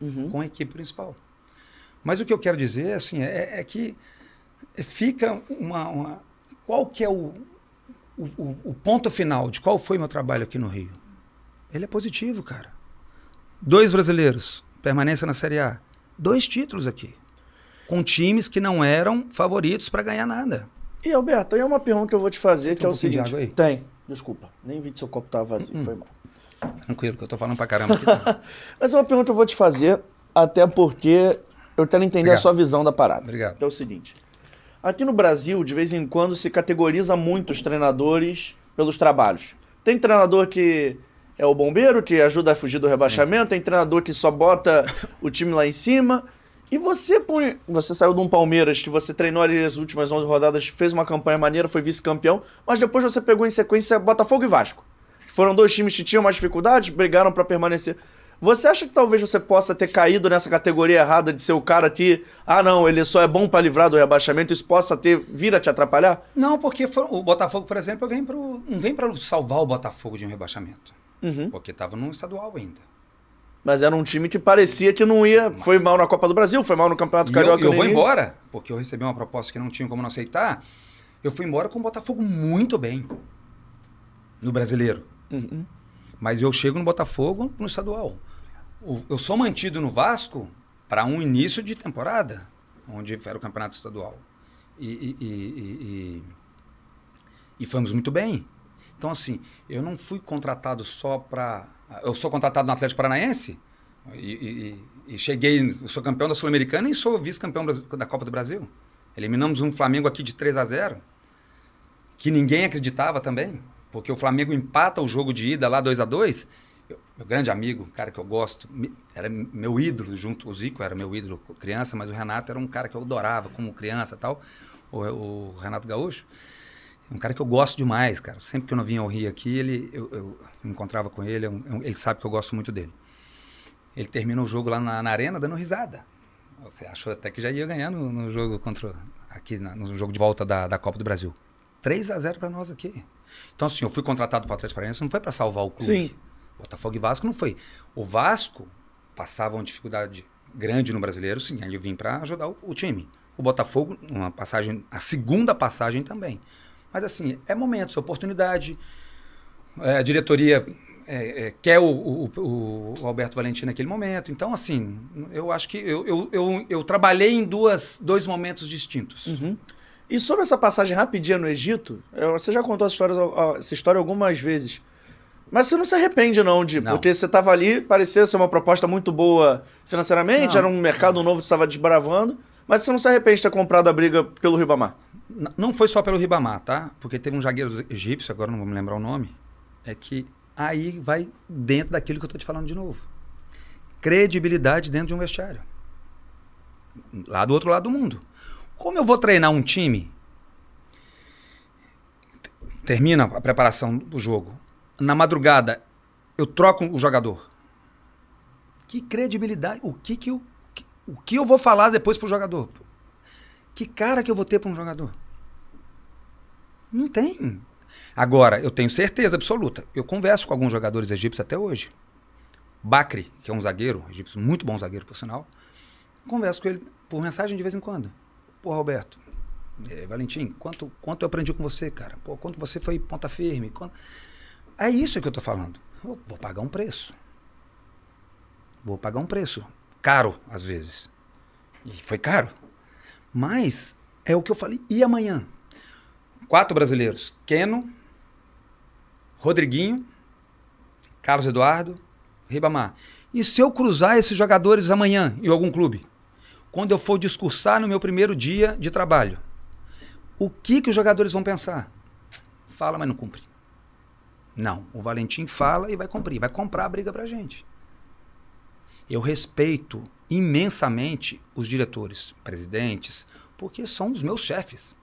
uhum. com a equipe principal. Mas o que eu quero dizer assim, é, é que fica uma, uma, Qual que é o, o, o, ponto final de qual foi meu trabalho aqui no Rio? Ele é positivo, cara. Dois brasileiros, permanência na Série A. Dois títulos aqui. Com times que não eram favoritos para ganhar nada. E Alberto, aí é uma pergunta que eu vou te fazer, Tem que é um o seguinte. Tem. Desculpa, nem vi que seu copo tava vazio, hum. foi mal. Tranquilo, que eu tô falando pra caramba aqui. [laughs] Mas uma pergunta eu vou te fazer, até porque eu quero entender Obrigado. a sua visão da parada. Obrigado. Que é o seguinte. Aqui no Brasil, de vez em quando, se categoriza muito os treinadores pelos trabalhos. Tem treinador que, é o bombeiro que ajuda a fugir do rebaixamento, tem treinador que só bota [laughs] o time lá em cima. E você põe, você saiu de um Palmeiras que você treinou ali as últimas 11 rodadas, fez uma campanha maneira, foi vice-campeão, mas depois você pegou em sequência Botafogo e Vasco. Foram dois times que tinham mais dificuldades, brigaram para permanecer. Você acha que talvez você possa ter caído nessa categoria errada de ser o cara que, ah não, ele só é bom para livrar do rebaixamento, isso possa ter vir a te atrapalhar? Não, porque for, o Botafogo, por exemplo, vem pro, não vem para salvar o Botafogo de um rebaixamento. Uhum. Porque estava no estadual ainda. Mas era um time que parecia que não ia. Foi mal na Copa do Brasil, foi mal no Campeonato E Carioca. eu, eu no vou embora, porque eu recebi uma proposta que não tinha como não aceitar. Eu fui embora com o Botafogo muito bem no brasileiro. Uhum. Mas eu chego no Botafogo no estadual. Eu sou mantido no Vasco para um início de temporada, onde era o campeonato estadual. E, e, e, e, fomos muito bem. Então, assim, eu não fui contratado só para. Eu sou contratado no Atlético Paranaense e, cheguei, sou campeão da Sul-Americana e sou vice-campeão da Copa do Brasil. Eliminamos um Flamengo aqui de 3 a 0 que ninguém acreditava também, porque o Flamengo empata o jogo de ida lá 2 a 2 Eu- Meu grande amigo, cara que eu gosto, era meu ídolo junto, o Zico era meu ídolo criança, mas o Renato era um cara que eu adorava como criança tal, o, o Renato Gaúcho. Um cara que eu gosto demais, cara. Sempre que eu não vinha ao Rio aqui, ele, eu, eu encontrava com ele, é um- é um- ele sabe que eu gosto muito dele. Ele termina o jogo lá na, na arena dando risada. Você achou até que já ia ganhar no, no jogo contra aqui na- no jogo de volta da, da Copa do Brasil. 3 a 0 para nós aqui. Então assim, eu fui contratado para o Atlético Paranaense, não foi para salvar o clube. Sim. Botafogo e Vasco não foi. O Vasco passava uma dificuldade grande no brasileiro, sim, aí eu vim para ajudar o, o time. O Botafogo, uma passagem, a segunda passagem também. Mas assim, é momentos, é oportunidade. É, a diretoria é, é, quer o, o- o- o Alberto Valentim naquele momento. Então, assim, eu acho que eu, eu, eu, eu trabalhei em duas, dois momentos distintos. Uhum. E sobre essa passagem rapidinha no Egito, você já contou essa história, essa história algumas vezes. Mas você não se arrepende, não, de. Não. Porque você estava ali, parecia ser uma proposta muito boa financeiramente, Não. era um mercado novo que você estava desbravando, mas você não se arrepende de ter comprado a briga pelo Ribamar. Não foi só pelo Ribamar, tá? Porque teve um zagueiro egípcio, agora não vou me lembrar o nome, é que aí vai dentro daquilo que eu tô te falando de novo. Credibilidade dentro de um vestiário. Lá do outro lado do mundo. Como eu vou treinar um time? Termina a preparação do jogo. Na madrugada, eu troco o jogador. Que credibilidade? O que que eu, o que eu vou falar depois pro jogador? Que cara que eu vou ter para um jogador? Não tem. Agora, eu tenho certeza absoluta. Eu converso com alguns jogadores egípcios até hoje. Bakri, que é um zagueiro, egípcio, muito bom zagueiro, por sinal. Converso com ele por mensagem de vez em quando. Pô, Roberto, eh, Valentim, quanto, quanto eu aprendi com você, cara? Pô, quanto você foi ponta firme? Quanto... É isso que eu tô falando. Eu vou pagar um preço. Vou pagar um preço. Caro, às vezes. E foi caro. Mas é o que eu falei. E amanhã? Quatro brasileiros: Keno, Rodriguinho, Carlos Eduardo, Ribamar. E se eu cruzar esses jogadores amanhã em algum clube? Quando eu for discursar no meu primeiro dia de trabalho, o que, que os jogadores vão pensar? Fala, mas não cumpre. Não, o Valentim fala e vai cumprir, vai comprar a briga pra gente. Eu respeito imensamente os diretores, presidentes, porque são os meus chefes.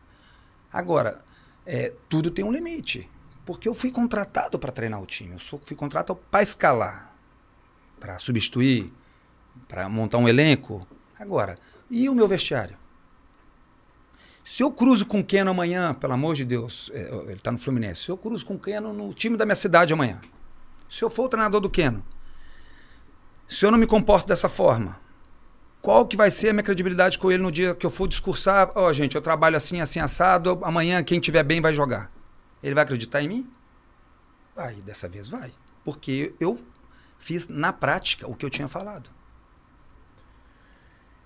Agora, é, tudo tem um limite. Porque eu fui contratado para treinar o time. Eu sou, fui contratado para escalar, para substituir, para montar um elenco. Agora, e o meu vestiário? Se eu cruzo com o Keno amanhã, pelo amor de Deus, é, ele está no Fluminense. Se eu cruzo com o Keno no time da minha cidade amanhã, se eu for o treinador do Keno, se eu não me comporto dessa forma, qual que vai ser a minha credibilidade com ele no dia que eu for discursar? Ó, gente, eu trabalho assim, assim, assado, amanhã quem tiver bem vai jogar. Ele vai acreditar em mim? Vai, dessa vez vai. Porque eu fiz na prática o que eu tinha falado.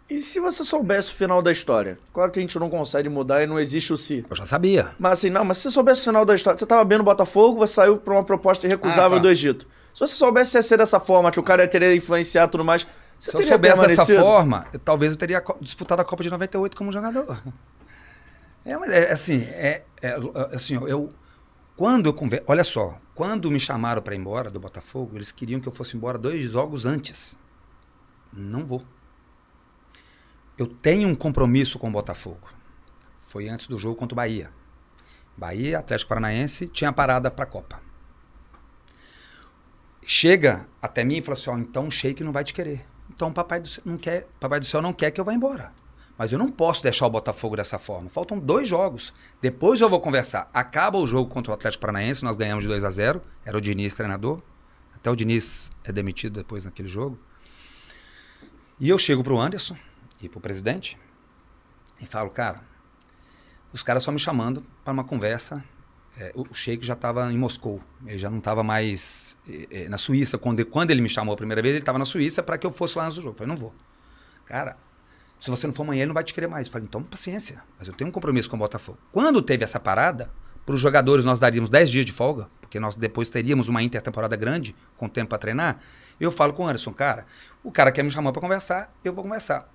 E se você soubesse o final da história? Claro que a gente não consegue mudar e não existe o si. Eu já sabia. Mas assim, não, mas se você soubesse o final da história, você tava bem no Botafogo, você saiu pra uma proposta irrecusável Ah, tá. do Egito. Se você soubesse ia ser dessa forma, que o cara ia querer influenciar e tudo mais, você Se eu teria soubesse dessa forma, eu- talvez eu teria disputado a Copa de 98 como jogador. É, mas é assim, é, é, assim, eu Quando eu conver... Olha só, quando me chamaram para ir embora do Botafogo, eles queriam que eu fosse embora dois jogos antes. Não vou. Eu tenho um compromisso com o Botafogo. Foi antes do jogo contra o Bahia. Bahia, Atlético Paranaense, tinha parada para a Copa. Chega até mim e fala assim: ó, então o Sheik não vai te querer. Então o papai do, não quer, papai do céu não quer que eu vá embora. Mas eu não posso deixar o Botafogo dessa forma. Faltam dois jogos. Depois eu vou conversar. Acaba o jogo contra o Atlético Paranaense, nós ganhamos de 2 a 0 Era o Diniz treinador. Até o Diniz é demitido depois naquele jogo. E eu chego pro Anderson e pro presidente e falo, cara, os caras só me chamando para uma conversa. É, o Sheik já estava em Moscou, ele já não estava mais é, é, na Suíça. Quando, quando ele me chamou a primeira vez, ele estava na Suíça para que eu fosse lá do jogo. Eu falei, não vou. Cara, se você não for amanhã, ele não vai te querer mais. Eu falei, então paciência, mas eu tenho um compromisso com o Botafogo. Quando teve essa parada, para os jogadores nós daríamos 10 dias de folga, porque nós depois teríamos uma intertemporada grande, com tempo para treinar. Eu falo com o Anderson, cara, o cara quer me chamar para conversar, eu vou conversar.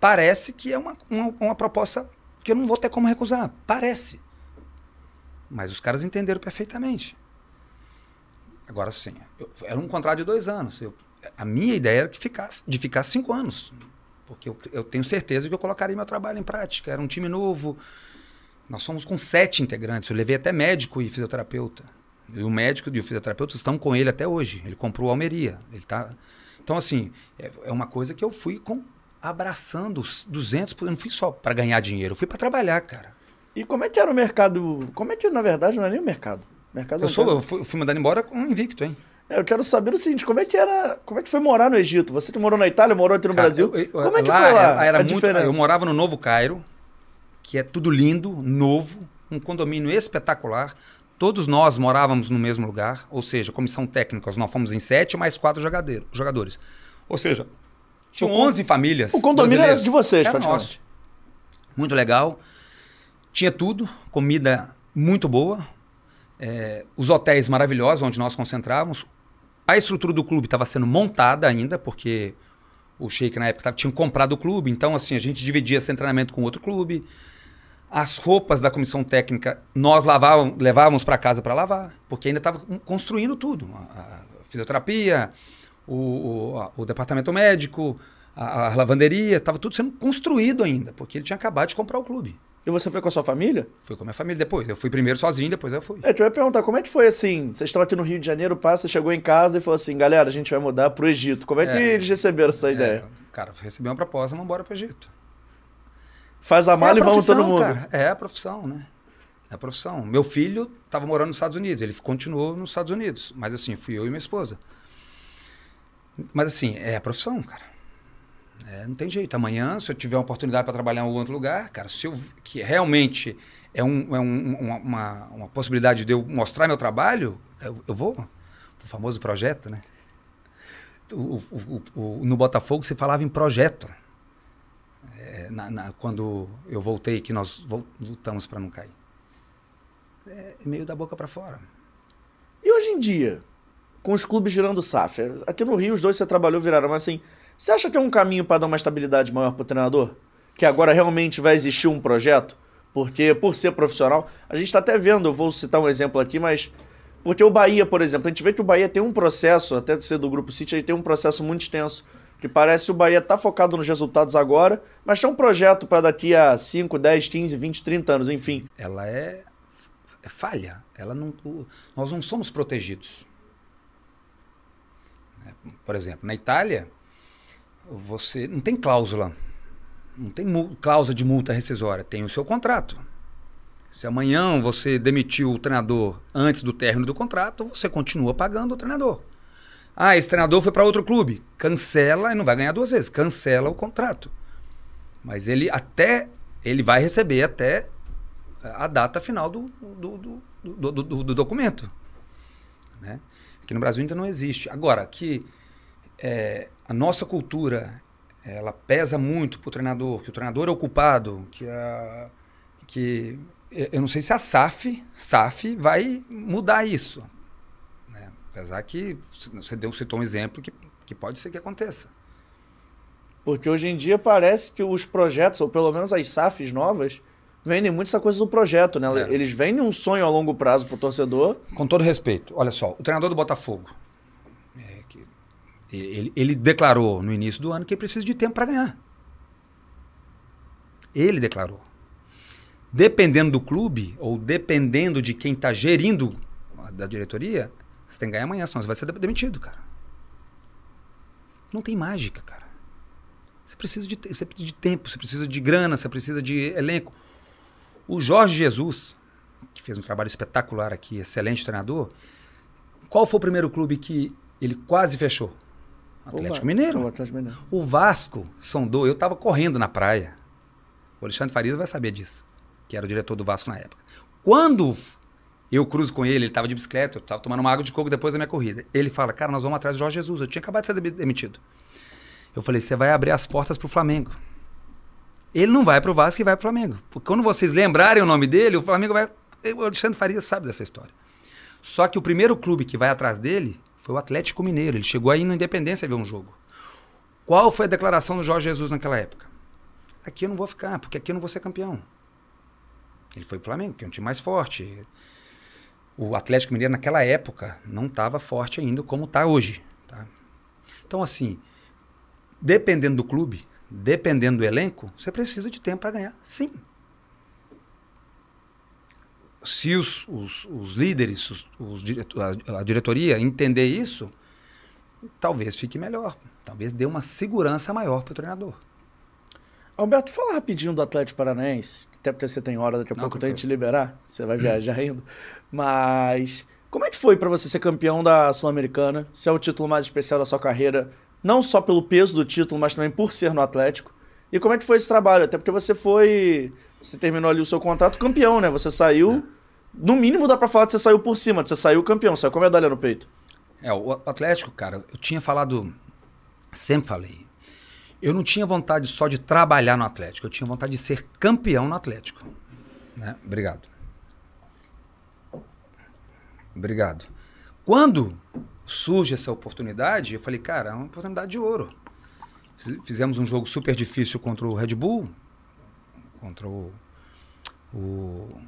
Parece que é uma, uma, uma proposta que eu não vou ter como recusar. Parece. Mas os caras entenderam perfeitamente. Agora sim, eu, era um contrato de dois anos. Eu, a minha ideia era que ficasse, de ficar cinco anos. Porque eu, eu tenho certeza que eu colocaria meu trabalho em prática. Era um time novo. Nós somos com sete integrantes. Eu levei até médico e fisioterapeuta. E o médico e o fisioterapeuta estão com ele até hoje. Ele comprou a Almeria. Ele tá... Então, assim, é, é uma coisa que eu fui com, abraçando os 200. Eu não fui só para ganhar dinheiro, eu fui para trabalhar, cara. E como é que era o mercado? Como é que, na verdade, não é nem o mercado? mercado eu, sou, eu fui, fui mandado embora com um invicto, hein? É, eu quero saber o seguinte, como é que era, como é que foi morar no Egito? Você que morou na Itália, morou aqui no Cara, Brasil. Eu, eu, como é que lá foi lá? Era, era muito, diferença? Eu morava no Novo Cairo, que é tudo lindo, novo, um condomínio espetacular. Todos nós morávamos no mesmo lugar, ou seja, comissão técnica, nós fomos em sete mais quatro jogadores. Ou seja, tinham 11 famílias. O condomínio era de vocês, era nosso. Muito legal. Tinha tudo, comida muito boa, é, os hotéis maravilhosos onde nós concentrávamos. A estrutura do clube estava sendo montada ainda, porque o Sheik na época tinha comprado o clube, então assim, a gente dividia esse treinamento com outro clube. As roupas da comissão técnica nós lavávamos, levávamos para casa para lavar, porque ainda estava construindo tudo. A, a fisioterapia, o, o, o departamento médico, a, a lavanderia, estava tudo sendo construído ainda, porque ele tinha acabado de comprar o clube. E você foi com a sua família? Fui com a minha família depois. Eu fui primeiro sozinho, depois eu fui. É, eu ia perguntar, como é que foi assim? Vocês estão aqui no Rio de Janeiro, passa, chegou em casa e falou assim, galera, a gente vai mudar pro Egito. Como é, é que eles receberam essa é, ideia? Cara, recebi uma proposta, vamos embora pro Egito. Faz a mala é a e vamos todo mundo. Cara, é a profissão, né? É a profissão. Meu filho estava morando nos Estados Unidos, ele continuou nos Estados Unidos. Mas assim, fui eu e minha esposa. Mas assim, é a profissão, cara. É, não tem jeito. Amanhã, se eu tiver uma oportunidade para trabalhar em algum outro lugar, cara, se eu, que realmente é, um, é um, uma, uma, possibilidade de eu mostrar meu trabalho, eu, eu vou. O famoso projeto, né? O, o, o, no Botafogo se falava em projeto. É, na, na, quando eu voltei, que nós lutamos para não cair. É meio da boca para fora. E hoje em dia, com os clubes girando SAF, aqui no Rio os dois você trabalhou viraram, mas assim, você acha que é um caminho para dar uma estabilidade maior para o treinador? Que agora realmente vai existir um projeto? Porque, por ser profissional, a gente está até vendo, eu vou citar um exemplo aqui, mas. Porque o Bahia, por exemplo, a gente vê que o Bahia tem um processo, até de ser do Grupo City, ele tem um processo muito extenso. Que parece que o Bahia está focado nos resultados agora, mas tem um projeto para daqui a 5, 10, 15, 20, 30 anos, enfim. Ela é, é falha. Ela não, nós não somos protegidos. Por exemplo, na Itália, você não tem cláusula. Não tem cláusula de multa rescisória, tem o seu contrato. Se amanhã você demitiu o treinador antes do término do contrato, você continua pagando o treinador. Ah, esse treinador foi para outro clube. Cancela e não vai ganhar duas vezes. Cancela o contrato. Mas ele até ele vai receber até a data final do, do, do, do, do documento. Né? Aqui no Brasil ainda não existe. Agora, que é, a nossa cultura ela pesa muito para o treinador, que o treinador é o culpado, que, a, que eu não sei se a SAF, SAF vai mudar isso. Né? Apesar que você deu, citou um exemplo que, que pode ser que aconteça. Porque hoje em dia parece que os projetos, ou pelo menos as SAFs novas, vendem muito essa coisa do projeto, né? É. Eles vendem um sonho a longo prazo pro torcedor. Com todo respeito, olha só, o treinador do Botafogo, ele, ele declarou no início do ano que precisa de tempo para ganhar. Ele declarou. Dependendo do clube, ou dependendo de quem está gerindo da diretoria, você tem que ganhar amanhã, senão você vai ser de- demitido, cara. Não tem mágica, cara. Você precisa de, você precisa de tempo, você precisa de grana, você precisa de elenco. O Jorge Jesus, que fez um trabalho espetacular aqui, excelente treinador. Qual foi o primeiro clube que ele quase fechou? Atlético O Mineiro. Atlético Mineiro. O Vasco sondou, eu estava correndo na praia. O Alexandre Farias vai saber disso, que era o diretor do Vasco na época. Quando eu cruzo com ele, ele estava de bicicleta, eu estava tomando uma água de coco depois da minha corrida. Ele fala, cara, nós vamos atrás de Jorge Jesus. Eu tinha acabado de ser demi- demitido. Eu falei, você vai abrir as portas para o Flamengo. Ele não vai para o Vasco e vai para o Flamengo. Porque quando vocês lembrarem o nome dele, o Flamengo vai... O Alexandre Farias sabe dessa história. Só que o primeiro clube que vai atrás dele foi o Atlético Mineiro. Ele chegou aí na Independência ver um jogo. Qual foi a declaração do Jorge Jesus naquela época? Aqui eu não vou ficar, porque aqui eu não vou ser campeão. Ele foi pro Flamengo, que é um time mais forte. O Atlético Mineiro naquela época não estava forte ainda como está hoje. tá? Então, assim, dependendo do clube, dependendo do elenco, você precisa de tempo para ganhar. Sim. Se os, os, os líderes, os, os direto- a, a diretoria entender isso, talvez fique melhor. Talvez dê uma segurança maior para o treinador. Alberto, fala rapidinho do Atlético Paranaense. Até porque você tem hora, daqui a Não, pouco tenho que te liberar. Você vai [clears throat] viajar ainda. Mas como é que foi pra você ser campeão da Sul-Americana? Se é o título mais especial da sua carreira, não só pelo peso do título, mas também por ser no Atlético. E como é que foi esse trabalho? Até porque você foi. Você terminou ali o seu contrato campeão, né? Você saiu. No mínimo dá pra falar que você saiu por cima, você saiu campeão, saiu com a medalha no peito. É, o Atlético, cara, eu tinha falado, sempre falei, eu não tinha vontade só de trabalhar no Atlético, eu tinha vontade de ser campeão no Atlético. Né? Obrigado. Obrigado. Quando surge essa oportunidade, eu falei, cara, é uma oportunidade de ouro. Fiz- Fizemos um jogo super difícil contra o Red Bull, contra o. o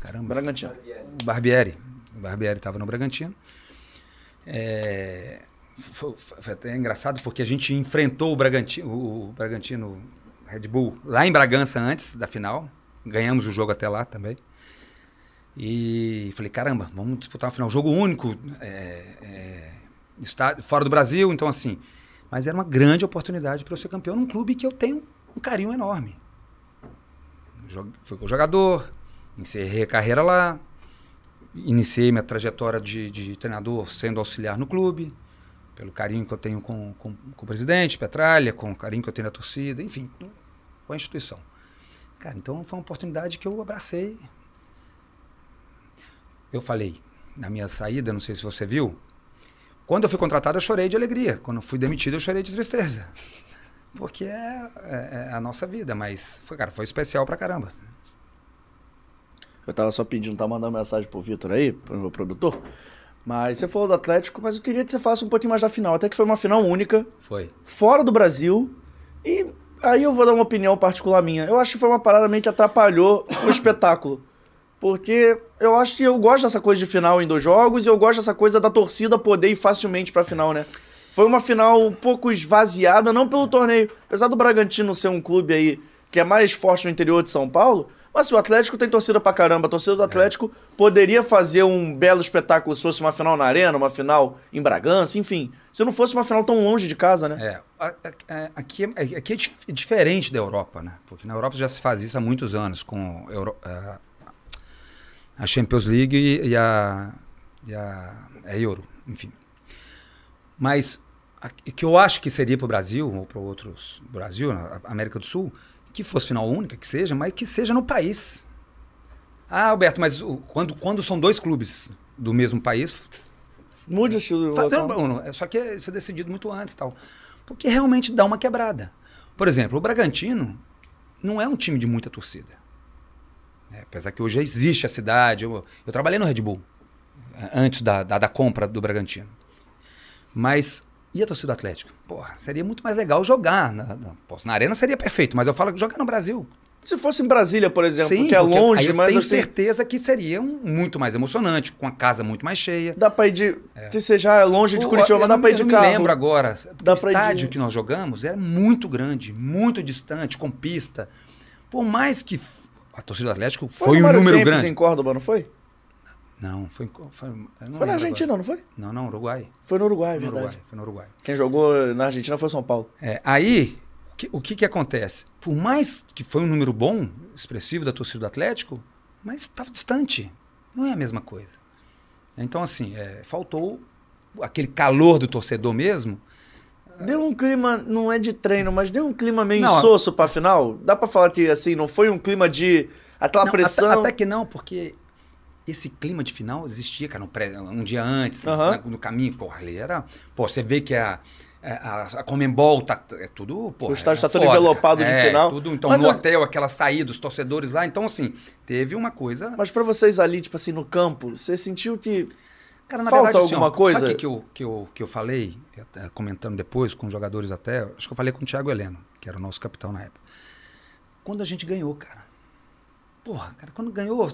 caramba, Bragantino. o Barbieri. O Barbieri estava no Bragantino. É, foi, foi até engraçado porque a gente enfrentou o Bragantino, o Bragantino Red Bull lá em Bragança antes da final. Ganhamos o jogo até lá também. E falei, caramba, vamos disputar uma final. Jogo único, é, é, está fora do Brasil, então assim. Mas era uma grande oportunidade para eu ser campeão num clube que eu tenho um carinho enorme. Fui com o jogador, encerrei a carreira lá, iniciei minha trajetória de, de treinador sendo auxiliar no clube, pelo carinho que eu tenho com, com, com o presidente, Petralha, com o carinho que eu tenho na torcida, enfim, com a instituição. Cara, então foi uma oportunidade que eu abracei. Eu falei, na minha saída, não sei se você viu, quando eu fui contratado eu chorei de alegria, quando eu fui demitido eu chorei de tristeza. Porque é, é- é a nossa vida, mas foi, cara, foi especial pra caramba. Eu tava só pedindo, tá mandando mensagem pro Vitor aí, pro meu produtor. Mas você falou do Atlético, mas eu queria que você falasse um pouquinho mais da final. Até que foi uma final única, Foi. fora do Brasil. E aí eu vou dar uma opinião particular minha. Eu acho que foi uma parada meio que atrapalhou o [coughs] espetáculo. Porque eu acho que eu gosto dessa coisa de final em dois jogos e eu gosto dessa coisa da torcida poder ir facilmente pra final, né? Foi uma final um pouco esvaziada, não pelo torneio. Apesar do Bragantino ser um clube aí que é mais forte no interior de São Paulo, mas se o Atlético tem torcida pra caramba, a torcida do Atlético poderia fazer um belo espetáculo se fosse uma final na Arena, uma final em Bragança, enfim. Se não fosse uma final tão longe de casa, né? É, a- aqui, é- aqui é dif- diferente da Europa, né? Porque na Europa já se faz isso há muitos anos com Euro- a, a Champions League e, a, e a, a Euro, enfim. Mas o que eu acho que seria para o Brasil ou para outros Brasil, na América do Sul, que fosse final única, que seja, mas que seja no país. Ah, Alberto, mas quando, quando são dois clubes do mesmo país, Mude o estilo. Fazer local. um, é só que isso é decidido muito antes tal. Porque realmente dá uma quebrada. Por exemplo, o Bragantino não é um time de muita torcida. É, apesar que hoje existe a cidade. Eu, eu trabalhei no Red Bull antes da, da, da compra do Bragantino. Mas e a torcida do Atlético? Porra, seria muito mais legal jogar. Na, na, na arena seria perfeito, mas eu falo que jogar no Brasil. Se fosse em Brasília, por exemplo, Sim, que é longe, aí eu mas tenho assim, certeza que seria um- muito mais emocionante, com a casa muito mais cheia. dá pra ir de. Que seja é longe de Curitiba, eu mas dá pra ir eu de não carro. me lembro agora. Dá o de- estádio que nós jogamos era muito grande, muito distante, com pista. Por mais que a torcida do Atlético Foi, foi, um número grande. em Córdoba, não foi? Não, foi, foi, não Foi na Argentina, agora. não foi? Não, não, Uruguai. Foi no Uruguai, é verdade. Uruguai. Foi no Uruguai. Quem jogou na Argentina foi o São Paulo. É, aí, o que, o que que acontece? Por mais que foi um número bom, expressivo da torcida do Atlético, mas estava distante. Não é a mesma coisa. Então, assim, é, faltou aquele calor do torcedor mesmo. Deu um clima, não é de treino, mas deu um clima meio Não, insosso pra final. Dá pra falar que, assim, não foi um clima de. aquela Não, pressão. Até, até que não, porque esse clima de final existia, cara, no um dia antes, na- no caminho, porra, ali era. Pô, você vê que a. A, a Comembol tá é tudo. Porra, O estádio era tá todo foda, envelopado cara. de É, final. Tudo, então, Mas no eu- hotel, aquela saída, os torcedores lá. Então, assim, teve uma coisa. Mas pra vocês ali, tipo assim, no campo, você sentiu que. Cara, na Falta verdade, assim, alguma ó, coisa? Sabe o que, que, eu, que, eu, que eu falei, até comentando depois com os jogadores até? Acho que eu falei com o Thiago Heleno, que era o nosso capitão na época. Quando a gente ganhou, cara. Porra, cara, quando ganhou,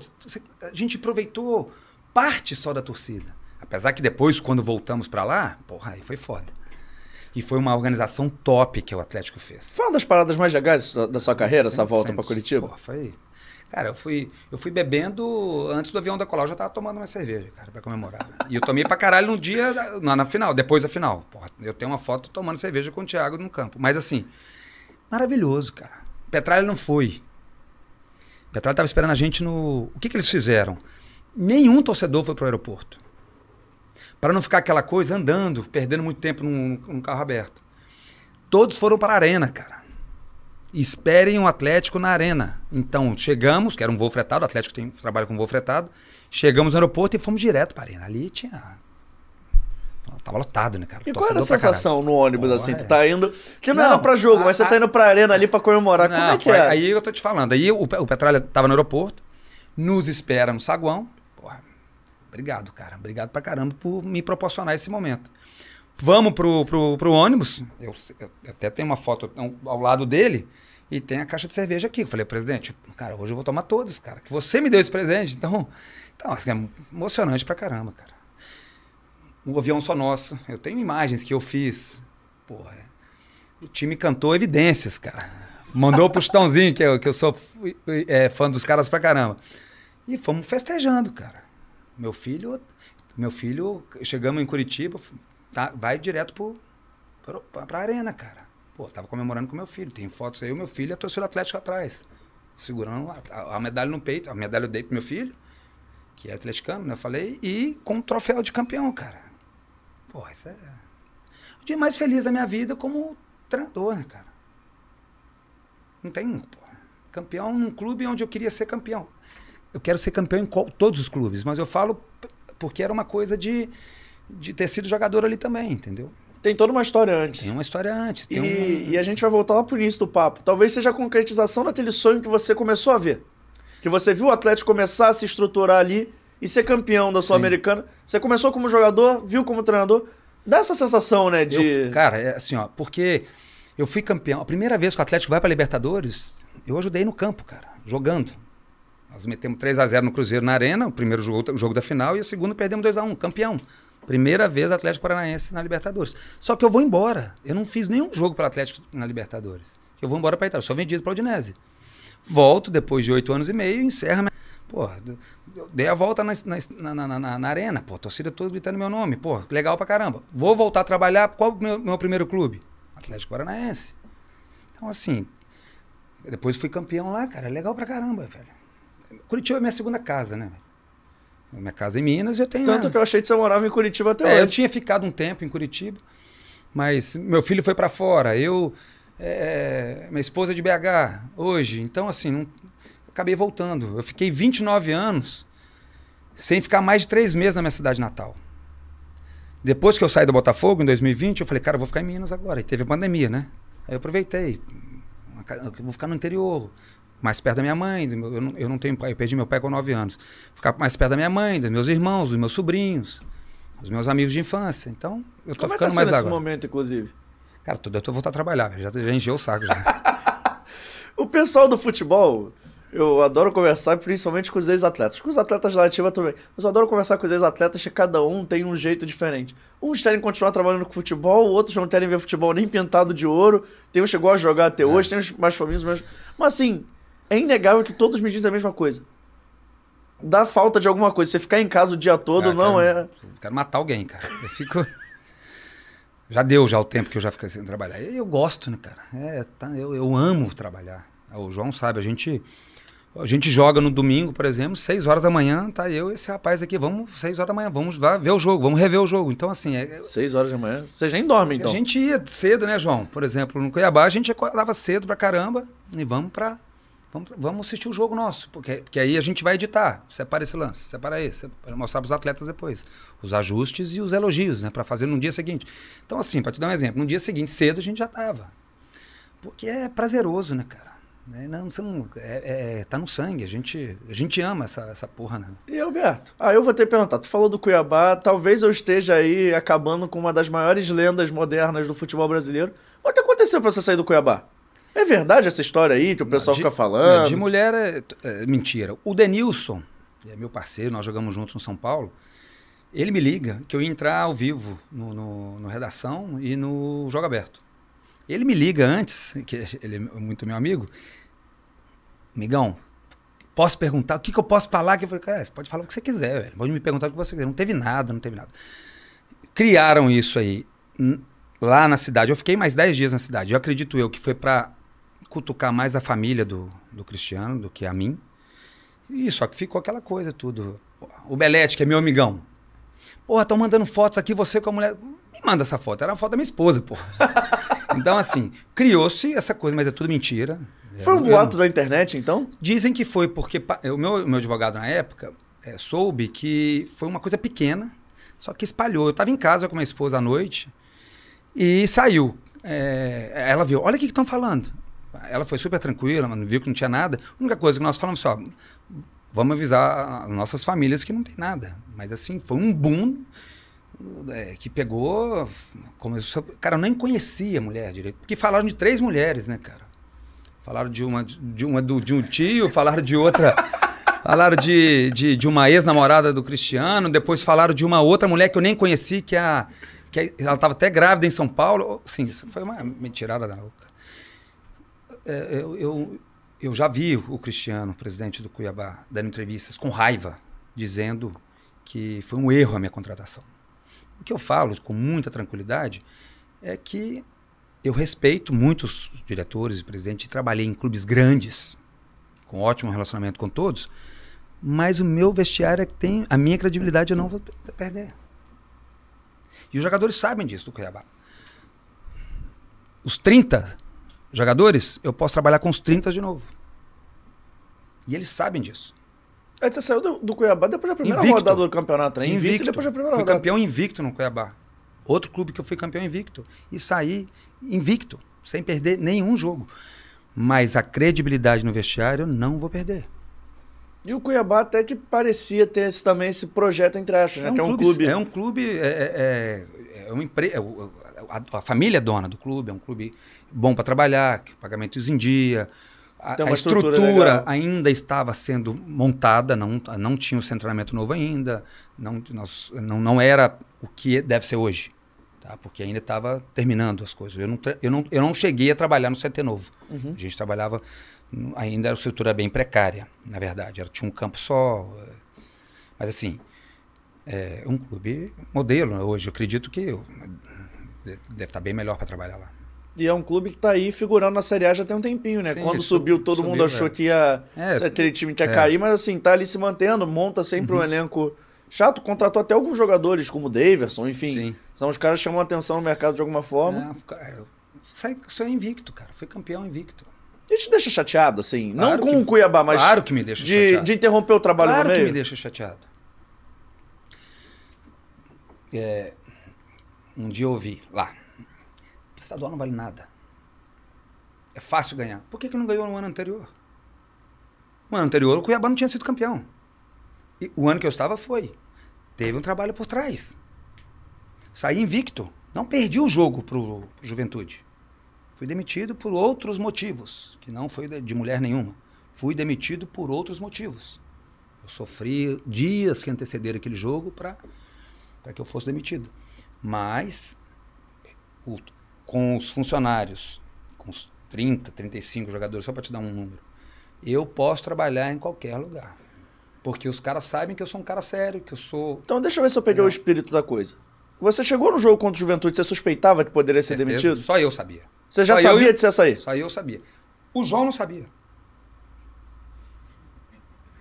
a gente aproveitou parte só da torcida. Apesar que depois, quando voltamos pra lá, porra, aí foi foda. E foi uma organização top que o Atlético fez. Foi uma das paradas mais legais da da sua carreira, essa volta pra Curitiba? Porra, foi. Cara, eu fui, eu fui bebendo antes do avião decolar, eu já tava tomando uma cerveja, cara, pra comemorar. E eu tomei pra caralho no dia, da- na, na final, depois da final. Porra, eu tenho uma foto tomando cerveja com o Thiago no campo. Mas assim, maravilhoso, cara. Petralha não foi. Petralha tava esperando a gente no. O que, que eles fizeram? Nenhum torcedor foi pro aeroporto. Para não ficar aquela coisa andando, perdendo muito tempo num, num carro aberto. Todos foram para a arena, cara esperem o Atlético na arena. Então, chegamos, que era um voo fretado, o Atlético tem, trabalha com voo fretado, chegamos no aeroporto e fomos direto para a arena. Ali tinha... Tava lotado, né, cara? E qual era a sensação no ônibus, assim? é. Tu tá indo. Que não, Não, era pra jogo, a- mas você tá a- indo pra arena ali pra comemorar. Como Não, é que é? Aí eu tô te falando. Aí o, o Petralha tava no aeroporto, nos espera no saguão. Porra, obrigado, cara. Obrigado pra caramba por me proporcionar esse momento. Vamos pro, pro, pro ônibus. Eu, eu até tenho uma foto ao- ao lado dele e tem a caixa de cerveja aqui. Eu falei, presidente, cara, hoje eu vou tomar todas, cara. Que você me deu esse presente. Então, então assim, é emocionante pra caramba, cara. O avião só nosso. Eu tenho imagens que eu fiz. Porra, o time cantou evidências, cara. Mandou pro Chitãozinho, que eu, que eu sou é, fã dos caras pra caramba. E fomos festejando, cara. Meu filho, meu filho, chegamos em Curitiba, tá, vai direto pro, pra, arena, cara. Pô, tava comemorando com meu filho. Tem fotos aí, o meu filho a torcida Atlético atrás. Segurando a, a- a medalha no peito. A medalha eu dei pro meu filho, que é atleticano, né? Eu falei, e com um troféu de campeão, cara. Pô, isso é o dia mais feliz da minha vida como treinador, né, cara? Não tem, pô. Campeão num clube onde eu queria ser campeão. Eu quero ser campeão em todos os clubes, mas eu falo porque era uma coisa de, de ter sido jogador ali também, entendeu? Tem toda uma história antes. Tem uma história antes. E, e a gente vai voltar lá pro início do papo. Talvez seja a concretização daquele sonho que você começou a ver. Que você viu o Atlético começar a se estruturar ali e ser campeão da Sul-Americana. Você começou como jogador, viu como treinador. Dá essa sensação, né? De. Eu- cara, é assim, ó, porque eu fui campeão. A primeira vez que o Atlético vai pra Libertadores, eu ajudei no campo, cara, jogando. Nós metemos 3 a 0 no Cruzeiro na Arena, o primeiro jogo, o jogo da final, e o segundo perdemos 2 a 1 campeão. Primeira vez Atlético Paranaense na Libertadores. Só que eu vou embora. Eu não fiz nenhum jogo para Atlético na Libertadores. Eu vou embora para Itália, sou vendido para Udinese. Volto depois de oito anos e meio e encerra. Pô, eu dei a volta na, na, na, na- na arena, pô, torcida toda gritando meu nome. Pô, legal pra caramba. Vou voltar a trabalhar. Qual o meu, meu primeiro clube? Atlético Paranaense. Então, assim, depois fui campeão lá, cara. Legal pra caramba, velho. Curitiba é minha segunda casa, né? velho? Minha casa é em Minas e eu tenho. Tanto né? que eu achei que você morava em Curitiba até É, eu hoje. tinha ficado um tempo em Curitiba, mas meu filho foi para fora. Eu, é, minha esposa é de BH hoje, então assim, não, acabei voltando. Eu fiquei 29 anos sem ficar mais de três meses na minha cidade natal. Depois que eu saí do Botafogo, em 2020, eu falei, cara, eu vou ficar em Minas agora. E teve a pandemia, né? Aí eu aproveitei. Eu vou ficar no interior, mais perto da minha mãe. meu- Eu não, eu não tenho pai, eu perdi meu pai com 9 anos. Ficar mais perto da minha mãe, dos meus irmãos, dos meus sobrinhos, dos meus amigos de infância. Então, eu tô Como é que tá ficando sendo mais esse agora. momento, inclusive? Cara, tudo eu tô voltar a trabalhar, já, já encheu o saco já. [laughs] O pessoal do futebol, eu adoro conversar, principalmente com os ex-atletas. Com os atletas da ativa também. Mas eu adoro conversar com os ex-atletas que cada um tem um jeito diferente. Uns querem continuar trabalhando com futebol, outros não querem ver futebol nem pintado de ouro. Tem uns que chegou a jogar até é. hoje, tem uns mais famosos, mas... Mas assim, é inegável que todos me dizem a mesma coisa. Dá falta de alguma coisa. Você ficar em casa o dia todo ah, não é... quero matar alguém, cara. Eu fico... [laughs] já deu já o tempo que eu já fiquei sem trabalhar. Eu gosto, né, cara? É, tá, eu, eu amo trabalhar. O João sabe, a gente a gente joga no domingo, por exemplo, 6 horas da manhã, tá eu e esse rapaz aqui, vamos 6 horas da manhã, vamos ver o jogo, vamos rever o jogo. Então, assim. É, 6 horas da manhã? Você já dorme, então? A gente ia cedo, né, João? Por exemplo, no Cuiabá, a gente acordava cedo pra caramba e vamos pra. Vamos, vamos assistir o jogo nosso, porque, porque aí a gente vai editar. Separa esse lance, separa esse, para mostrar para os atletas depois. Os ajustes e os elogios, né? Para fazer no dia seguinte. Então, assim, para te dar um exemplo, no dia seguinte, cedo, a gente já tava. Porque é prazeroso, né, cara? Né? Não, você não, é, é, tá no sangue, a gente, a gente ama essa, essa porra, né? E Alberto, ah, eu vou te perguntar, tu falou do Cuiabá, talvez eu esteja aí acabando com uma das maiores lendas modernas do futebol brasileiro. O que aconteceu para você sair do Cuiabá? É verdade essa história aí que o pessoal de, fica falando? De mulher é, é, mentira. O Denilson, é meu parceiro, nós jogamos juntos no São Paulo, ele me liga que eu ia entrar ao vivo no, no, no Redação e no Jogo Aberto. Ele me liga antes, que ele é muito meu amigo. Migão, posso perguntar? O que, que eu posso falar? Que eu falei, cara, você pode falar o que você quiser, velho. Pode me perguntar o que você quiser. Não teve nada, não teve nada. Criaram isso aí lá na cidade. Eu fiquei mais 10 dias na cidade. Eu acredito eu que foi para cutucar mais a família do, do Cristiano do que a mim. E só que ficou aquela coisa tudo. O Belete, que é meu amigão. Porra, estão mandando fotos aqui, você com a mulher. Me manda essa foto. Era uma foto da minha esposa, porra. [laughs] Então, assim, criou-se essa coisa, mas é tudo mentira. Foi um boato da internet, então? Dizem que foi porque o meu, meu advogado na época é, soube que foi uma coisa pequena, só que espalhou. Eu estava em casa com minha esposa à noite e saiu. É, ela viu, olha o que estão falando. Ela foi super tranquila, mas viu que não tinha nada. A única coisa que nós falamos só, vamos avisar as nossas famílias que não tem nada. Mas assim, foi um boom é, que pegou. Começou, cara, eu nem conhecia a mulher direito. Porque falaram de três mulheres, né, cara? Falaram de uma, de uma do, de um tio, falaram de outra. [laughs] falaram de, de, de uma ex-namorada do Cristiano, depois falaram de uma outra mulher que eu nem conheci, que, é a, que é, ela estava até grávida em São Paulo. Sim, isso foi uma mentirada da louca. É, eu, eu, eu já vi o Cristiano, presidente do Cuiabá, dando entrevistas com raiva, dizendo que foi um erro a minha contratação. O que eu falo com muita tranquilidade é que eu respeito muitos diretores e presidentes, trabalhei em clubes grandes, com ótimo relacionamento com todos, mas o meu vestiário é que tem a minha credibilidade eu não vou perder. E os jogadores sabem disso do Cuiabá. Os 30 jogadores, eu posso trabalhar com os 30 de novo. E eles sabem disso. Aí você saiu do, do Cuiabá depois da primeira invicto. rodada do campeonato, né? Invicto, invicto depois da primeira fui rodada. campeão invicto no Cuiabá. Outro clube que eu fui campeão invicto. E saí invicto, sem perder nenhum jogo. Mas a credibilidade no vestiário eu não vou perder. E o Cuiabá até que parecia ter esse, também esse projeto entre aspas, né? É um, que é um clube, É um clube. É, é, é, é uma empresa. É a, a, família é dona do clube, é um clube bom para trabalhar, pagamentos em dia, a, a estrutura, estrutura ainda estava sendo montada, não, não tinha o centramento novo ainda, não, nós, não, não era o que deve ser hoje, tá? porque ainda estava terminando as coisas. Eu não, eu, não, eu não cheguei a trabalhar no CT Novo. Uhum. A gente trabalhava, ainda a estrutura bem precária, na verdade. Era, tinha um campo só. Eh, mas assim, é um clube modelo né, hoje. Eu acredito que eu, deve estar bem melhor para trabalhar lá. E é um clube que está aí figurando na Série A já tem um tempinho, né? Sim, Quando subiu, todo subiu, mundo achou é. que ia, é, aquele time que ia é. cair, mas assim, tá ali se mantendo, monta sempre uhum. um elenco chato, contratou até alguns jogadores, como o Daverson, enfim. Sim. São os caras que chamam atenção no mercado de alguma forma. É, sai, sai invicto, cara. Foi campeão invicto. E te deixa chateado, assim? Claro não com o Cuiabá, mas. Claro que me deixa de, chateado. De interromper o trabalho claro no meio. Claro que me deixa chateado. É, um dia eu ouvi lá estadual não vale nada. É fácil ganhar. Por que, que não ganhou no ano anterior? No ano anterior, o Cuiabá não tinha sido campeão. E o ano que eu estava foi. Teve um trabalho por trás. Saí invicto. Não perdi o jogo pro, pro Juventude. Fui demitido por outros motivos, que não foi de mulher nenhuma. Fui demitido por outros motivos. Eu sofri dias que antecederam aquele jogo para que eu fosse demitido. Mas, o- com os funcionários, com os 30, 35 jogadores, só para te dar um número, eu posso trabalhar em qualquer lugar. Porque os caras sabem que eu sou um cara sério, que eu sou. Então deixa eu ver se eu peguei o espírito da coisa. Você chegou no jogo contra o Juventude, você suspeitava que poderia ser certeza, demitido? Só eu sabia. Você já Só eu sabia e- de você ia sair? Só eu sabia. O João não sabia.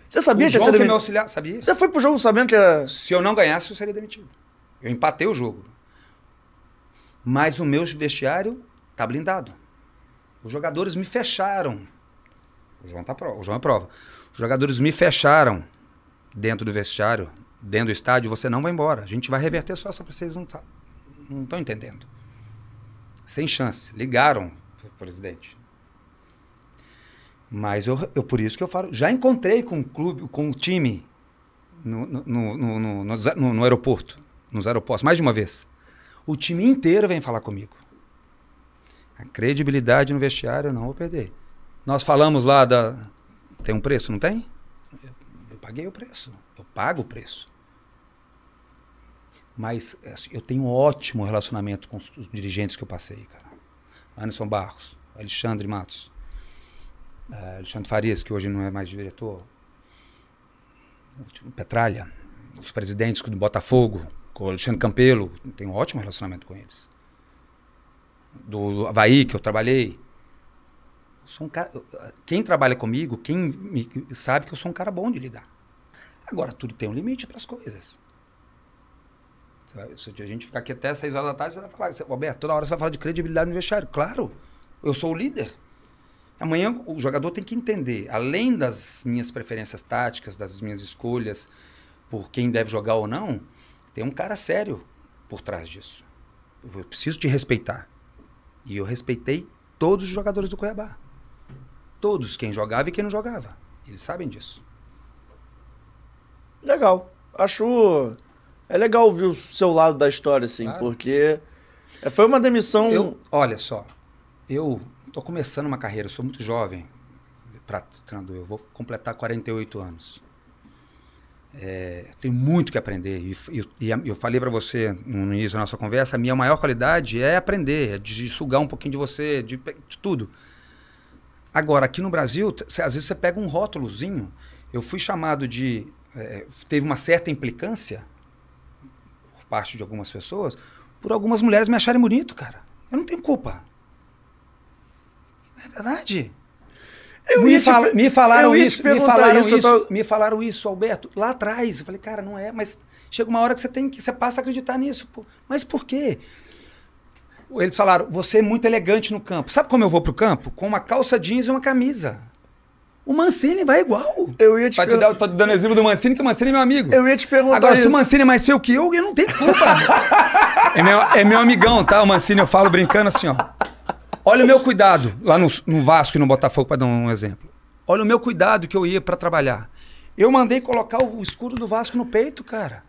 Você sabia o que ia ser que me demitido? auxiliar, sabia? Você foi pro jogo sabendo que ia... Se eu não ganhasse, eu seria demitido. Eu empatei o jogo. Mas o meu vestiário tá blindado. Os jogadores me fecharam. O João, tá pro... o João é prova. Os jogadores me fecharam dentro do vestiário, dentro do estádio. Você não vai embora. A gente vai reverter só se vocês não tá... não estão entendendo. Sem chance. Ligaram presidente. Mas eu, eu por isso que eu falo. Já encontrei com o clube, com o time no, no, no, no, no, no- no aeroporto, nos aeroportos, mais de uma vez. O time inteiro vem falar comigo. A credibilidade no vestiário eu não vou perder. Nós falamos lá da. Tem um preço, não tem? Eu, paguei o preço. Eu pago o preço. Mas assim, eu tenho um ótimo relacionamento com os, os dirigentes que eu passei, cara. Anderson Barros, Alexandre Matos, eh, Alexandre Farias, que hoje não é mais diretor, Petralha, os presidentes do Botafogo, com o Alexandre Campelo, tenho um ótimo relacionamento com eles. Do Havaí, que eu trabalhei. Eu sou um cara, quem trabalha comigo, quem me, sabe que eu sou um cara bom de lidar. Agora, tudo tem um limite para as coisas. Se a gente ficar aqui até 6 horas da tarde, você vai falar, Roberto, toda hora você vai falar de credibilidade no vestiário. Claro, eu sou o líder. Amanhã o jogador tem que entender, além das minhas preferências táticas, das minhas escolhas por quem deve jogar ou não, tem um cara sério por trás disso. Eu preciso te respeitar. E eu respeitei todos os jogadores do Cuiabá. Todos, quem jogava e quem não jogava. Eles sabem disso. Legal. Acho... É legal ouvir o seu lado da história, assim, Claro. porque... é, Foi uma demissão... Eu, olha só, eu tô começando uma carreira, eu sou muito jovem para treinador, eu vou completar 48 anos. É, tenho muito que aprender. E, e- e eu falei para você no início da nossa conversa, a minha maior qualidade é aprender, é de sugar um pouquinho de você, de, de tudo. Agora, aqui no Brasil, às vezes você pega um rótulozinho. Eu fui chamado de. eh, teve uma certa implicância por parte de algumas pessoas, por algumas mulheres me acharem bonito, cara. Eu não tenho culpa. É verdade. Eu me, te me falaram te isso, me perguntar falaram isso, isso, tô- me falaram isso, Alberto, lá atrás. Eu falei, cara, não é, mas chega uma hora que você tem que, você passa a acreditar nisso. pô. Mas por quê? Eles falaram, você é muito elegante no campo. Sabe como eu vou pro campo? Com uma calça jeans e uma camisa. O Mancini vai igual. Eu ia te Pra te per- dar, tô te dando exemplo do Mancini, que o Mancini é meu amigo. Eu ia te perguntar Agora, se isso. o Mancini é mais feio que eu, eu não tenho culpa. [laughs] é, meu, é meu amigão, tá? O Mancini, eu falo brincando assim, ó. Olha o meu cuidado lá no, no Vasco e no Botafogo, para dar um exemplo. Olha o meu cuidado que eu ia para trabalhar. Eu mandei colocar o escudo do Vasco no peito, cara.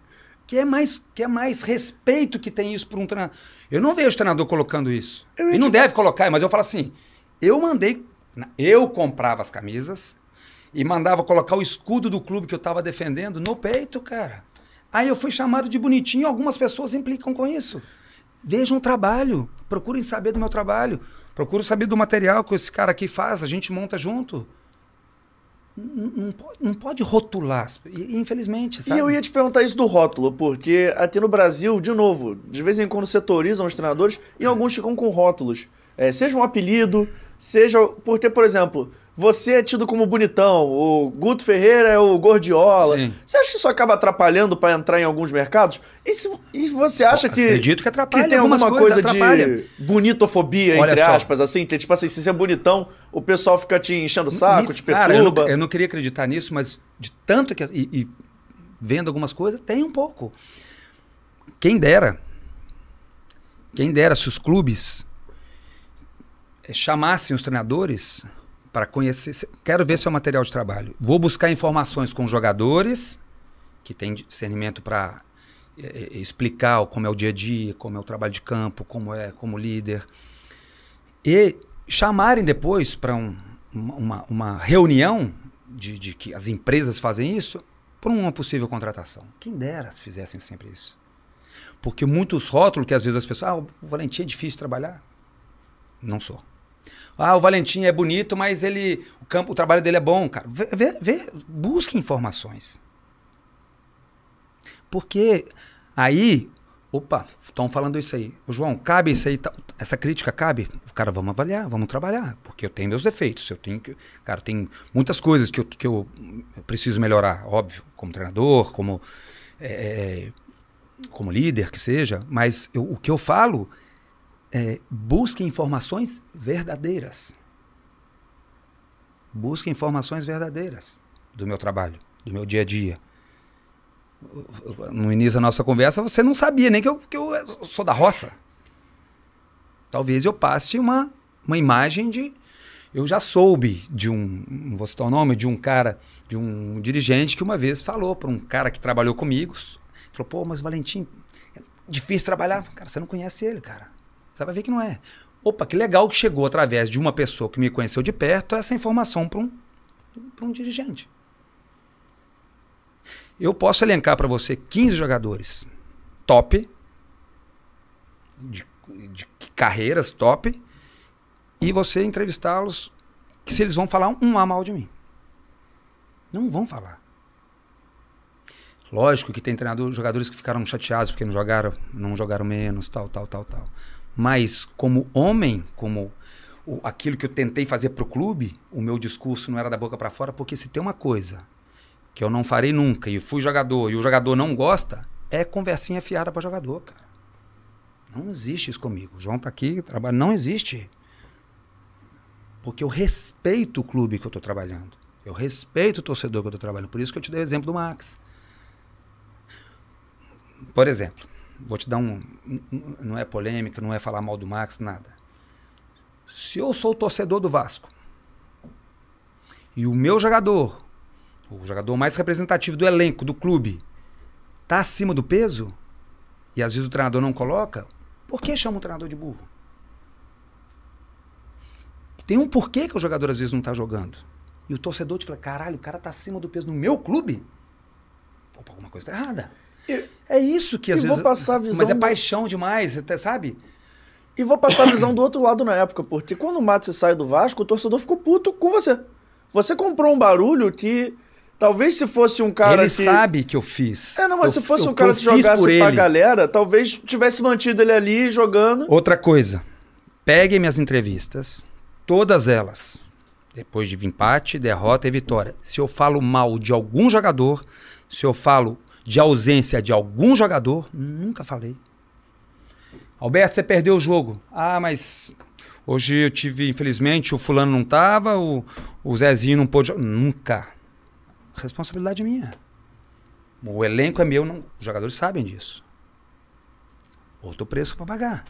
Que é mais, que é mais respeito que tem isso por um treinador. Eu não vejo treinador colocando isso. Eu ia E não te- deve colocar, mas eu falo assim: eu mandei, eu comprava as camisas e mandava colocar o escudo do clube que eu estava defendendo no peito, cara. Aí eu fui chamado de bonitinho, algumas pessoas implicam com isso. Vejam o trabalho, procurem saber do meu trabalho, procurem saber do material que esse cara aqui faz, a gente monta junto. Não, não pode, não pode rotular, e- infelizmente, E sabe? eu ia te perguntar isso do rótulo, porque aqui no Brasil, de novo, de vez em quando setorizam os treinadores e alguns ficam com rótulos. É, seja um apelido, seja. Porque, por exemplo, você é tido como bonitão, o Guto Ferreira é o Gordiola. Sim. Você acha que isso acaba atrapalhando para entrar em alguns mercados? E, se, e você acha que. Acredito que atrapalha tem algumas alguma coisa atrapalha. de bonitofobia, Olha entre só. aspas, assim? Que, tipo assim, se você é bonitão, o pessoal fica te enchendo o saco, Me- te Cara, eu perturba. não, eu não queria acreditar nisso, mas de tanto que. E, e vendo algumas coisas, tem um pouco. Quem dera. Quem dera se os clubes eh, chamassem os treinadores para conhecer. Quero ver seu material de trabalho. Vou buscar informações com jogadores que têm discernimento para explicar o- como é o dia a dia, como é o trabalho de campo, como é como líder. e chamarem depois para um, uma, uma reunião de, de que as empresas fazem isso por uma possível contratação. Quem dera se fizessem sempre isso. Porque muitos rótulos que às vezes as pessoas. Ah, o Valentim é difícil de trabalhar. Não sou. Ah, o Valentim é bonito, mas ele. O, campo, o trabalho dele é bom, cara. Vê, vê, busque informações. Porque aí. Opa, estão falando isso aí. O João, cabe isso aí? Tá, essa crítica cabe? Cara, vamos avaliar, vamos trabalhar. Porque eu tenho meus defeitos. Eu tenho que. Cara, tem muitas coisas que eu, que eu preciso melhorar, óbvio, como treinador, como. É, como líder que seja, mas eu, o que eu falo é busque informações verdadeiras. Busque informações verdadeiras do meu trabalho, do meu dia a dia. No início da nossa conversa, você não sabia nem que eu, que eu sou da roça. Talvez eu passe uma, uma imagem de. Eu já soube de um. Não vou citar o nome, de um cara, de um dirigente que uma vez falou para um cara que trabalhou comigo, Falou, pô, mas Valentim, é difícil trabalhar. Cara, você não conhece ele, cara. Você vai ver que não é. Opa, que legal que chegou através de uma pessoa que me conheceu de perto essa informação para um, um dirigente. Eu posso elencar para você 15 jogadores top, de, de carreiras top, e você entrevistá-los se eles vão falar um a mal de mim. Não vão falar. Lógico que tem treinador, jogadores que ficaram chateados porque não jogaram, não jogaram menos, tal, tal, tal, tal. Mas como homem, como o, aquilo que eu tentei fazer para o clube, o meu discurso não era da boca para fora, porque se tem uma coisa que eu não farei nunca e fui jogador e o jogador não gosta, é conversinha fiada para jogador, cara. Não existe isso comigo. O João tá aqui, trabalha, não existe. Porque eu respeito o clube que eu estou trabalhando. Eu respeito o torcedor que eu estou trabalhando. Por isso que eu te dei o exemplo do Max. Por exemplo, vou te dar um. Não é polêmica, não é falar mal do Max, nada. Se eu sou o torcedor do Vasco e o meu jogador, o jogador mais representativo do elenco, do clube, tá acima do peso, e às vezes o treinador não coloca, por que chama o treinador de burro? Tem um porquê que o jogador às vezes não tá jogando. E o torcedor te fala: caralho, o cara tá acima do peso no meu clube? Opa, alguma coisa tá errada. E, é isso que às vezes. Vou passar a visão mas é do... paixão demais, sabe? E vou passar a visão do outro lado na época, porque quando o Matos sai do Vasco, o torcedor ficou puto com você. Você comprou um barulho que. Talvez se fosse um cara ele que... sabe que eu fiz. É, não, mas eu, se fosse um cara que, que jogasse pra ele. galera, talvez tivesse mantido ele ali jogando. Outra coisa. Peguem minhas entrevistas, todas elas, depois de empate, derrota e vitória. Se eu falo mal de algum jogador, se eu falo de ausência de algum jogador, nunca falei. Alberto, você perdeu o jogo. Ah, mas hoje eu tive, infelizmente, o fulano não tava, o, o Zezinho não pôde. Nunca. Responsabilidade minha. O elenco é meu, não, os jogadores sabem disso. Outro preço para pagar.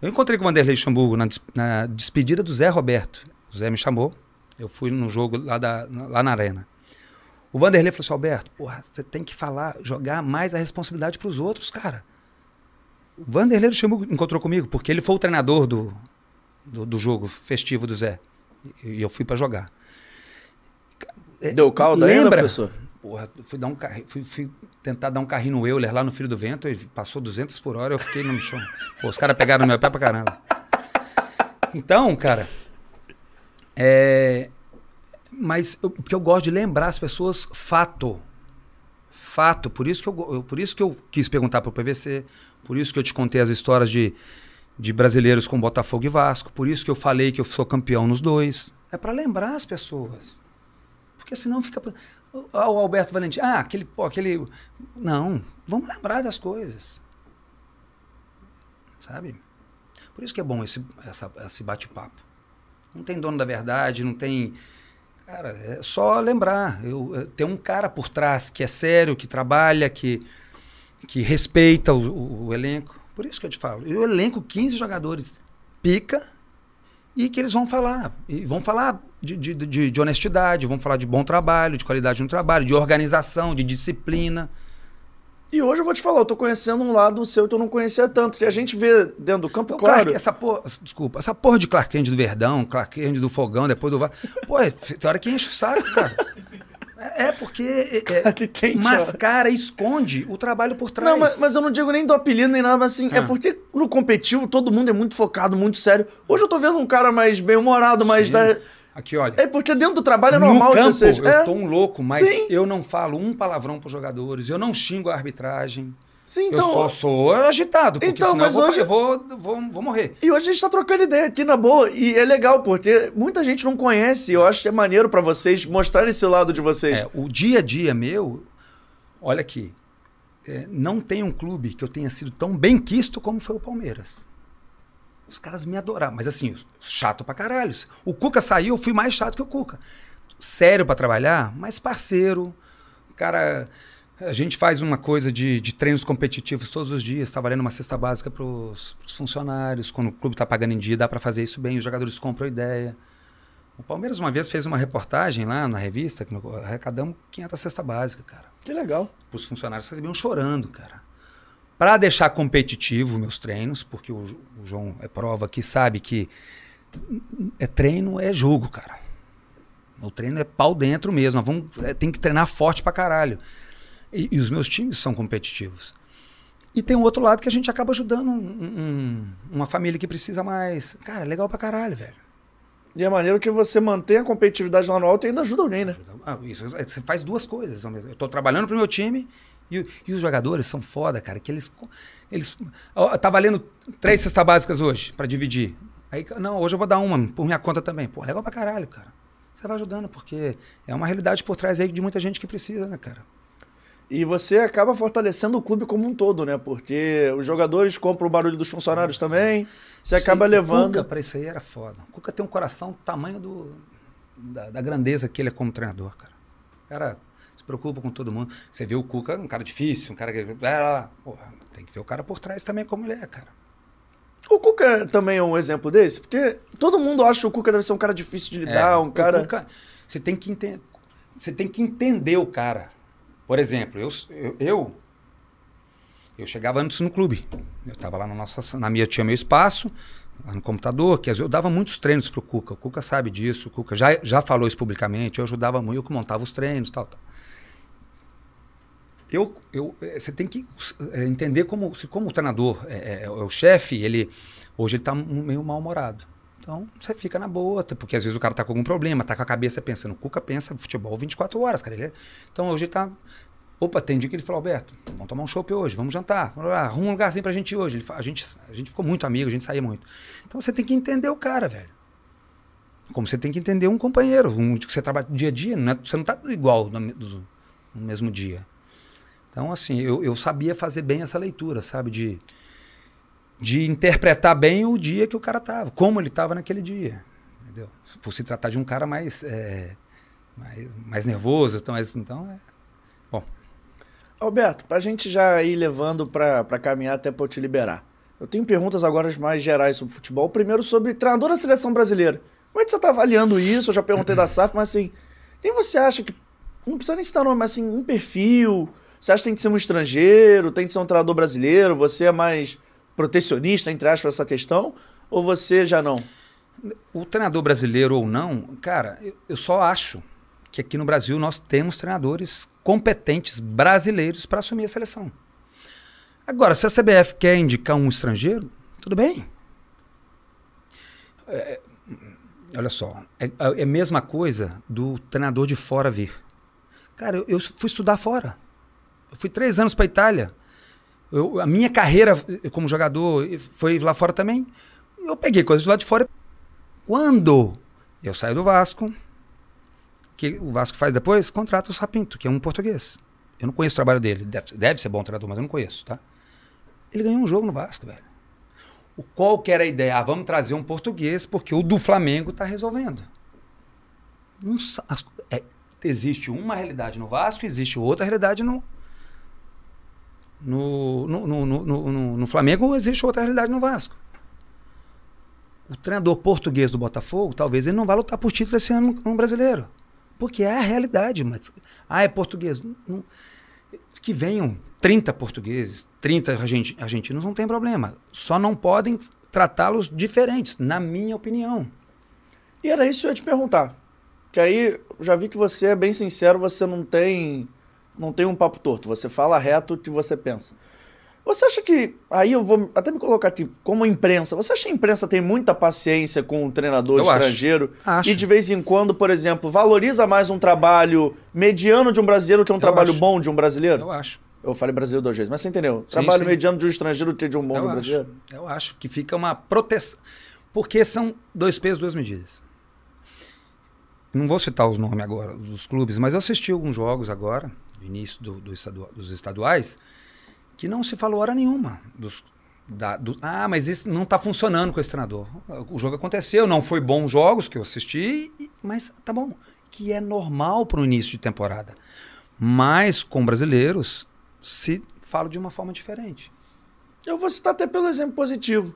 Eu encontrei com o Vanderlei Xamburgo na, na, despedida do Zé Roberto. O Zé me chamou. Eu fui no jogo lá, da, lá na arena. O Vanderlei falou assim, Alberto, porra, você tem que falar, jogar mais a responsabilidade para os outros, cara. O Vanderlei do Luxemburgo encontrou comigo, porque ele foi o treinador do, do, do jogo festivo do Zé. E eu fui para jogar. Deu caldo Lembra? ainda, professor? Porra, fui, dar um carri, fui, fui, tentar dar um carrinho no Euler lá no Filho do Vento, ele passou 200 por hora, eu fiquei no chão. Pô, os caras pegaram meu pé pra caramba. Então, cara, é, mas eu, porque eu gosto de lembrar as pessoas fato. Fato. Por isso que eu, por isso que eu quis perguntar para o PVC, por isso que eu te contei as histórias de, de brasileiros com Botafogo e Vasco, por isso que eu falei que eu sou campeão nos dois. É para lembrar as pessoas. Porque senão fica. O Alberto Valentim, ah, aquele, pô, aquele. Não, vamos lembrar das coisas. Sabe? Por isso que é bom esse, esse bate-papo. Não tem dono da verdade, não tem Cara, é só lembrar. Eu, eu, tem um cara por trás que é sério, que trabalha, que, que respeita o, o, o elenco. Por isso que eu te falo. Eu elenco 15 jogadores pica e que eles vão falar. E vão falar de, de, de, de, honestidade, vão falar de bom trabalho, de qualidade no trabalho, de organização, de disciplina. E hoje eu vou te falar, eu tô conhecendo um lado seu que eu não conhecia tanto. Que a gente vê dentro do campo, claro. Clark- essa porra, desculpa, essa porra de Clark Kent do Verdão, Clark Kent do Fogão, depois do VAR. Pô, é- tem hora que enche o saco, cara. É, é porque é, é, Kent, ó. mascara, esconde o trabalho por trás. Não, mas, mas eu não digo nem do apelido nem nada, mas assim, é Ah. porque no competitivo todo mundo é muito focado, muito sério. Hoje eu tô vendo um cara mais bem-humorado, mais da. Aqui, olha. É porque dentro do trabalho é normal no que campo, você seja. eu é, tô um louco, mas Sim. eu não falo um palavrão pros jogadores, eu não xingo a arbitragem. Sim, então. eu só sou agitado, porque Então, senão mas eu, vou, hoje- eu vou, vou, vou morrer. E hoje a gente tá trocando ideia aqui na boa. E é legal, porque muita gente não conhece. Eu acho que é maneiro pra vocês mostrarem esse lado de vocês. É, o dia a dia meu, olha aqui, é, não tem um clube que eu tenha sido tão bem quisto como foi o Palmeiras. Os caras me adoraram, mas assim, chato pra caralho. O Cuca saiu, eu fui mais chato que o Cuca. Sério pra trabalhar, mas parceiro. Cara, a gente faz uma coisa de, de treinos competitivos todos os dias, tá valendo uma cesta básica pros, pros funcionários. Quando o clube tá pagando em dia, dá pra fazer isso bem, os jogadores compram a ideia. O Palmeiras uma vez fez uma reportagem lá na revista, que arrecadamos 500 cesta básica, cara. Que legal. Os funcionários recebiam chorando, cara. Para deixar competitivo meus treinos, porque o, o João é prova que sabe que é treino é jogo, cara. O treino é pau dentro mesmo. Nós vamos, é, tem que treinar forte pra caralho. E, e os meus times são competitivos. E tem um outro lado que a gente acaba ajudando um- um- uma família que precisa mais. Cara, é legal pra caralho, velho. E é maneiro que você mantém a competitividade lá no alto e ainda ajuda alguém, né? Ah, isso, você faz duas coisas. Eu tô trabalhando pro meu time e, o- e os jogadores são foda, cara, que eles. eles ó, tá valendo três cestas básicas hoje pra dividir. Aí, não, hoje eu vou dar uma por minha conta também. Pô, legal pra caralho, cara. Você vai ajudando, porque é uma realidade por trás aí de muita gente que precisa, né, cara? E você acaba fortalecendo o clube como um todo, né? Porque os jogadores compram o barulho dos funcionários também. Você acaba Sim, O levando. Cuca, pra isso aí era foda. O Cuca tem um coração do tamanho do, da, da grandeza que ele é como treinador, cara. O cara se preocupa com todo mundo. Você vê o Cuca, um cara difícil, um cara que. É, porra, tem que ver o cara por trás também como ele é, cara. O Cuca também é um exemplo desse, porque todo mundo acha que o Cuca deve ser um cara difícil de lidar, É, um cara. Cuca, você tem que entender. Você tem que entender o cara. Por exemplo, eu, eu, eu, eu chegava antes no clube. Eu estava lá na nossa, na minha tinha meu espaço, lá no computador, que às vezes eu dava muitos treinos pro Cuca. O Cuca sabe disso, o Cuca já, já falou isso publicamente, eu ajudava muito, eu que montava os treinos, tal, tal. Eu, eu, eh, você tem que eh, entender como, como o treinador é, é- é o chefe, ele hoje ele está meio mal-humorado. Então, você fica na boa, até porque às vezes o cara tá com algum problema, tá com a cabeça pensando. O Cuca pensa futebol 24 horas, cara. Ele é- Então, hoje ele tá. Opa, tem dia que ele falou, Alberto, vamos tomar um chopp hoje, vamos jantar, arruma um lugarzinho pra gente hoje. Ele a, gente, a gente ficou muito amigo, a gente saía muito. Então, você tem que entender o cara, velho. Como você tem que entender um companheiro, um que você trabalha dia a dia, não é- você não tá igual no, no mesmo dia. Então, assim, eu, eu sabia fazer bem essa leitura, sabe? De, de interpretar bem o dia que o cara tava, como ele tava naquele dia. Entendeu? Por se tratar de um cara mais, é, mais, mais nervoso. Então, então é. Bom, Alberto, pra gente já ir levando pra, pra caminhar até pra eu te liberar. Eu tenho perguntas agora mais gerais sobre futebol. Primeiro sobre treinador da seleção brasileira. Como é que você tá avaliando isso? Eu já perguntei da [clears throat] SAF, mas assim, quem você acha que. Não precisa nem citar nome, mas assim, um perfil. Você acha que tem que ser um estrangeiro? Tem que ser um treinador brasileiro? Você é mais protecionista, entre aspas, essa questão? Ou você já não? o treinador brasileiro ou não, cara, eu, só acho que aqui no Brasil nós temos treinadores competentes brasileiros para assumir a seleção. Agora, se a CBF quer indicar um estrangeiro, tudo bem. É, olha só, é, é a mesma coisa do treinador de fora vir. Cara, eu, eu fui estudar fora. Eu fui três anos para Itália. Eu- a minha carreira eh, como jogador eh, foi lá fora também. Eu peguei coisas de lá de fora. Quando eu saio do Vasco, que o Vasco faz depois? Contrata o Sapinto, que é um português. Eu não conheço o trabalho dele. Deve, deve ser bom treinador, mas eu não conheço, tá? Ele ganhou um jogo no Vasco, velho. O qual que era a ideia? Ah, vamos trazer um português, porque o do Flamengo tá resolvendo. Não as- é, existe uma realidade no Vasco, existe outra realidade no, no, no, no, no, Flamengo, existe outra realidade no Vasco. O treinador português do Botafogo, talvez ele não vá lutar por título esse ano no brasileiro. Porque é a realidade. Mas, ah, é português. Não- que venham 30 portugueses, 30 argentinos, não tem problema. Só não podem tratá-los diferentes, na minha opinião. E era isso que eu ia te perguntar. Que aí, já vi que você é bem sincero, você não tem, não tem um papo torto. Você fala reto o que você pensa. Você acha que. Aí eu vou até me colocar aqui, como imprensa, você acha que a imprensa tem muita paciência com o treinador eu estrangeiro? Acho. Acho. E de vez em quando, por exemplo, valoriza mais um trabalho mediano de um brasileiro que um eu trabalho acho. bom de um brasileiro? Eu acho. Eu falei brasileiro duas vezes, mas você entendeu? Sim, trabalho sim. mediano de um estrangeiro que de um bom eu de um acho. brasileiro? Eu acho que fica uma proteção. Porque são dois pesos, duas medidas. Não vou citar os nomes agora dos clubes, mas eu assisti alguns jogos agora, início do, do dos estaduais que não se falou hora nenhuma. Dos, da, do, ah, mas isso não está funcionando com esse treinador. O jogo aconteceu, não foi bons jogos que eu assisti, mas tá bom. Que é normal para o início de temporada. Mas com brasileiros se fala de uma forma diferente. Eu vou citar até pelo exemplo positivo.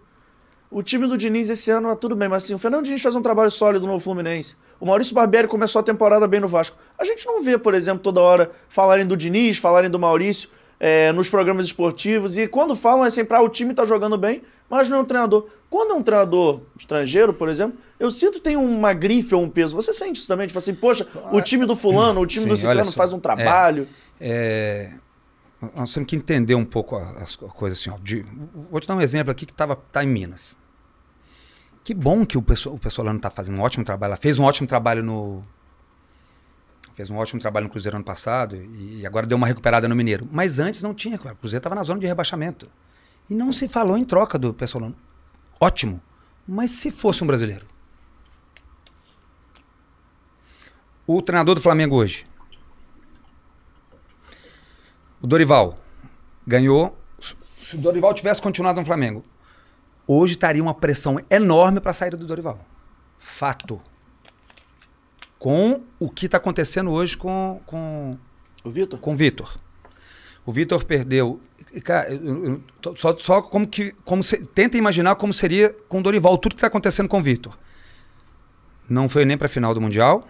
O time do Diniz esse ano, tudo bem, mas assim, o Fernando Diniz faz um trabalho sólido no Fluminense. O Maurício Barbieri começou a temporada bem no Vasco. A gente não vê, por exemplo, toda hora falarem do Diniz, falarem do Maurício é, nos programas esportivos. E quando falam é sempre, ah, o time está jogando bem, mas não é um treinador. Quando é um treinador estrangeiro, por exemplo, eu sinto que tem uma grife ou um peso. Você sente isso também? Tipo assim, poxa, o time do fulano, o time Sim, do ciclano faz um trabalho. É, é, nós temos que entender um pouco as coisas assim. Ó, de, vou te dar um exemplo aqui que estava tá em Minas. Que bom que o pessoal, o pessoal está fazendo um ótimo trabalho. Ela fez um ótimo trabalho no, Fez um ótimo trabalho no Cruzeiro ano passado e agora deu uma recuperada no Mineiro. Mas antes não tinha, O Cruzeiro estava na zona de rebaixamento. E não se falou em troca do pessoal. Ótimo. Mas se fosse um brasileiro? O treinador do Flamengo hoje. O Dorival ganhou. Se o Dorival tivesse continuado no Flamengo, hoje estaria uma pressão enorme para a saída do Dorival. Fato com o que está acontecendo hoje com, com o Vitor. Com o Vitor. O Vitor perdeu. Cara, só, só como que. Como se, tenta imaginar como seria com o Dorival, tudo que está acontecendo com o Vitor. Não foi nem para a final do Mundial.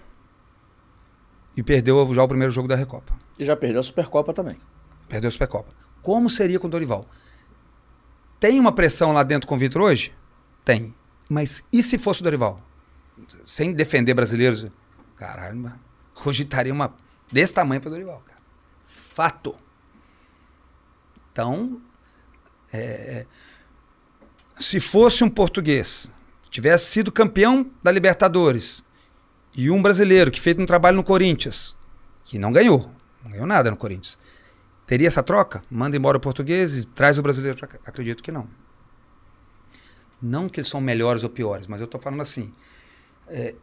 E perdeu já o primeiro jogo da Recopa. E já perdeu a Supercopa também. Perdeu a Supercopa. Como seria com o Dorival? Tem uma pressão lá dentro com o Vitor hoje? Tem. Mas e se fosse o Dorival? Sem defender brasileiros Caralho, hoje estaria uma desse tamanho para Dorival, cara. Fato. Então, é, se fosse um português, tivesse sido campeão da Libertadores, e um brasileiro que fez um trabalho no Corinthians, que não ganhou, não ganhou nada no Corinthians, teria essa troca? Manda embora o português e traz o brasileiro para Acredito que não. Não que eles são melhores ou piores, mas eu estou falando assim. É,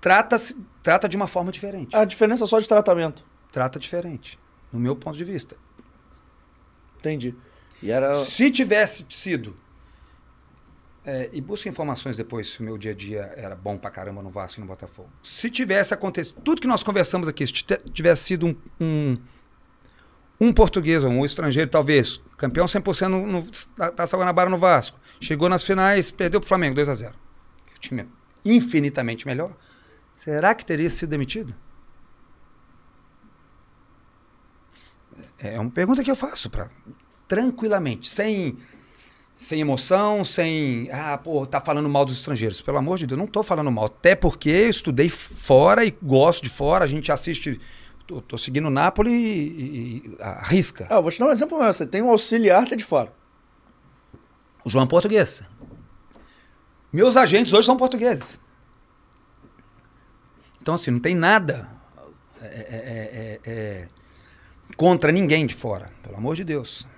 trata, trata de uma forma diferente. A diferença é só de tratamento. Trata diferente, no meu ponto de vista. Entendi. E era... Se tivesse sido. É, e busca informações depois se o meu dia a dia era bom pra caramba no Vasco e no Botafogo. Se tivesse acontecido. Tudo que nós conversamos aqui, se tivesse sido um, um, um português ou um estrangeiro, talvez, campeão 100% no, no, da Taça Guanabara no Vasco, chegou nas finais, perdeu pro Flamengo 2 a 0 O time é infinitamente melhor será que teria sido demitido? É uma pergunta que eu faço para tranquilamente, sem sem emoção, sem ah, pô, tá falando mal dos estrangeiros. Pelo amor de Deus, não tô falando mal, até porque eu estudei fora e gosto de fora, a gente assiste tô, tô seguindo o Napoli e, e arrisca. Ah, eu vou te dar um exemplo meu, você tem um auxiliar que é de fora. O João é português. Meus agentes hoje são portugueses. Então, assim, não tem nada é é, é, é, é, contra ninguém de fora, pelo amor de Deus.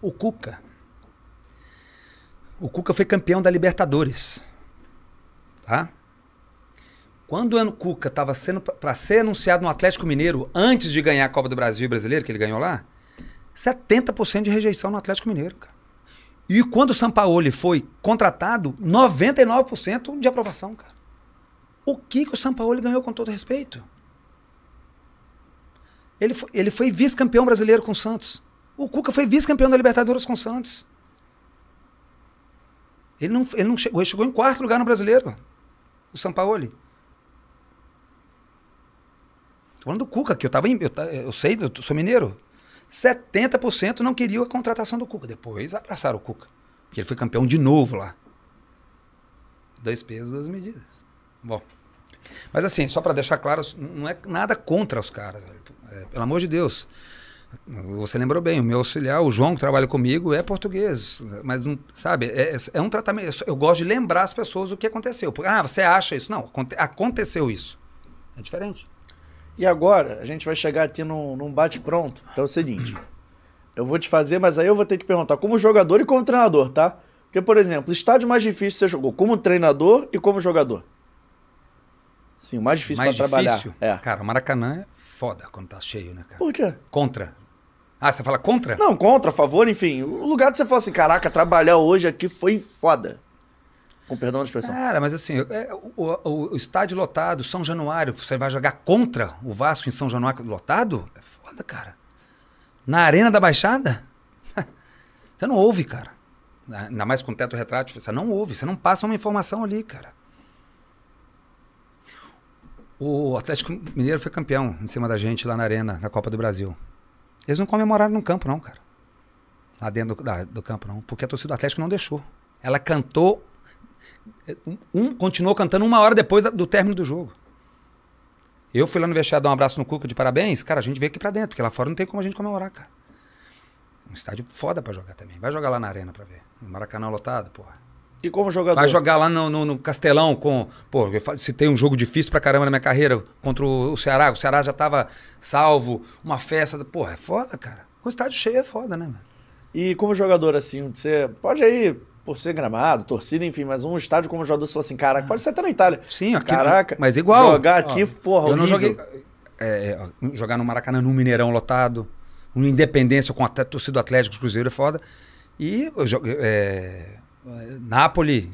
O Cuca. O Cuca foi campeão da Libertadores. Tá? Quando o Cuca estava sendo para ser anunciado no Atlético Mineiro antes de ganhar a Copa do Brasil Brasileiro, que ele ganhou lá, 70% de rejeição no Atlético Mineiro, cara. E quando o Sampaoli foi contratado, 99% de aprovação, cara. O que, que o Sampaoli ganhou com todo respeito? Ele foi, ele foi vice-campeão brasileiro com o Santos. O Cuca foi vice-campeão da Libertadores com o Santos. Ele não, ele não chegou, ele chegou em quarto lugar no brasileiro. O Sampaoli. Tô falando do Cuca, que eu tava em, eu, eu sei, eu sou mineiro. 70% não queriam a contratação do Cuca. Depois abraçaram o Cuca. Porque ele foi campeão de novo lá. Dois pesos, duas medidas. Bom. Mas assim, só para deixar claro, não é nada contra os caras. É, pelo amor de Deus. Você lembrou bem, o meu auxiliar, o João, que trabalha comigo, é português. Mas, sabe, é, é um tratamento. só- Eu gosto de lembrar as pessoas o que aconteceu. Ah, você acha isso? Não, aconte- aconteceu isso. É diferente. E agora, a gente vai chegar aqui num, num bate-pronto, que é o seguinte. Eu vou te fazer, mas aí eu vou ter que perguntar como jogador e como treinador, tá? Porque, por exemplo, estádio mais difícil você jogou como treinador e como jogador? Sim, o mais difícil Mais pra trabalhar. difícil? É. Cara, o Maracanã é foda quando tá cheio, né, cara? Por quê? Contra. Ah, você fala contra? Não, contra, a favor, enfim. O lugar que você fala assim, caraca, trabalhar hoje aqui foi foda. Com perdão da expressão. Cara, mas assim, é, o, o- o estádio lotado, São Januário, você vai jogar contra o Vasco em São Januário lotado? É foda, cara. Na Arena da Baixada? [laughs] Você não ouve, cara. Ainda mais com teto retrátil, você não ouve, você não passa uma informação ali, cara. O Atlético Mineiro foi campeão em cima da gente lá na Arena, na Copa do Brasil. Eles não comemoraram no campo, não, cara. Lá dentro do, da- do campo, não. Porque a torcida do Atlético não deixou. Ela cantou um, continuou cantando uma hora depois do término do jogo. Eu fui lá no vestiário dar um abraço no Cuca de parabéns. Cara, a gente veio aqui pra dentro, porque lá fora não tem como a gente comemorar, cara. Um estádio foda pra jogar também. Vai jogar lá na arena pra ver. No Maracanã lotado, porra. E como jogador? Vai jogar lá no, no- no Castelão com. Pô, se tem um jogo difícil pra caramba na minha carreira contra o, o Ceará. O Ceará já tava salvo, uma festa. Porra, é foda, cara. O estádio cheio é foda, né, mano? E como jogador, assim, você pode aí, por ser gramado, torcida, enfim, mas um estádio como jogador, você falou assim, caraca, pode ser até na Itália. Sim, aqui. Caraca, mas igual. jogar aqui, porra, Eu não joguei. é, é, jogar no Maracanã, no Mineirão lotado, no Independência com a te- torcida do Atlético, Cruzeiro é foda. E eu joguei. É, é, Napoli,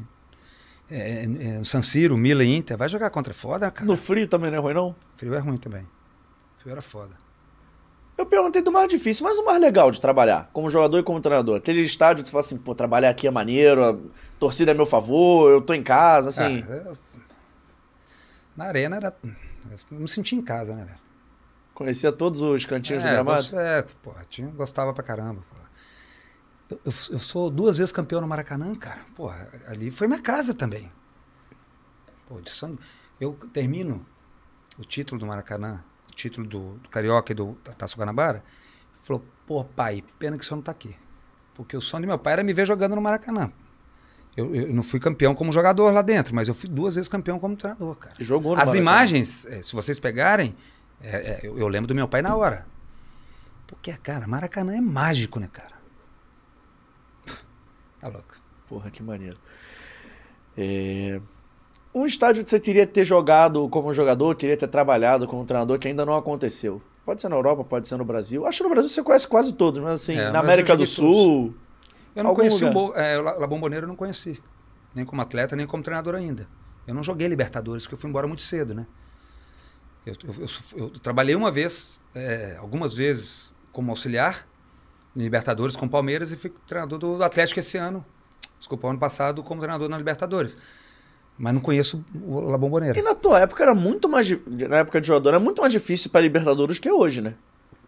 é, é, San Siro, Milan e Inter. Vai jogar contra é foda, cara. No frio também não é ruim, não? Frio é ruim também. Frio era foda. Eu perguntei do mais difícil, mas o mais legal de trabalhar, como jogador e como treinador. Aquele estádio que você fala assim, pô, trabalhar aqui é maneiro, a torcida é meu favor, eu tô em casa, assim. Ah, eu- na arena era. Eu me senti em casa, né, velho? Conhecia todos os cantinhos do É, gramado. gost- é, pô, tinha, gostava pra caramba. pô. Eu, eu- eu sou duas vezes campeão no Maracanã, cara. Porra, ali foi minha casa também. Pô, de São- eu termino o título do Maracanã, título do, do Carioca e do Taça Guanabara. Falou, pô, pai, pena que o senhor não tá aqui. Porque o sonho do meu pai era me ver jogando no Maracanã. Eu, eu não fui campeão como jogador lá dentro, mas eu fui duas vezes campeão como treinador, cara. Jogou no As Maracanã. imagens, eh, se vocês pegarem, é, é, eu, eu lembro do meu pai na hora. Porque, cara, Maracanã é mágico, né, cara? Tá louco. Porra, que maneiro. É, Um estádio que você queria ter jogado como jogador, queria ter trabalhado como treinador, que ainda não aconteceu. Pode ser na Europa, pode ser no Brasil. Acho que no Brasil você conhece quase todos, mas assim, É, na América do Sul. Eu não conheci lugar. o Bo, é, o La La Bombonera, eu não conheci. Nem como atleta, nem como treinador ainda. Eu não joguei Libertadores, porque eu fui embora muito cedo, né? Eu, eu- eu- eu trabalhei uma vez, é, algumas vezes, como auxiliar em Libertadores com Palmeiras e fui treinador do Atlético esse ano. Desculpa, ano passado como treinador na Libertadores. Mas não conheço o La Bombonera. E na tua época era muito mais. Na época de jogador, era muito mais difícil para Libertadores que hoje, né?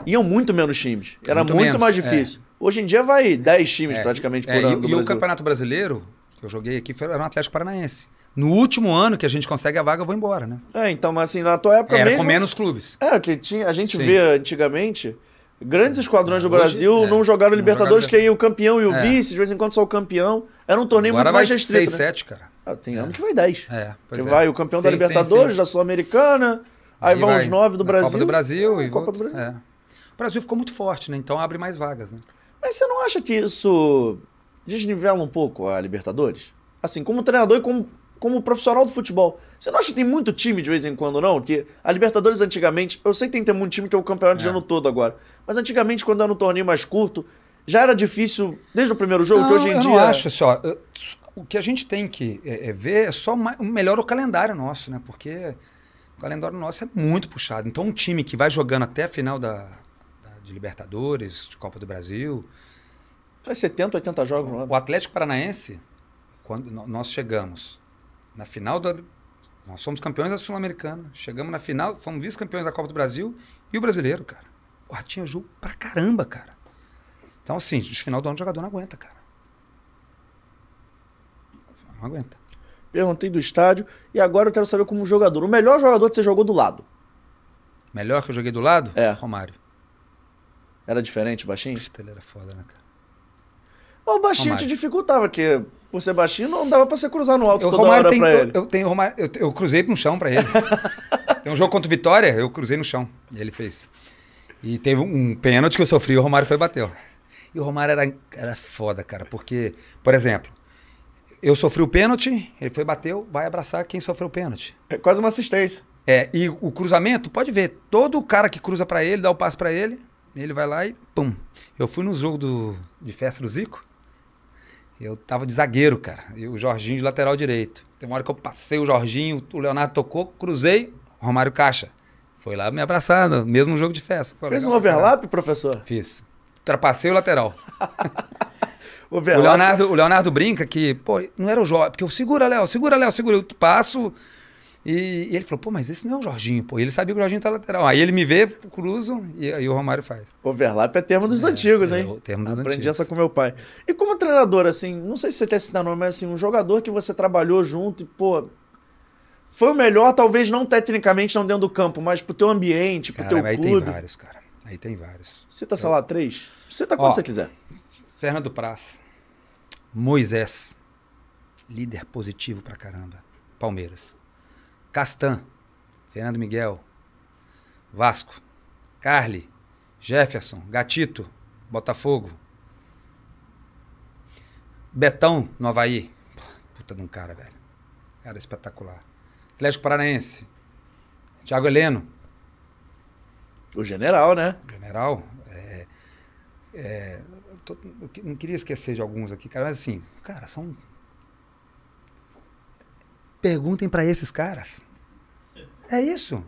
Iam muito menos times. Era muito, Muito menos, mais difícil. Hoje em dia vai 10 times É, praticamente é, por e- ano. do e, o. Campeonato Brasileiro, que eu joguei aqui, foi, era no Atlético Paranaense. No último ano que a gente consegue a vaga, eu vou embora, né? É, então, mas assim, na tua época Era mesmo. com menos clubes. É, que tinha, a gente Sim. vê antigamente grandes esquadrões do Hoje, Brasil é, não jogaram não Libertadores, jogaram que aí o campeão e o É. vice, de vez em quando só o campeão. Era um torneio Agora muito vai mais restrito. 6, né? 7, cara. Ah, tem ano que vai 10. É, que é. vai o campeão da Sim, sim, Libertadores, sim. da Sul-Americana, aí, vão os nove do Brasil. Copa do Brasil. É, e Copa volta- do Brasil. é. O Brasil ficou muito forte, né? Então abre mais vagas, né? Mas você não acha que isso desnivela um pouco a Libertadores? Assim, como treinador e como, como profissional do futebol. Você não acha que tem muito time de vez em quando, não? Que a Libertadores antigamente, eu sei que tem que ter muito time que é o campeonato de É. ano todo agora. Mas antigamente, quando era um torneio mais curto, já era difícil desde o primeiro jogo, que hoje em eu dia. não acho assim, ó. eu- O que a gente tem que é, é ver é só mais, melhor o calendário nosso, né? Porque o calendário nosso é muito puxado. Então um time que vai jogando até a final da, da- de Libertadores, de Copa do Brasil, Faz 70, 80 jogos no ano. O Atlético Paranaense, quando nós chegamos na final da, Nós somos campeões da Sul-Americana. Chegamos na final, fomos vice-campeões da Copa do Brasil e o brasileiro, cara. Porra, tinha jogo pra caramba, cara. Então, assim, no final do ano o jogador não aguenta, cara. Não aguenta. Perguntei do estádio e agora eu quero saber como jogador. O melhor jogador que você jogou do lado. Melhor que eu joguei do lado? É. Romário. Era diferente, baixinho? Puta, ele era foda, né, cara? Mas o baixinho Romário. te dificultava, porque por ser baixinho não dava pra você cruzar no alto Eu, toda Romário hora tem, pra eu, ele. eu tenho Romário, eu, eu cruzei no chão pra ele. [laughs] tem um jogo contra o Vitória, eu cruzei no chão. E ele fez. E teve um, um pênalti que eu sofri e o Romário foi e bateu. E o Romário era, era foda, cara, porque, por exemplo, eu sofri o pênalti, ele foi bateu, vai abraçar quem sofreu o pênalti. É quase uma assistência. É, e o cruzamento, pode ver, todo cara que cruza pra ele, dá o passe pra ele, ele vai lá e pum. Eu fui no jogo do, de festa do Zico, eu tava de zagueiro, cara, e o Jorginho de lateral direito. Tem uma hora que eu passei o Jorginho, o Leonardo tocou, cruzei, Romário Caixa. Foi lá me abraçar, no mesmo jogo de festa. Pô, Fez um legal caralho. overlap, professor? Fiz. Ultrapassei [laughs] o lateral. O Overlap. Leonardo, o Leonardo brinca que, pô, não era o Jorge, porque eu segura, Léo, segura, Léo, segura, eu passo. E, e ele falou, pô, mas esse não é o Jorginho, pô. E ele sabia que o Jorginho tá lateral. Aí ele me vê, cruzo, e aí o Romário faz. Overlap é termo dos antigos, é hein? o termo dos Aprendi antigos. essa com meu pai. E como treinador, assim, não sei se você tem esse nome, mas assim, um jogador que você trabalhou junto e, pô, foi o melhor, talvez não tecnicamente, não dentro do campo, mas pro teu ambiente, pro Cara, teu aí clube. tem vários, cara. Aí tem vários. Cita, sei lá, três. Cita quando Ó. você quiser. Fernando Praz. Moisés. Líder positivo pra caramba. Palmeiras. Castan. Fernando Miguel. Vasco. Carly. Jefferson. Gatito. Botafogo. Betão, no Havaí. Puta de um cara, velho. Cara espetacular. Atlético Paranaense. Thiago Heleno. O general, né? General, é, é, tô- não queria esquecer de alguns aqui, cara, mas assim, cara, são. Perguntem pra esses caras. É isso.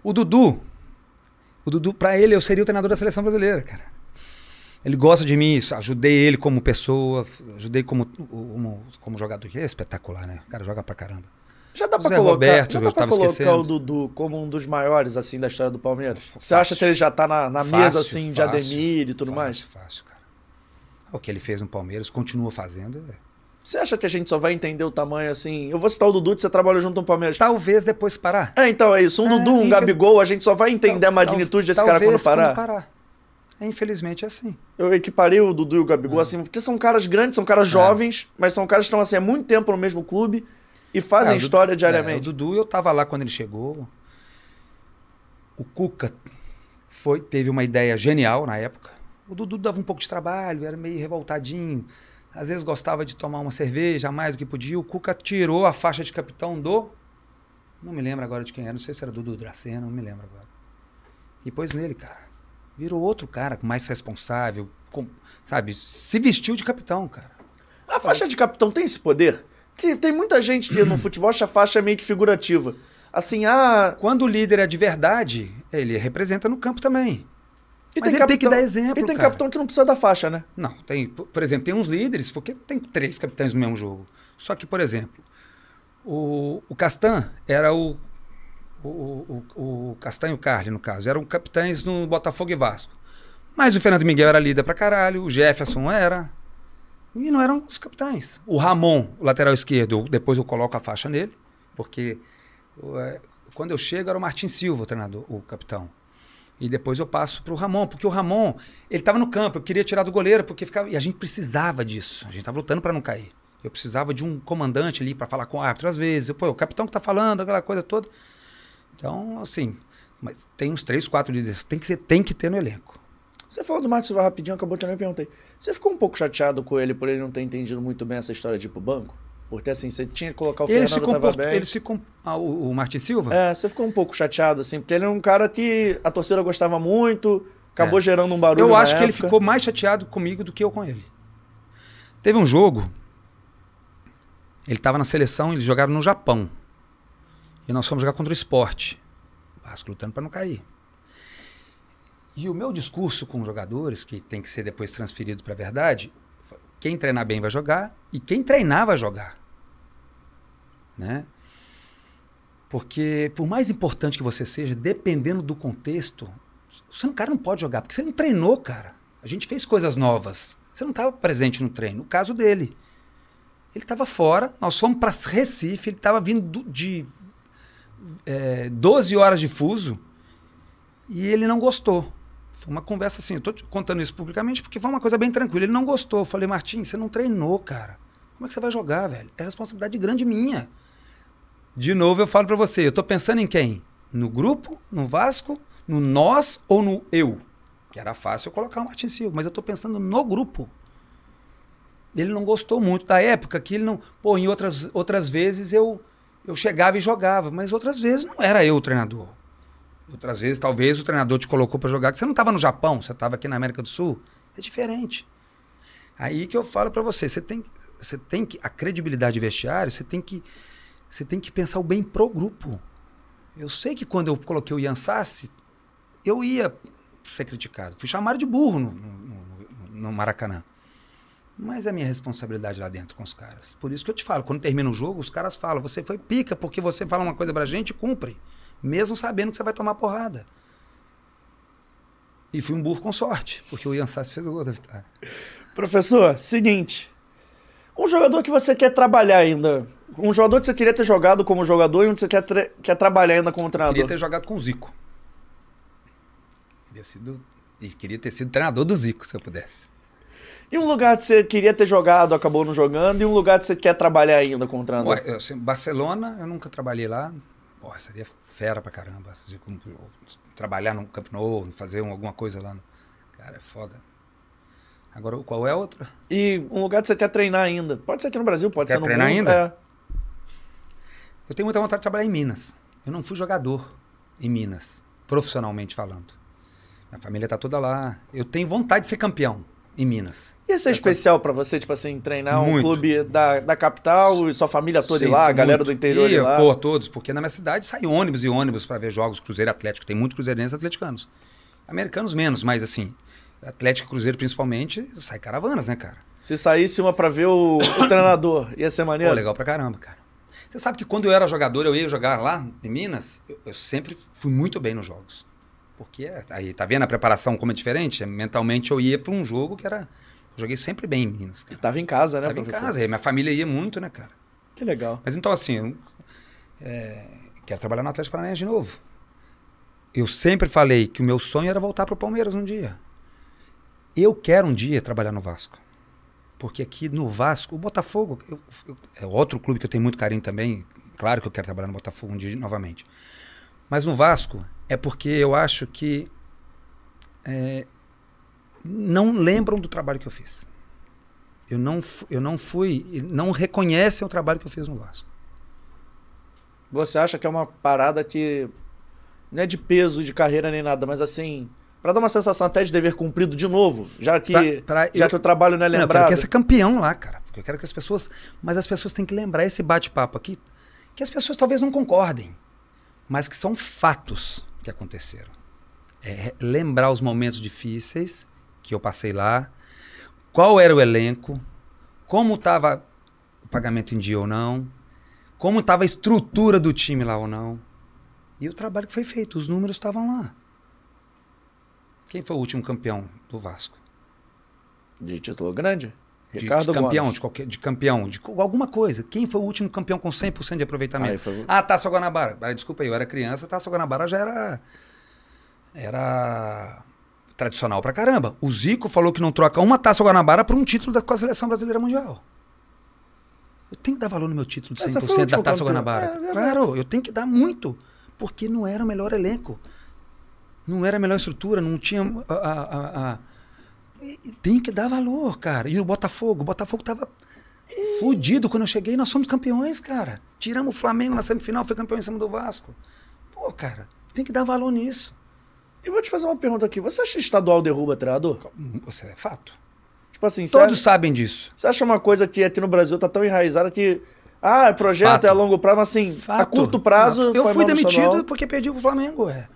O Dudu, o Dudu, pra ele, eu seria o treinador da seleção brasileira, cara. Ele gosta de mim, ajudei ele como pessoa, ajudei como, como, como jogador. Ele é espetacular, né? O cara joga pra caramba. Já dá pra Zé colocar, Roberto, já dá pra colocar esquecendo. o Dudu como um dos maiores, assim, da história do Palmeiras? Você Fácil. acha que ele já tá na, na Fácil, mesa, assim, de fácil, Ademir e tudo mais? Fácil, cara. O que ele fez no Palmeiras, continua fazendo. é. Você acha que a gente só vai entender o tamanho, assim... Eu vou citar o Dudu, que você trabalhou junto no Palmeiras. Talvez depois parar. É, então é isso. Um É, Dudu, um infel- Gabigol, a gente só vai entender a Tal- magnitude tal- desse cara quando talvez parar. É, infelizmente é assim. Eu equiparei o Dudu e o Gabigol, assim, porque são caras grandes, são caras jovens, mas são caras que estão, assim, há muito tempo no mesmo clube e fazem É, o Dudu- história É, o diariamente. Dudu, eu tava lá quando ele chegou. O Cuca foi, teve uma ideia genial na época. O Dudu dava um pouco de trabalho, era meio revoltadinho. Às vezes gostava de tomar uma cerveja a mais do que podia. O Cuca tirou a faixa de capitão do. Não me lembro agora de quem era, não sei se era Dudu Dracena, não me lembro agora. E pôs nele, cara. Virou outro cara, mais responsável, com- sabe? Se vestiu de capitão, cara. A faixa de capitão tem esse poder? Que tem muita gente que no futebol acha a faixa meio que figurativa. Assim, ah... Quando o líder é de verdade, ele representa no campo também. E Mas ele tem que dar exemplo, E tem cara. capitão que não precisa da faixa, né? Não, tem, por exemplo, tem uns líderes, porque tem três capitães no mesmo jogo. Só que, por exemplo, o, o Castan era o. O, o, o, o Castan e o Carly, no caso, eram capitães no Botafogo e Vasco. Mas o Fernando Miguel era líder pra caralho, o Jefferson era. E não eram os capitães. O Ramon, o lateral esquerdo, depois eu coloco a faixa nele, porque é, quando eu chego era o Martin Silva, o treinador, o capitão. E depois eu passo para o Ramon, porque o Ramon, ele estava no campo, eu queria tirar do goleiro, porque ficava. E a gente precisava disso. A gente estava lutando para não cair. Eu precisava de um comandante ali para falar com o árbitro às vezes. Eu, Pô, o capitão que tá falando, aquela coisa toda. Então, assim, mas tem uns três, quatro líderes. Tem que, ser, tem que ter no elenco. Você falou do Marcos Silva rapidinho, acabou que eu nem perguntei. Você ficou um pouco chateado com ele por ele não ter entendido muito bem essa história de ir pro banco? Porque assim, você tinha que colocar o Ele Fernando tava comportou. bem. Ele se com, ah, o, o Martin Silva? É, você ficou um pouco chateado, assim, porque ele era um cara que a torcida gostava muito, acabou É. gerando um barulho Eu acho que ele época. ficou mais chateado comigo do que eu com ele. Teve um jogo. Ele estava na seleção, eles jogaram no Japão. E nós fomos jogar contra o esporte. O Vasco lutando para não cair. E o meu discurso com jogadores, que tem que ser depois transferido para a verdade, quem treinar bem vai jogar e quem treinar vai jogar. Né? Porque, por mais importante que você seja, dependendo do contexto, você, o cara não pode jogar, porque você não treinou, cara. A gente fez coisas novas. Você não estava presente no treino. No caso dele. Ele estava fora, nós fomos para Recife, ele estava vindo de é, 12 horas de fuso e ele não gostou. Foi uma conversa assim, eu tô contando isso publicamente porque foi uma coisa bem tranquila. Ele não gostou. Eu falei, Martim, você não treinou, cara. Como é que você vai jogar, velho? É responsabilidade grande minha. De novo, eu falo para você, eu tô pensando em quem? No grupo, no Vasco, no nós ou no eu? Que era fácil eu colocar o Martin Silva, mas eu tô pensando no grupo. Ele não gostou muito da época que ele não. Pô, em outras, outras vezes eu, eu chegava e jogava, mas outras vezes não era eu o treinador. Outras vezes, talvez o treinador te colocou para jogar, que você não estava no Japão, você estava aqui na América do Sul. É diferente. Aí que eu falo para você, você tem, você tem que a credibilidade de vestiário, você tem que você tem que pensar o bem pro grupo. Eu sei que quando eu coloquei o Ian Sassi, eu ia ser criticado. Fui chamado de burro no, no, no, Maracanã. Mas é minha responsabilidade lá dentro com os caras. Por isso que eu te falo, quando termina o jogo, os caras falam, você foi pica porque você fala uma coisa pra gente e cumpre. Mesmo sabendo que você vai tomar porrada. E fui um burro com sorte, porque o Ian Sassi fez o gol da vitória. Professor, seguinte. Um jogador que você quer trabalhar ainda. Um jogador que você queria ter jogado como jogador e onde você quer, quer trabalhar ainda como treinador. Queria ter jogado com o Zico. Queria, sido, e queria ter sido treinador do Zico, se eu pudesse. E um lugar que você queria ter jogado, acabou não jogando, e um lugar que você quer trabalhar ainda como treinador? Ué, eu, assim, Barcelona, eu nunca trabalhei lá. Porra, seria fera pra caramba. Trabalhar no Camp Nou, fazer alguma coisa lá. Cara, é foda. Agora, qual é a outra? E um lugar que você quer treinar ainda. Pode ser aqui no Brasil, pode quer ser no treinar mundo. ainda? É. Eu tenho muita vontade de trabalhar em Minas. Eu não fui jogador em Minas, profissionalmente falando. Minha família tá toda lá. Eu tenho vontade de ser campeão em Minas. Ia ser é especial para você, tipo assim, treinar muito. um clube da, da capital e sua família toda Sim, ir lá, a galera muito. do interior Ia, lá? Pô, todos, porque na minha cidade sai ônibus e ônibus para ver jogos Cruzeiro Atlético. Tem muito cruzeirenses atleticanos. Americanos menos, mas assim, Atlético e Cruzeiro principalmente, sai caravanas, né, cara? Se saísse uma para ver o, o [coughs] treinador, ia ser maneiro? Pô, legal pra caramba, cara. Você sabe que quando eu era jogador, eu ia jogar lá em Minas, eu, eu sempre fui muito bem nos jogos. Porque aí, tá vendo a preparação como é diferente? Mentalmente eu ia para um jogo que era. Eu joguei sempre bem em Minas. Cara. E tava em casa, né, tava professor? em casa, minha família ia muito, né, cara? Que legal. Mas então, assim, eu, é, quero trabalhar no Atlético Paranaense de novo. Eu sempre falei que o meu sonho era voltar para o Palmeiras um dia. Eu quero um dia trabalhar no Vasco. Porque aqui no Vasco, o Botafogo eu, eu, é outro clube que eu tenho muito carinho também. Claro que eu quero trabalhar no Botafogo um dia novamente. Mas no Vasco é porque eu acho que é, não lembram do trabalho que eu fiz. Eu não, eu não fui, não reconhecem o trabalho que eu fiz no Vasco. Você acha que é uma parada que não é de peso de carreira nem nada, mas assim, para dar uma sensação até de dever cumprido de novo, já que, pra, pra, já eu, que o trabalho não é lembrado. Não, eu quero ser campeão lá, cara. Porque eu quero que as pessoas. Mas as pessoas têm que lembrar esse bate-papo aqui, que as pessoas talvez não concordem, mas que são fatos que aconteceram. É lembrar os momentos difíceis que eu passei lá, qual era o elenco, como estava o pagamento em dia ou não, como estava a estrutura do time lá ou não. E o trabalho que foi feito, os números estavam lá. Quem foi o último campeão do Vasco? De título grande? De, de campeão, de, qualquer, de campeão, de alguma coisa. Quem foi o último campeão com 100% de aproveitamento? foi... Ah, Taça Guanabara. Ah, desculpa aí, eu era criança, Taça Guanabara já era era tradicional pra caramba. O Zico falou que não troca uma Taça Guanabara por um título da, com a seleção brasileira mundial. Eu tenho que dar valor no meu título de 100% da Taça. Guanabara. É, claro, eu tenho que dar muito, porque não era o melhor elenco. Não era a melhor estrutura, não tinha a, a, a e tem que dar valor, cara. E o Botafogo, o Botafogo tava e... fudido quando eu cheguei. Nós somos campeões, cara. Tiramos o Flamengo na semifinal, foi campeão em cima do Vasco. Pô, cara, tem que dar valor nisso. E vou te fazer uma pergunta aqui. Você acha que estadual derruba treinador? Você é fato. Tipo assim, todos acha, sabem disso. Você acha uma coisa que aqui no Brasil tá tão enraizada que ah, é projeto, fato. é a longo prazo, mas assim, fato. a curto prazo. Eu fui demitido porque perdi pro Flamengo, é.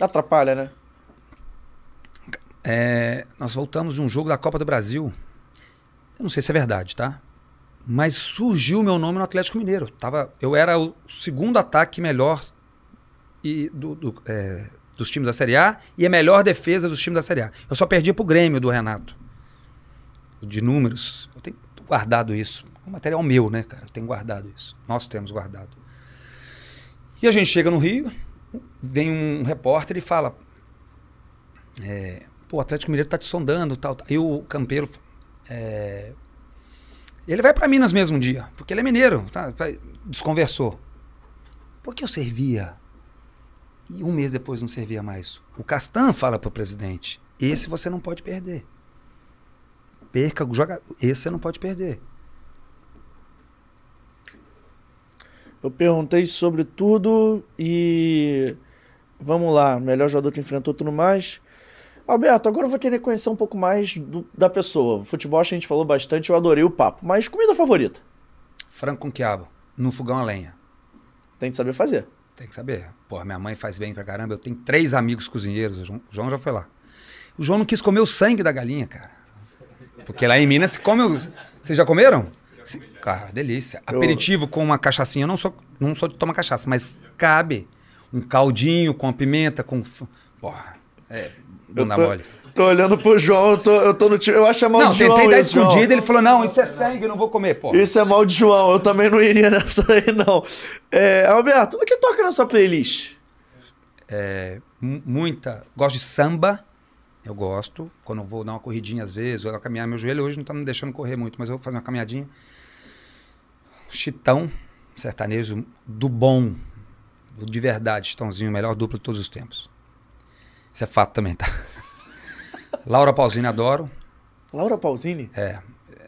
Atrapalha, né? É, nós voltamos de um jogo da Copa do Brasil. Eu não sei se é verdade, tá? Mas surgiu o meu nome no Atlético Mineiro. Tava, eu era o segundo ataque melhor e do, do, é, dos times da Série A e a melhor defesa dos times da Série A. Eu só perdia pro Grêmio do Renato. De números. Eu tenho guardado isso. É um material meu, né, cara? Eu tenho guardado isso. Nós temos guardado. E a gente chega no Rio, vem um repórter e fala: é, pô, o Atlético Mineiro tá te sondando tal. Aí o Campeiro. É, ele vai para Minas mesmo um dia, porque ele é mineiro, tá, desconversou. Por que eu servia? E um mês depois não servia mais. O Castan fala para o presidente: esse você não pode perder. Perca o jogador. Esse você não pode perder. Eu perguntei sobre tudo e. Vamos lá, melhor jogador que enfrentou tudo mais. Alberto, agora eu vou querer conhecer um pouco mais do, da pessoa. Futebol a gente falou bastante, eu adorei o papo. Mas comida favorita? Frango com quiabo, no fogão a lenha. Tem que saber fazer. Tem que saber. Pô, minha mãe faz bem pra caramba. Eu tenho três amigos cozinheiros. O João, já foi lá. O João não quis comer o sangue da galinha, cara. Porque lá em Minas se come. O... Vocês já comeram? Cara, delícia. Eu... Aperitivo com uma cachaçinha. Eu não sou, não sou de tomar cachaça, mas cabe. Um caldinho com a pimenta, com. Porra, é. Bunda tô, mole. Tô olhando pro João, eu tô, eu tô no time. Eu acho é mal não, de João. Não, tentei dar escondido, ele falou: não, isso é sangue, eu não vou comer, pô. Isso é mal de João, eu também não iria [laughs] nessa aí, não. É, Alberto, o que toca na sua playlist? É, muita. Gosto de samba. Eu gosto. Quando eu vou dar uma corridinha às vezes, ou caminhar, meu joelho hoje não tá me deixando correr muito, mas eu vou fazer uma caminhadinha. Chitão, sertanejo do bom, de verdade, Chitãozinho, melhor duplo de todos os tempos. Isso é fato também, tá? Laura Pausini, adoro. Laura Pausini? É,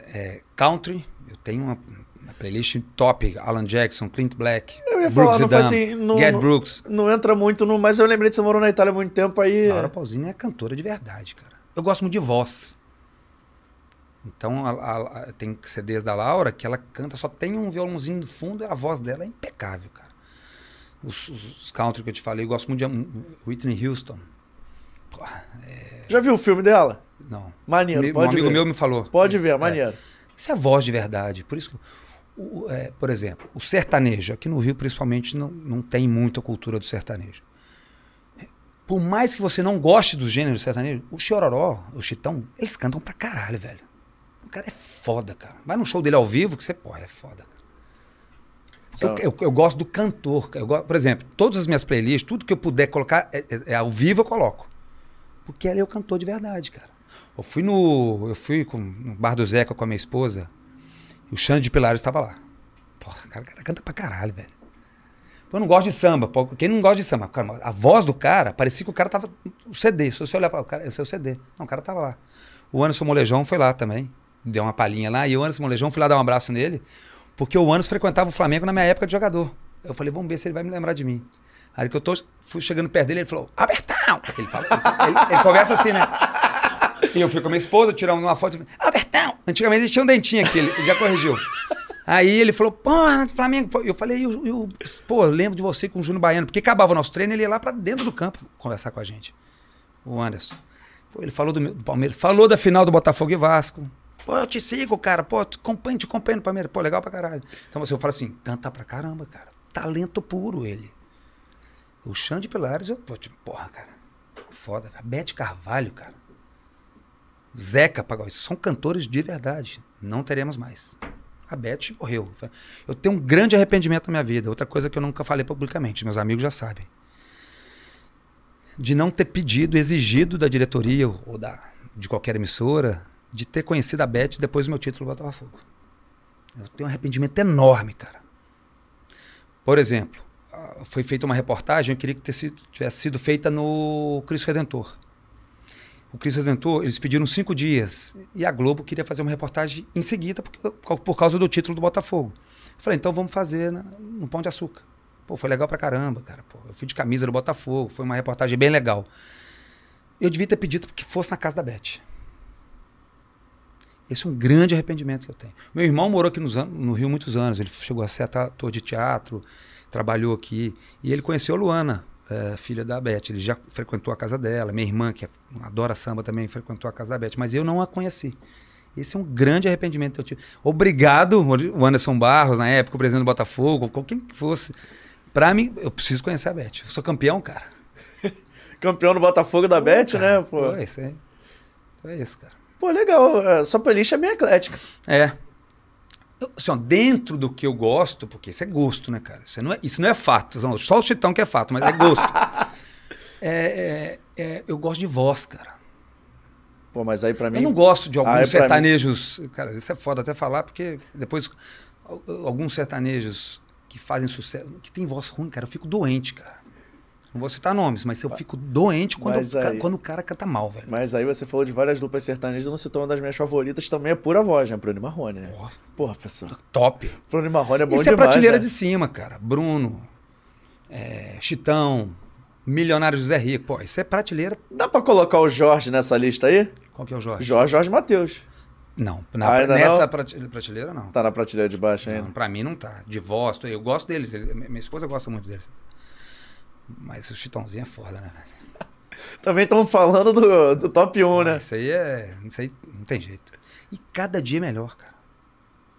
é. Country, eu tenho uma, uma, playlist top. Alan Jackson, Clint Black, eu ia Brooks falar, não assim, não, Get Brooks. Não entra muito no... Mas eu lembrei de você morou na Itália há muito tempo aí... Laura Pausini é cantora de verdade, cara. Eu gosto muito de voz. Então, a, a, a, tem CDs da Laura que ela canta, só tem um violãozinho no fundo e a voz dela é impecável, cara. Os, os, os country que eu te falei, eu gosto muito de Whitney Houston. Já viu o filme dela? Não. Maneiro, Me, pode Um amigo ver. meu me falou. Pode ver, é maneiro. É. Isso é voz de verdade. Por isso que, o, é, por exemplo, o sertanejo, aqui no Rio principalmente, não, não tem muita cultura do sertanejo. Por mais que você não goste do gênero sertanejo, o Chororó, o Chitão, eles cantam pra caralho, velho. O cara é foda, cara. Vai no show dele ao vivo que você, porra, é foda. Eu, eu, eu, gosto do cantor. Eu gosto, por exemplo, todas as minhas playlists, tudo que eu puder colocar é, é, é ao vivo, eu coloco. Porque ela é o cantor de verdade, cara. Eu fui no. Eu fui com, no Bar do Zeca com a minha esposa. E o Xande de Pilares estava lá. Porra, cara, cara canta pra caralho, velho. Eu não gosto de samba. Quem não gosta de samba? A voz do cara, parecia que o cara tava. O CD. Se você olhar para o cara, esse é o CD. Não, o cara tava lá. O Anderson Molejão foi lá também. Deu uma palhinha lá. E o Anderson Molejão, fui lá dar um abraço nele. Porque o Anderson frequentava o Flamengo na minha época de jogador. Eu falei, vamos ver se ele vai me lembrar de mim. Aí que eu tô, fui chegando perto dele, ele falou, Albertão! Ele, fala, ele, ele, conversa assim, né? E eu fui com a minha esposa, tirando uma foto, Albertão! Antigamente ele tinha um dentinho aqui, ele já corrigiu. Aí ele falou, pô, Flamengo. Eu falei, eu, eu, pô, eu lembro de você com o Júnior Baiano, porque acabava o nosso treino, ele ia lá pra dentro do campo conversar com a gente. O Anderson. Pô, ele falou do, do Palmeiras, falou da final do Botafogo e Vasco. Pô, eu te sigo, cara. Pô, te acompanho, te acompanho no Palmeiras. Pô, legal pra caralho. Então assim, eu falo assim, canta pra caramba, cara. Talento puro ele. O Xande Pilares, eu, pô, tipo, porra, cara. Foda. A Carvalho, cara. Zeca Pagode. São cantores de verdade. Não teremos mais. A Bete morreu. Eu tenho um grande arrependimento na minha vida. Outra coisa que eu nunca falei publicamente. Meus amigos já sabem. De não ter pedido, exigido da diretoria ou da, de qualquer emissora, de ter conhecido a Bete depois do meu título Botafogo. Eu tenho um arrependimento enorme, cara. Por exemplo, foi feita uma reportagem, eu queria que tivesse sido feita no Cristo Redentor. O Cristo Redentor, eles pediram cinco dias e a Globo queria fazer uma reportagem em seguida porque, por causa do título do Botafogo. Eu falei, então vamos fazer no Pão de Açúcar. Pô, foi legal pra caramba, cara. Pô, eu fui de camisa do Botafogo, foi uma reportagem bem legal. Eu devia ter pedido que fosse na casa da Beth. Esse é um grande arrependimento que eu tenho. Meu irmão morou aqui no, no Rio muitos anos, ele chegou a ser ator de teatro, trabalhou aqui. E ele conheceu a Luana, é, filha da Beth. Ele já frequentou a casa dela. Minha irmã, que adora samba, também frequentou a casa da Beth. Mas eu não a conheci. Esse é um grande arrependimento que eu tive. Obrigado, o Anderson Barros, na época, o presidente do Botafogo, qualquer que fosse. Pra mim, eu preciso conhecer a Beth. Eu sou campeão, cara. [laughs] Campeão do Botafogo da Bet, né? Pô. Pô, isso aí. Então é isso, cara. Pô, legal. É, Sua playlist é bem eclética. É. Assim, ó, dentro do que eu gosto, porque isso é gosto, né, cara? Isso não é, isso não é fato. Só o Chitão que é fato, mas é gosto. [laughs] É, é, é, eu gosto de voz, cara. Pô, mas aí pra mim. Eu não gosto de alguns Ah, sertanejos. Cara, isso é foda até falar, porque depois al- alguns sertanejos que fazem sucesso, que tem voz ruim, cara, eu fico doente, cara. Não vou citar nomes, mas eu fico doente quando, aí- quando o cara canta mal, velho. Mas aí você falou de várias duplas sertanejas, não citou uma das minhas favoritas, também é pura voz, né? Bruno Marrone, né? Porra, Porra, pessoal. top. Bruno Marrone é bom Isso é demais, prateleira né? de cima, cara. Bruno, é, Chitão, Milionário José Rico. Pô, isso é prateleira. Dá pra colocar o Jorge nessa lista aí? Qual que é o Jorge? Jorge, Jorge Matheus. Não, Ah, na, ainda nessa não? prate- prateleira não. Tá na prateleira de baixo ainda. Não, pra mim não tá. De voz, eu gosto deles. ele- minha esposa gosta muito deles. Mas o Chitãozinho é foda, né, velho? Também estamos falando do, do top 1, né? Isso aí é. Isso aí não tem jeito. E cada dia é melhor, cara.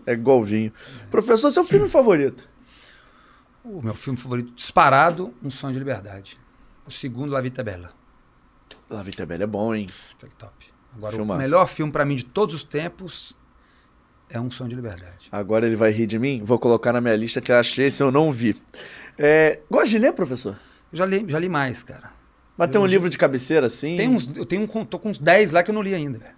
É igual vinho. Professor, seu filme favorito? O meu filme favorito, disparado, Um Sonho de Liberdade. O segundo, La Vita é Bella. La Vita Bella é bom, hein? Top. Agora, Filmaço. o melhor filme pra mim de todos os tempos é Um Sonho de Liberdade. Agora ele vai rir de mim? Vou colocar na minha lista que eu achei se eu não vi. É, gosta de ler, professor? Eu já li, já li mais, cara. Mas tem um Eu- livro de cabeceira assim? Tem uns, eu tenho um, tô com uns 10 lá que eu não li ainda, velho.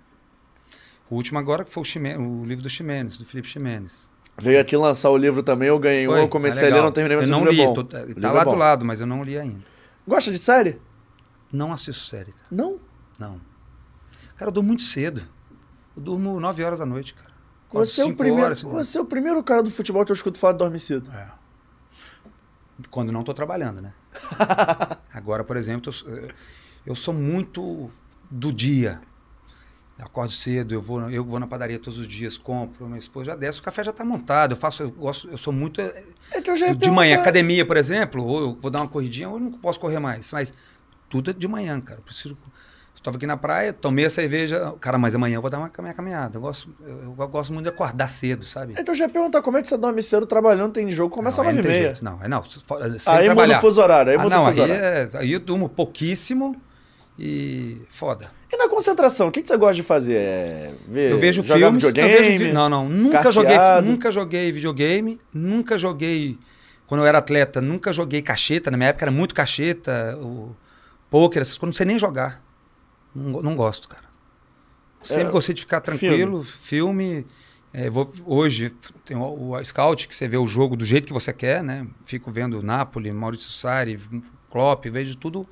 O último agora que foi o, o livro do Ximenes, do Felipe Ximenes. Veio aqui lançar o livro também, eu ganhei um, Foi? eu comecei Ah, a ler, não terminei, mas Eu não livro li, é bom. tô- tá é lá bom. do lado, mas eu não li ainda. Gosta de série? Não assisto série, cara. Não. Não. Cara, eu durmo muito cedo. Eu durmo 9 horas da noite, cara. Você é, o primeiro, horas. você é o primeiro cara do futebol que eu escuto falar de dormir cedo. É. Quando não tô trabalhando, né? [laughs] Agora, por exemplo, eu, sou- eu sou muito do dia. Eu acordo cedo, eu vou, eu vou na padaria todos os dias, compro, minha esposa já desce, o café já tá montado. Eu faço, eu gosto, eu sou muito é, É que eu já de manhã, academia, por exemplo, ou eu vou dar uma corridinha, ou eu não posso correr mais, mas tudo é de manhã, cara. Eu preciso tava aqui na praia, tomei a cerveja, cara, mas amanhã eu vou dar uma minha caminhada. Eu gosto, eu, eu gosto muito de acordar cedo, sabe? Então já ia perguntar como é que você dorme cedo trabalhando, tem jogo, começa não, às aí 9 não é não. Sem Aí muda trabalhar. o fuso horário, aí ah, muda não, o fuso aí, horário. é, aí eu durmo pouquíssimo e foda. E na concentração, o que, que você gosta de fazer? É ver, Eu vejo jogar filmes, videogame? eu vejo Não, não, nunca joguei, carteado? nunca joguei videogame, nunca joguei quando eu era atleta, nunca joguei cacheta, na minha época era muito cacheta, o poker, essas coisas, não sei nem jogar. Não, não gosto, cara. Sempre É, gostei de ficar tranquilo, filme. é, vou, hoje tem o, o Scout, que você vê o jogo do jeito que você quer, né? Fico vendo Napoli, Maurício Sarri, Klopp, vejo tudo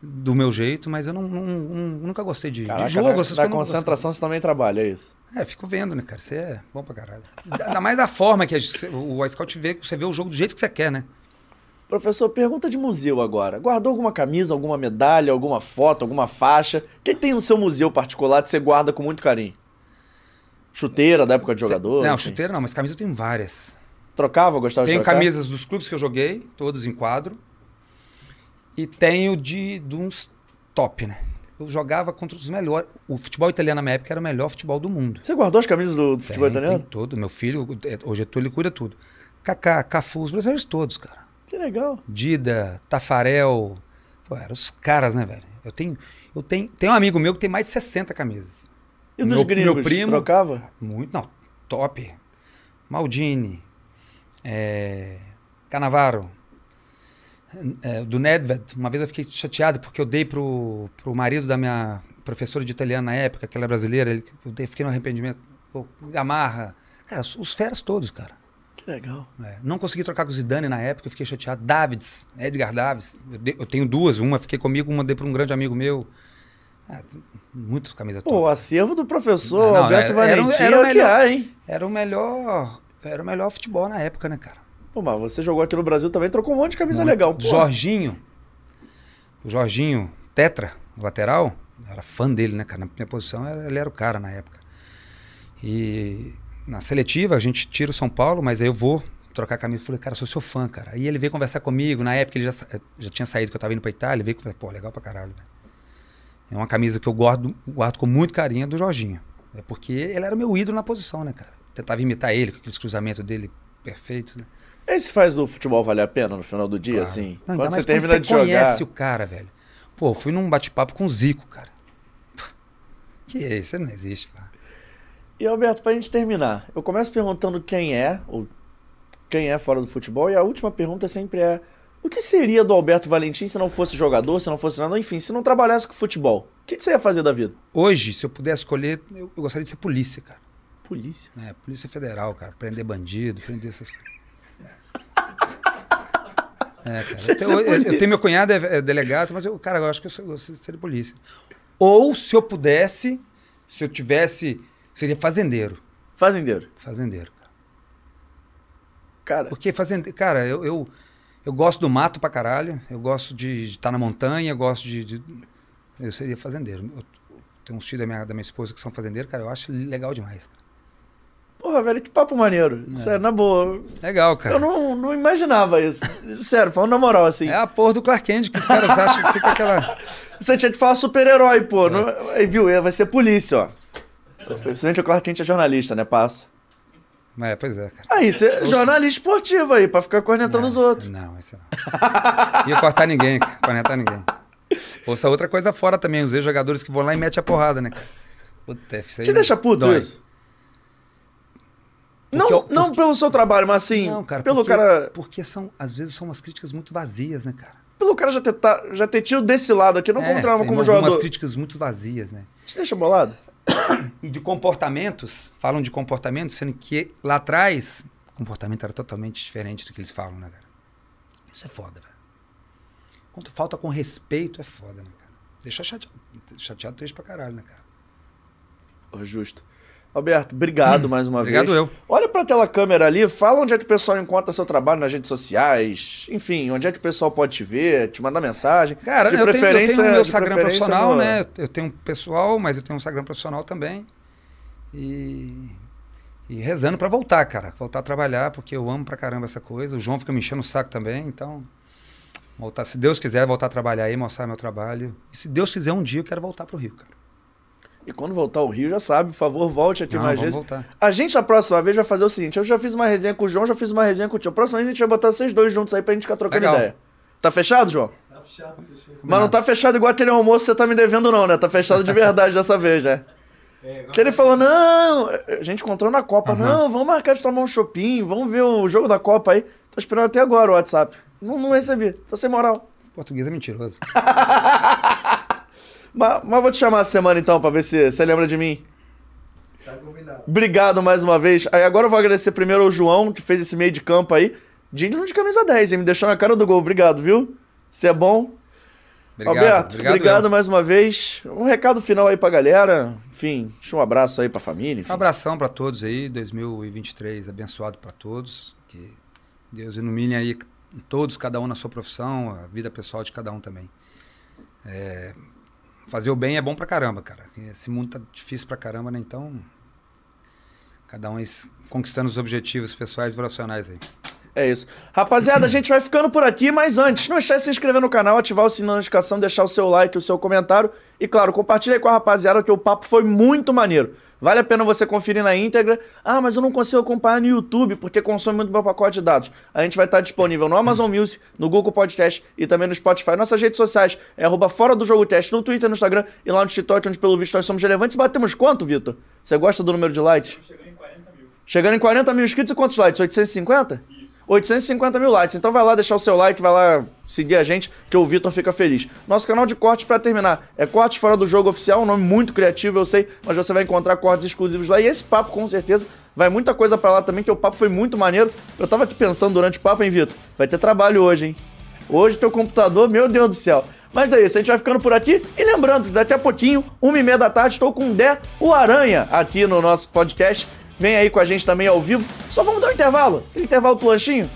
do meu jeito, mas eu não, não- não- nunca gostei de, Caraca, de jogo. na, essas na concentração você também trabalha, é isso? É, fico vendo, né, cara? Você é bom pra caralho. Ainda mais da forma que a gente- o Scout vê, você vê o jogo do jeito que você quer, né? Professor, pergunta de museu agora. Guardou alguma camisa, alguma medalha, alguma foto, alguma faixa? O que tem no seu museu particular que você guarda com muito carinho? Chuteira da época de jogador? não, enfim. chuteira não, mas camisa eu tenho várias. Trocava, gostava Tenho de trocar? camisas dos clubes que eu joguei, todos em quadro. E tenho de, de uns top, né? Eu jogava contra os melhores. O futebol italiano na minha época era o melhor futebol do mundo. Você guardou as camisas do, do futebol Tem- italiano? Tem todo. Meu filho, é, hoje é tu, ele cuida tudo. Kaká, Cafu, os brasileiros todos, cara. Que legal. Dida, Tafarel. Pô, eram os caras, né, velho? Eu tenho, eu tenho, tem um amigo meu que tem mais de 60 camisas. E dos Meu- gringos, meu primo- trocava? Muito, não, top. Maldini, é, Canavaro, é, do Nedved. Uma vez eu fiquei chateado porque eu dei pro, pro marido da minha professora de italiano na época, que ela é brasileira, ele, eu dei- fiquei no arrependimento. Pô, Gamarra. Cara, os, os feras todos, cara. Que legal. É, não consegui trocar com o Zidane na época, eu fiquei chateado. Davids, Edgar Davids. Eu, dei- eu tenho duas, uma fiquei comigo, uma dei para um grande amigo meu. Ah, muitas camisas Pô, o acervo do professor Não, não, Alberto era- era Valentim era é o melhor. hein? Era o melhor, era o melhor futebol na época, né, cara? Pô, mas você jogou aqui no Brasil também, trocou um monte de camisa Muito. legal. Pô, Jorginho, o Jorginho, Tetra, lateral, era fã dele, né, cara? Na minha posição, era- ele era o cara na época. E na seletiva, a gente tira o São Paulo, mas aí eu vou trocar a camisa. Eu falei, cara, sou seu fã, cara. Aí ele veio conversar comigo, na época ele já, sa- já tinha saído, que eu tava indo pra Itália, ele veio e falou, pô, legal pra caralho, velho. É uma camisa que eu guardo, guardo com muito carinho, é do Jorginho. É porque ele era meu ídolo na posição, né, cara? Tentava imitar ele com aqueles cruzamentos dele perfeitos, né? Esse faz o futebol valer a pena no final do dia, Claro. assim? Não, quando você termina quando de você jogar. conhece o cara, velho. Pô, fui num bate-papo com o Zico, cara. Que é isso? Não existe, pá. E Alberto, pra gente terminar, eu começo perguntando quem é, ou quem é fora do futebol, e a última pergunta sempre é: o que seria do Alberto Valentim se não fosse jogador, se não fosse nada, enfim, se não trabalhasse com futebol? O que, que você ia fazer da vida? Hoje, se eu pudesse escolher, eu, eu gostaria de ser polícia, cara. Polícia. É, polícia federal, cara. Prender bandido, prender essas coisas. É, cara. Eu, tenho, eu- eu tenho meu cunhado, é, é delegado, mas eu, cara, eu acho que eu, sou, eu seria polícia. Ou, se eu pudesse, se eu tivesse, seria fazendeiro. Fazendeiro. Fazendeiro. Cara, Porque fazendeiro, cara, eu, eu, eu gosto do mato pra caralho, eu gosto de estar na montanha, eu gosto de, de- Eu seria fazendeiro. Eu, tenho uns tios da minha, da minha esposa que são fazendeiros, cara, eu acho legal demais. Cara. porra, velho, que papo maneiro. Sério, na boa. Legal, cara. Eu não, não imaginava isso. Sério, falando na moral, assim. É a porra do Clark Kent que os caras acham que fica aquela. [laughs] Você tinha que falar super-herói, pô. Não- Aí, viu? Vai ser polícia, ó. Principalmente o Clark Kent é jornalista, né? Passa. É, pois é, cara. Aí, você é jornalista esportivo aí, pra ficar cornetando os outros. Não, isso não. Ia cortar ninguém, cara. Cornetar ninguém. Ouça outra coisa fora também, os ex-jogadores que vão lá e metem a porrada, né, cara? Puta, isso aí Te deixa puto dói. isso? Não, eu- não pelo seu trabalho, mas assim, Não, cara, pelo porque, cara. porque são, às vezes são umas críticas muito vazias, né, cara? Pelo cara já ter, já ter tido desse lado aqui, não É, encontrava como jogador. críticas muito vazias, né? Te deixa bolado? [coughs] E de comportamentos, falam de comportamentos, sendo que lá atrás o comportamento era totalmente diferente do que eles falam, né, cara? Isso é foda, velho. Quando falta com respeito, é foda, né, cara? Deixa chateado, chateado triste pra caralho, né, cara? Ô, Justo. Alberto, obrigado mais uma Obrigado vez. eu. Olha pra tela câmera ali, fala onde é que o pessoal encontra seu trabalho nas redes sociais, enfim, onde é que o pessoal pode te ver, te mandar mensagem. Cara, de eu, tenho, eu preferência, tenho meu Instagram preferência profissional, no- né? Eu tenho um pessoal, mas eu tenho um Instagram profissional também. E, e rezando pra voltar, cara. Voltar a trabalhar, porque eu amo pra caramba essa coisa. O João fica me enchendo o saco também, então... Voltar, se Deus quiser, voltar a trabalhar aí, mostrar meu trabalho. E se Deus quiser, um dia eu quero voltar pro Rio, cara. E quando voltar ao Rio, já sabe, por favor, volte aqui Não, mais vamos vezes. voltar. A gente, a próxima vez, vai fazer o seguinte: eu já fiz uma resenha com o João, já fiz uma resenha com o tio. A próxima vez a gente vai botar vocês dois juntos aí pra gente ficar trocando Legal. ideia. Tá fechado, João? Tá fechado, fechou. Mas não tá fechado igual aquele almoço que você tá me devendo, não, né? Tá fechado de verdade dessa vez, né? [laughs] É, Que ele falou, não, a gente encontrou na Copa, Aham. não, vamos marcar de tomar um shopping, vamos ver o jogo da Copa aí. Tô esperando até agora o WhatsApp. Não, não recebi, tô sem moral. Esse português é mentiroso. [laughs] Mas, mas vou te chamar essa semana então, pra ver se você lembra de mim. tá combinado. Obrigado mais uma vez. Aí agora eu vou agradecer primeiro ao João, que fez esse meio de campo aí. Digno de camisa 10, hein? Me deixou na cara do gol. Obrigado, viu? Você é bom. Obrigado, Alberto, obrigado, eu. mais uma vez. Um recado final aí pra galera. Enfim, deixa um abraço aí pra família. Enfim. Um abração pra todos aí, 2023 abençoado pra todos. Que Deus ilumine aí todos, cada um na sua profissão, a vida pessoal de cada um também. É, fazer o bem é bom pra caramba, cara. Esse mundo tá difícil pra caramba, né? Então, cada um es- conquistando os objetivos pessoais e profissionais aí. É isso. Rapaziada, a gente vai ficando por aqui, mas antes, não esquece de se inscrever no canal, ativar o sininho da notificação, deixar o seu like, o seu comentário. E claro, compartilha aí com a rapaziada que o papo foi muito maneiro. Vale a pena você conferir na íntegra. Ah, mas eu não consigo acompanhar no YouTube porque consome muito meu pacote de dados. A gente vai estar disponível no Amazon Music, no Google Podcast e também no Spotify. Nossas redes sociais é arroba fora do jogo teste no Twitter, no Instagram e lá no TikTok, onde pelo visto nós somos relevantes. Batemos quanto, Vitor? Você gosta do número de likes? Chegando em 40 mil inscritos e quantos likes? 850? 850 mil likes. Então vai lá deixar o seu like, vai lá seguir a gente, que o Vitor fica feliz. Nosso canal de cortes, pra terminar, é Cortes Fora do Jogo Oficial, um nome muito criativo, eu sei, mas você vai encontrar cortes exclusivos lá. E esse papo, com certeza, vai muita coisa pra lá também, que o papo foi muito maneiro. Eu tava aqui pensando durante o papo, hein, Vitor? Vai ter trabalho hoje, hein? Hoje teu computador, meu Deus do céu. Mas é isso, a gente vai ficando por aqui. E lembrando que daqui a pouquinho, uma e meia da tarde, estou com o Dé, o Aranha, aqui no nosso podcast. Vem aí com a gente também ao vivo. Só vamos dar um intervalo. Aquele intervalo pro lanchinho.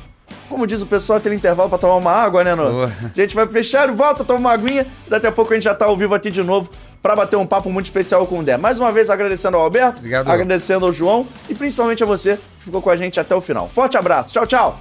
Como diz o pessoal, aquele intervalo pra tomar uma água, né? Boa. A gente vai fechar, volta, toma uma aguinha. Daqui a pouco a gente já tá ao vivo aqui de novo pra bater um papo muito especial com o Dé. Mais uma vez agradecendo ao Alberto, Obrigado. agradecendo ao João e principalmente a você que ficou com a gente até o final. Forte abraço. Tchau, tchau.